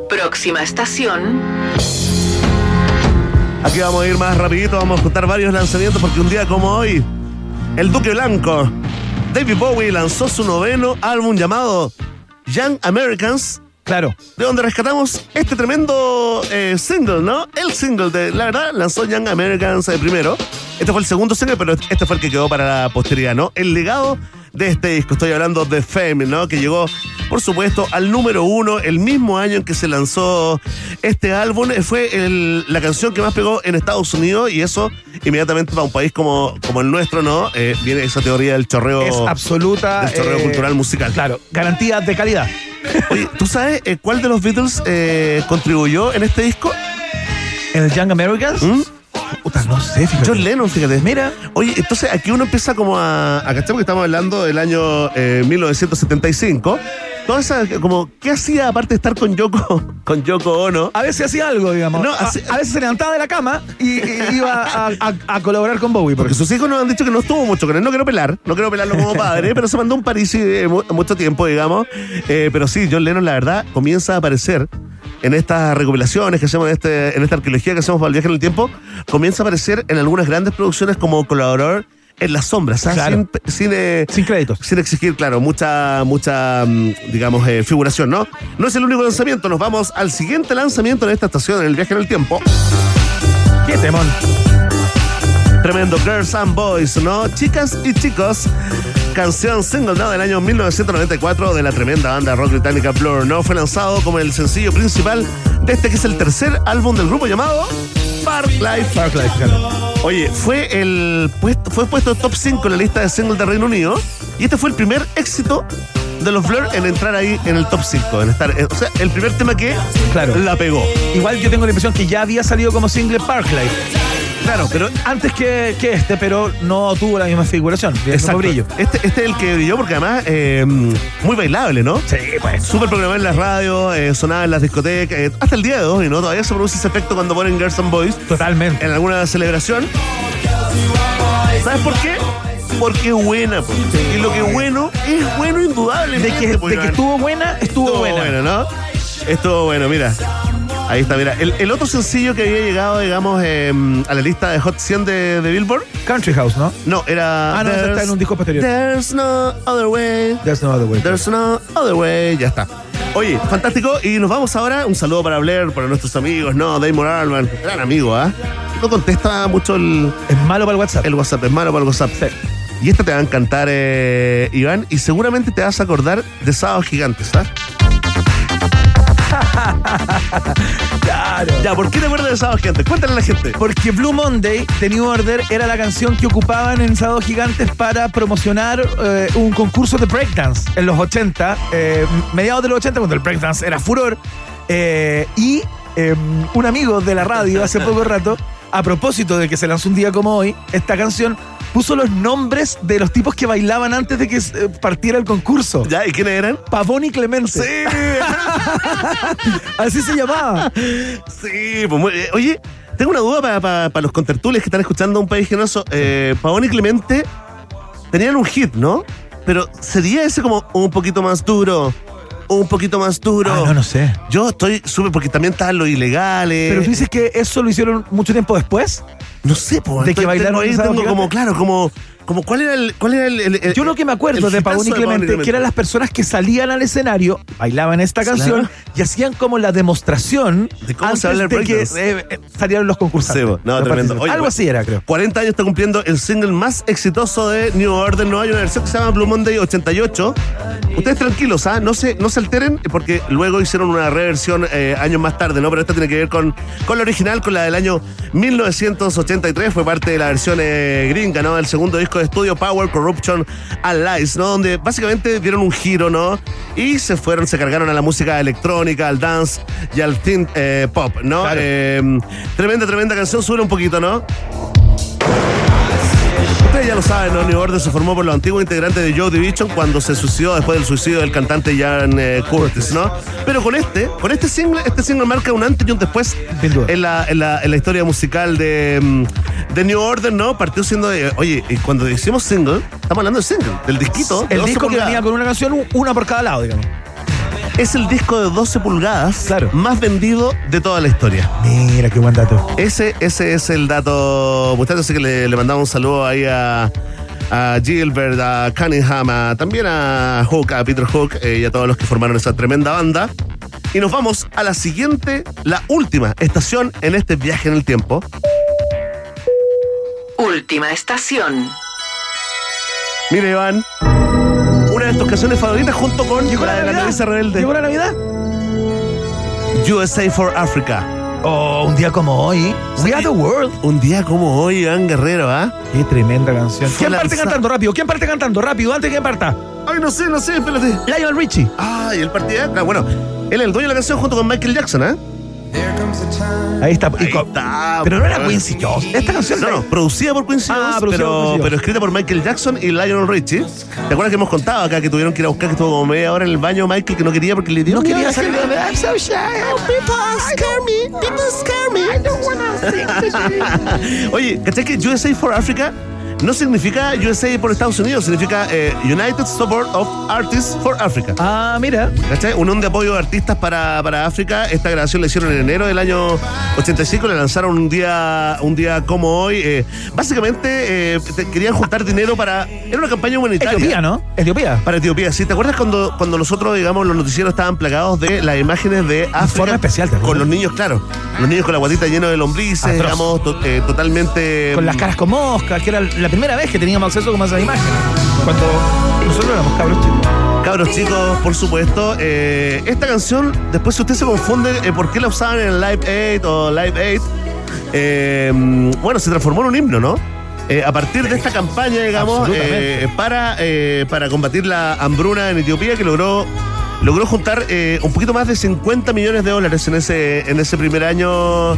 Próxima estación. Aquí vamos a ir más rapidito, vamos a contar varios lanzamientos porque un día como hoy, el Duque Blanco, David Bowie lanzó su noveno álbum llamado Young Americans. Claro. De donde rescatamos este tremendo eh, single, ¿no? El single de, la verdad, lanzó Young Americans eh, primero. Este fue el segundo single, pero este fue el que quedó para la posteridad, ¿no? El legado de este disco, estoy hablando de Fame, ¿no? Que llegó, por supuesto, al número uno el mismo año en que se lanzó este álbum. Eh, Fue el- la canción que más pegó en Estados Unidos y eso inmediatamente para un país como, como el nuestro, ¿no? Eh, viene esa teoría del chorreo. Es absoluta. Del chorreo cultural musical. Claro, garantía de calidad. Oye, ¿tú sabes eh, cuál de los Beatles eh, contribuyó en este disco? ¿En el Young Americans? Puta, no sé, fíjate. John Lennon, fíjate. Mira. Oye, entonces aquí uno empieza como a, a cachar porque estamos hablando del año eh, 1975. Toda esa, como, ¿qué hacía aparte de estar con Yoko, <laughs> con Yoko Ono? A veces hacía algo, digamos. No, a, veces se levantaba de la cama y, y iba a, a- a colaborar con Bowie. Porque sus hijos nos han dicho que no estuvo mucho con él. No quiero pelar, no quiero pelarlo como padre, pero se mandó un París eh, mu- mucho tiempo, digamos. Eh, pero sí, John Lennon, la verdad, comienza a aparecer en estas recopilaciones que hacemos, en, este, en esta arqueología que hacemos para el viaje en el tiempo, comienza a aparecer en algunas grandes producciones como colaborador en las sombras, ¿sabes? Claro. sin, sin, eh, Sin créditos. sin exigir, claro, mucha, mucha, mm, digamos, eh, figuración, ¿no? No es el único lanzamiento, nos vamos al siguiente lanzamiento en esta estación, en el viaje en el tiempo. Qué temón. Tremendo Girls and Boys, ¿no? Chicas y chicos. Canción single ¿no? del año 1994 de la tremenda banda rock británica Blur, ¿no? Fue lanzado como el sencillo principal de este que es el tercer álbum del grupo llamado Park Life. Park Life, claro. Oye, fue el puesto, fue puesto top 5 en la lista de singles de Reino Unido y este fue el primer éxito de los Blur en entrar ahí en el top 5, en estar, eh, o sea, el primer tema que Claro. la pegó. Igual yo tengo la impresión que ya había salido como single Parklife. Claro, pero Antes que, que este, pero no tuvo la misma figuración, el mismo Exacto. brillo. Este, este es el que brilló porque además eh, muy bailable, ¿no? Sí, pues. Súper programado en las radios, eh, sonaba en las discotecas, eh, hasta el día de hoy, ¿no? Todavía se produce ese efecto cuando ponen Girls and Boys Totalmente. en alguna celebración. ¿Sabes por qué? Porque es buena, y lo que es bueno es bueno indudablemente. De que, pues, de que Iván. estuvo buena, estuvo, Estuvo buena. bueno, ¿no? Estuvo bueno, mira. Ahí está, mira. El, el otro sencillo que había llegado, digamos, eh, a la lista de Hot 100 de, de Billboard. Country House, ¿no? No, era. Ah, no, está en un disco posterior. There's no other way. There's no other way. There's no other way. Ya está. Oye, fantástico. Y nos vamos ahora. Un saludo para Blair, para nuestros amigos, ¿no? Damon Arman, gran amigo, ¿ah? No contesta mucho el, Es malo para el WhatsApp. el WhatsApp, es malo para el WhatsApp. Y esta te va a encantar, eh, Iván, y seguramente te vas a acordar de Sábados Gigantes, ¿ah? <laughs> Claro. Ya, ¿por qué te acuerdas de Sábados Gigantes? Cuéntale a la gente. Porque Blue Monday, The New Order, era la canción que ocupaban en Sábados Gigantes para promocionar eh, un concurso de breakdance en los 80, eh, mediados de los 80, cuando el breakdance era furor. Eh, y eh, un amigo de la radio hace poco rato, a propósito de que se lanzó un día como hoy, esta canción puso los nombres de los tipos que bailaban antes de que eh, partiera el concurso. ¿Ya? ¿Y quiénes eran? Pavón y Clemente. Sí. <laughs> Así se llamaba. Sí, pues muy- eh, oye, tengo una duda para los contertules que están escuchando Un País Genoso. Eh, Pavón y Clemente tenían un hit, ¿no? Pero ¿sería ese como un poquito más duro? Un poquito más duro. Ah, no, no sé. Yo estoy súper, porque también estaban los ilegales. Pero tú dices que eso lo hicieron mucho tiempo después. No sé, pues. De que bailaron ahí, esa tengo como, claro, como, como cuál era el, cuál era el, el- el- Yo lo que me acuerdo de Pavón y Clemente, que eran las personas que salían al escenario, bailaban esta Claro. canción y hacían como la demostración De cómo antes se baila el de que eh, eh, salieran los concursantes. Sí, no, Los. Oye, Algo así era, creo. 40 años está cumpliendo el single más exitoso de New Order. No hay una versión que se llama Blue Monday 88. Ustedes tranquilos, ¿ah? No se, no se alteren porque luego hicieron una reversión eh, años más tarde, ¿no? Pero esta tiene que ver con, con la original, con la del año 1983. Fue parte de la versión gringa, ¿no? El segundo disco de estudio Power, Corruption and Lies, ¿no? Donde básicamente dieron un giro, ¿no? Y se fueron, se cargaron a la música electrónica, al dance y al synth eh, pop, ¿no? Claro. Eh, tremenda, tremenda canción. Sube un poquito, ¿no? Ustedes ya lo saben, ¿no? New Order se formó por los antiguos integrantes de Joe Division cuando se suicidó después del suicidio del cantante Jan eh, Curtis, ¿no? Pero con este, con este single, este single marca un antes y un después en la, en la, en la historia musical de, mm, de New Order, ¿no? Partió siendo de, oye, cuando decimos single, estamos hablando de single, del disquito. El 12 disco que venía con una canción, una por cada lado, digamos. Es el disco de 12 pulgadas Claro. más vendido de toda la historia. Mira, qué buen dato. Ese, ese es el dato, muchachos, así que le, le mandamos un saludo ahí a, a Gilbert, a Cunningham, a- también a Hook, a Peter Hook eh, y a todos los que formaron esa tremenda banda. Y nos vamos a la siguiente, la última estación en este viaje en el tiempo. Última estación. Mire, Iván, de tus canciones favoritas junto con ¿Llegó la la de la Navidad? novicia rebelde. ¿Llegó la Navidad? USA for Africa. Oh, un día como hoy. We are the world. Un día como hoy, Iván Guerrero, ¿ah? Qué tremenda canción. Fue ¿Quién parte lanzada- cantando rápido? ¿Quién parte cantando rápido? Antes que parta. Ay, no sé, no sé, espérate. Lionel Richie. Ay, el partido. Ah, bueno, él es el dueño de la canción junto con Michael Jackson, ¿ah? Ahí está. Ahí está, Pero no era. Quincy Jones. Esta canción No, no, producida por Quincy Ah, Jones, por pero, Quincy pero escrita por Michael Jackson y Lionel Richie. ¿Te acuerdas que hemos contado acá que tuvieron que ir a buscar que estuvo como media hora en el baño Michael que no quería porque le dio No quería salir de I'm so shy. Oh, people scare me. People scare me. I don't wanna sing. <laughs> Oye, ¿cachai que USA for Africa no significa USA por Estados Unidos? Significa eh, United Support of Artists for Africa. Ah, mira. ¿Cachai? Unión de apoyo de artistas para, para África. Esta grabación la hicieron en enero del año 85, la lanzaron un día, un día como hoy. Eh, básicamente eh, querían juntar dinero para. Era una campaña humanitaria. Etiopía, ¿no? Etiopía. Para Etiopía, ¿sí? ¿Te acuerdas cuando, cuando nosotros, digamos, los noticieros estaban plagados de las imágenes de África? forma especial, ¿te? Con los niños, claro. Los niños con la guatita llena de lombrices, Atroz. digamos, to- eh, totalmente. Con las caras con moscas, que era la primera vez que teníamos acceso como a esas imágenes. Cuando nosotros éramos cabros chicos. Cabros chicos, por supuesto. eh, esta canción, después si usted se confunde eh, por qué la usaban en Live 8 o Live 8, eh, bueno, se transformó en un himno, ¿no? Eh, a partir de esta campaña, digamos, eh, para, eh, para combatir la hambruna en Etiopía, que logró, logró juntar un poquito más de 50 millones de dólares en ese, en ese primer año.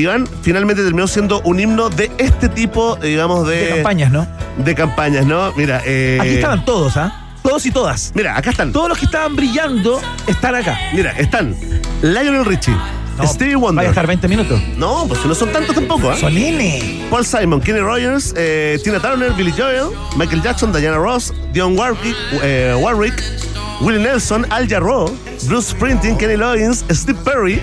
Iván finalmente terminó siendo un himno de este tipo, digamos, de, De campañas, ¿no? de campañas, ¿no? Mira, eh, Aquí estaban todos, ¿ah? Todos y todas. Mira, acá están. Todos los que estaban brillando están acá. Mira, están Lionel Richie, No, Stevie Wonder. Vaya a estar 20 minutos. No, pues no son tantos tampoco, ¿ah? Son N. Paul Simon, Kenny Rogers, eh, Tina Turner, Billy Joel, Michael Jackson, Diana Ross, Dion Warwick, eh, Warwick Willie Nelson, Al Jarreau, Bruce Springsteen, Kenny Loggins, Steve Perry,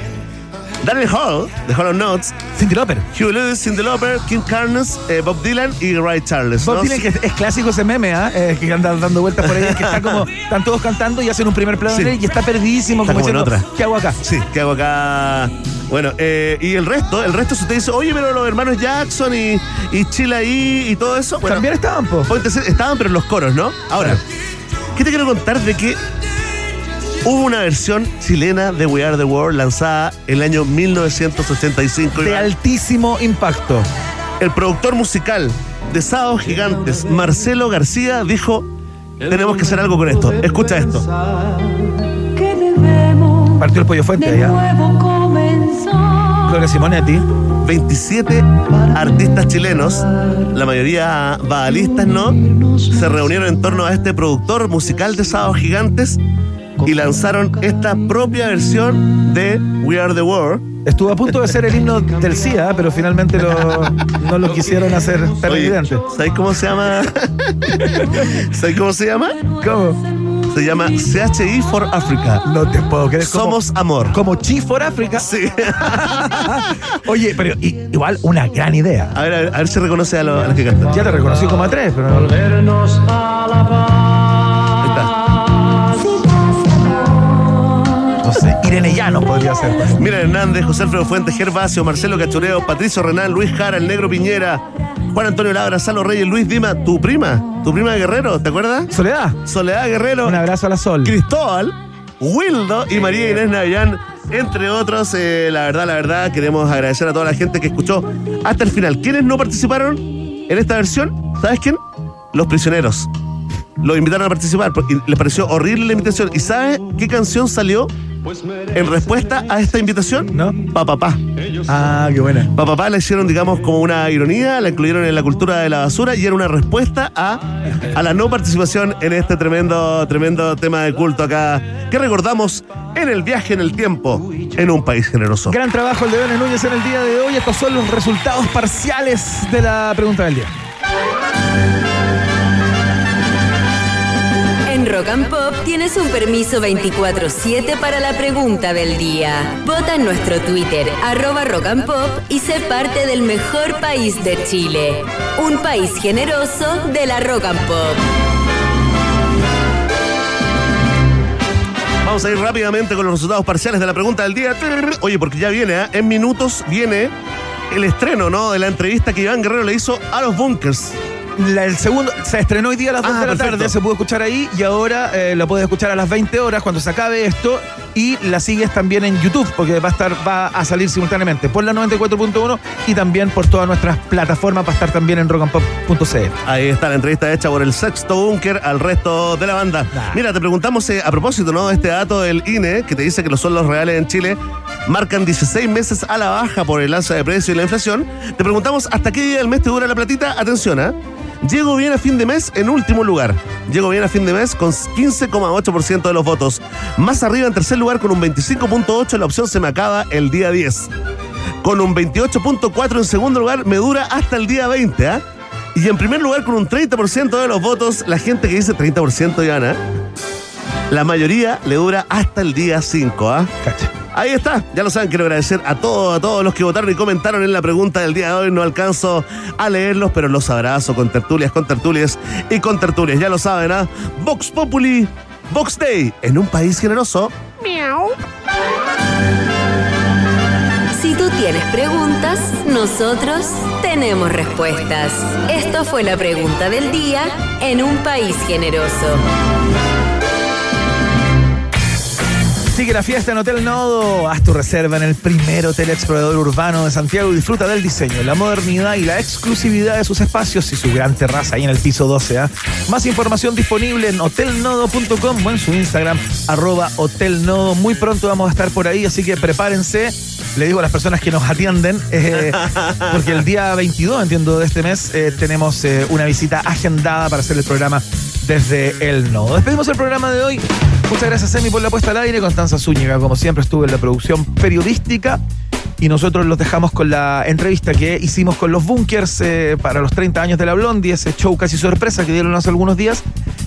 Daniel Hall, de Hollow Notes, Cindy Lauper. Hugh Lewis, Cindy Lauper, Kim Carnes, eh, Bob Dylan y Ray Charles. Bob ¿no? Dylan, que es, es clásico ese meme, ¿ah? Eh, que anda dando vueltas por ahí, que está como, <laughs> están todos cantando y hacen un primer plano Sí. y está perdidísimo, Está como, como diciendo, otra. ¿qué hago acá? Sí, ¿qué hago acá? Bueno, eh, y el resto, el resto, si usted dice, oye, pero los hermanos Jackson y, y Chile ahí y todo eso, bueno, También estaban, po. Estaban, pero en los coros, ¿no? Ahora, ¿qué te quiero contar de que hubo una versión chilena de We Are the World lanzada el año 1985? De Iván? altísimo impacto. El productor musical de Sábados Gigantes, Marcelo García, dijo: Tenemos que hacer algo con esto. Escucha esto. Partió el pollo fuente allá. Gloria Simonetti. 27 artistas chilenos, la mayoría baalistas, ¿no? Se reunieron en torno a este productor musical de Sábados Gigantes y lanzaron esta propia versión de We Are the World. Estuvo a punto de ser el himno del CIA, pero finalmente lo- no lo quisieron hacer tan evidente. ¿Sabes cómo se llama? <laughs> ¿Sabes cómo se llama? ¿Cómo? Se llama CHI for Africa. No te puedo creer. como- Somos amor. Como Chi for Africa. Sí. <laughs> Oye, pero igual una gran idea. A ver, a ver, a ver si reconoce a, lo- a los que cantan. Ya te reconocí como a tres, pero no. Ahí No sé, Irene Llano podría ser. Mira Hernández, José Alfredo Fuentes, Gervasio, Marcelo Cachureo, Patricio Renal, Luis Jara, el Negro Piñera, Juan Antonio Labra, Salo Reyes, Luis Dima, tu prima, tu prima de Guerrero, ¿te acuerdas? Soledad. Soledad Guerrero, Un abrazo a la Sol. Cristóbal, Wildo y María Inés Navillán, entre otros. Eh, la verdad, la verdad, queremos agradecer a toda la gente que escuchó hasta el final. ¿Quiénes no participaron en esta versión? ¿Sabes quién? Los prisioneros. Los invitaron a participar porque les pareció horrible la invitación. ¿Y sabes qué canción salió en respuesta a esta invitación? ¿No? Papapá. Ah, qué buena. Papapá la hicieron, digamos, como una ironía, la incluyeron en la cultura de la basura y era una respuesta a, a la no participación en este tremendo, tremendo tema de culto acá que recordamos en el viaje en el tiempo en un país generoso. Gran trabajo el de Benes Núñez en el día de hoy. Estos son los resultados parciales de la pregunta del día. Rock and Pop tienes un permiso 24-7 para la pregunta del día. Vota en nuestro Twitter, arroba Rock and Pop, y sé parte del mejor país de Chile. Un país generoso de la Rock and Pop. Vamos a ir rápidamente con los resultados parciales de la pregunta del día. Oye, porque ya viene, ¿eh? en minutos viene el estreno, ¿no? De la entrevista que Iván Guerrero le hizo a los Bunkers. La- el segundo se estrenó hoy día a las 2 Ah, de la perfecto. tarde, se pudo escuchar ahí y ahora eh, lo puedes escuchar a las 20 horas cuando se acabe esto y la sigues también en YouTube porque va a estar va a salir simultáneamente por la 94.1 y también por todas nuestras plataformas va a estar también en rockandpop.cl. Ahí está la entrevista hecha por el sexto búnker al resto de la banda. Mira, te preguntamos eh, a propósito, ¿no? Este dato del INE que te dice que los sueldos reales en Chile marcan 16 meses a la baja por el alza de precio y la inflación. Te preguntamos hasta qué día del mes te dura la platita. Atención, ¿ah? Llego bien a fin de mes en último lugar. Llego bien a fin de mes con 15,8% de los votos. Más arriba en tercer lugar con un 25,8% la opción se me acaba el día 10. Con un 28.4 en segundo lugar me dura hasta el día 20, ¿ah? Y en primer lugar con un 30% de los votos, la gente que dice 30% gana. La mayoría le dura hasta el día 5, ¿ah? Ahí está, ya lo saben, quiero agradecer a todos, a todos los que votaron y comentaron en la pregunta del día de hoy. No alcanzo a leerlos, pero los abrazo con tertulias, con tertulias y con tertulias. Ya lo saben, ¿ah? Vox Populi, Vox Day, en un país generoso. Miau. Si tú tienes preguntas, nosotros tenemos respuestas. Esto fue la pregunta del día en un país generoso. Sigue la fiesta en Hotel Nodo. Haz tu reserva en el primer hotel explorador urbano de Santiago y disfruta del diseño, la modernidad y la exclusividad de sus espacios y su gran terraza ahí en el piso 12. ¿ah? Más información disponible en hotelnodo.com o en su Instagram, arroba hotelnodo. Muy pronto vamos a estar por ahí, así que prepárense. Le digo a las personas que nos atienden, <laughs> eh, porque el día 22, entiendo, de este mes, eh, tenemos eh, una visita agendada para hacer el programa desde el Nodo. Despedimos el programa de hoy. Muchas gracias, Emi, por la puesta al aire. Constanza Zúñiga, como siempre, estuvo en la producción periodística. Y nosotros los dejamos con la entrevista que hicimos con los Bunkers eh, para los 30 años de la Blondie, ese show casi sorpresa que dieron hace algunos días.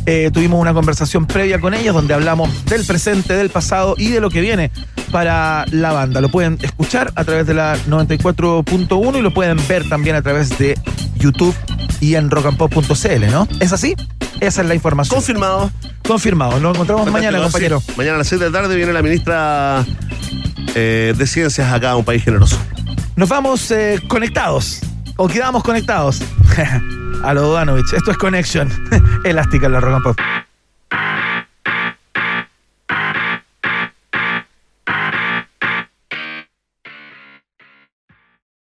Eh, tuvimos una conversación previa con ellos donde hablamos del presente, del pasado y de lo que viene para la banda. Lo pueden escuchar a través de la 94.1 y lo pueden ver también a través de YouTube y en rockandpop.cl, ¿no? ¿Es así? Esa es la información. Confirmado. Confirmado. Nos encontramos mañana, compañero. sí. Mañana a las 6 de la tarde viene la ministra eh, de Ciencias acá un país generoso. Nos vamos eh, conectados. O quedamos conectados. <laughs> a lo Dodanovich. Esto es Connection. <laughs> Elástica en la Rock and Pop.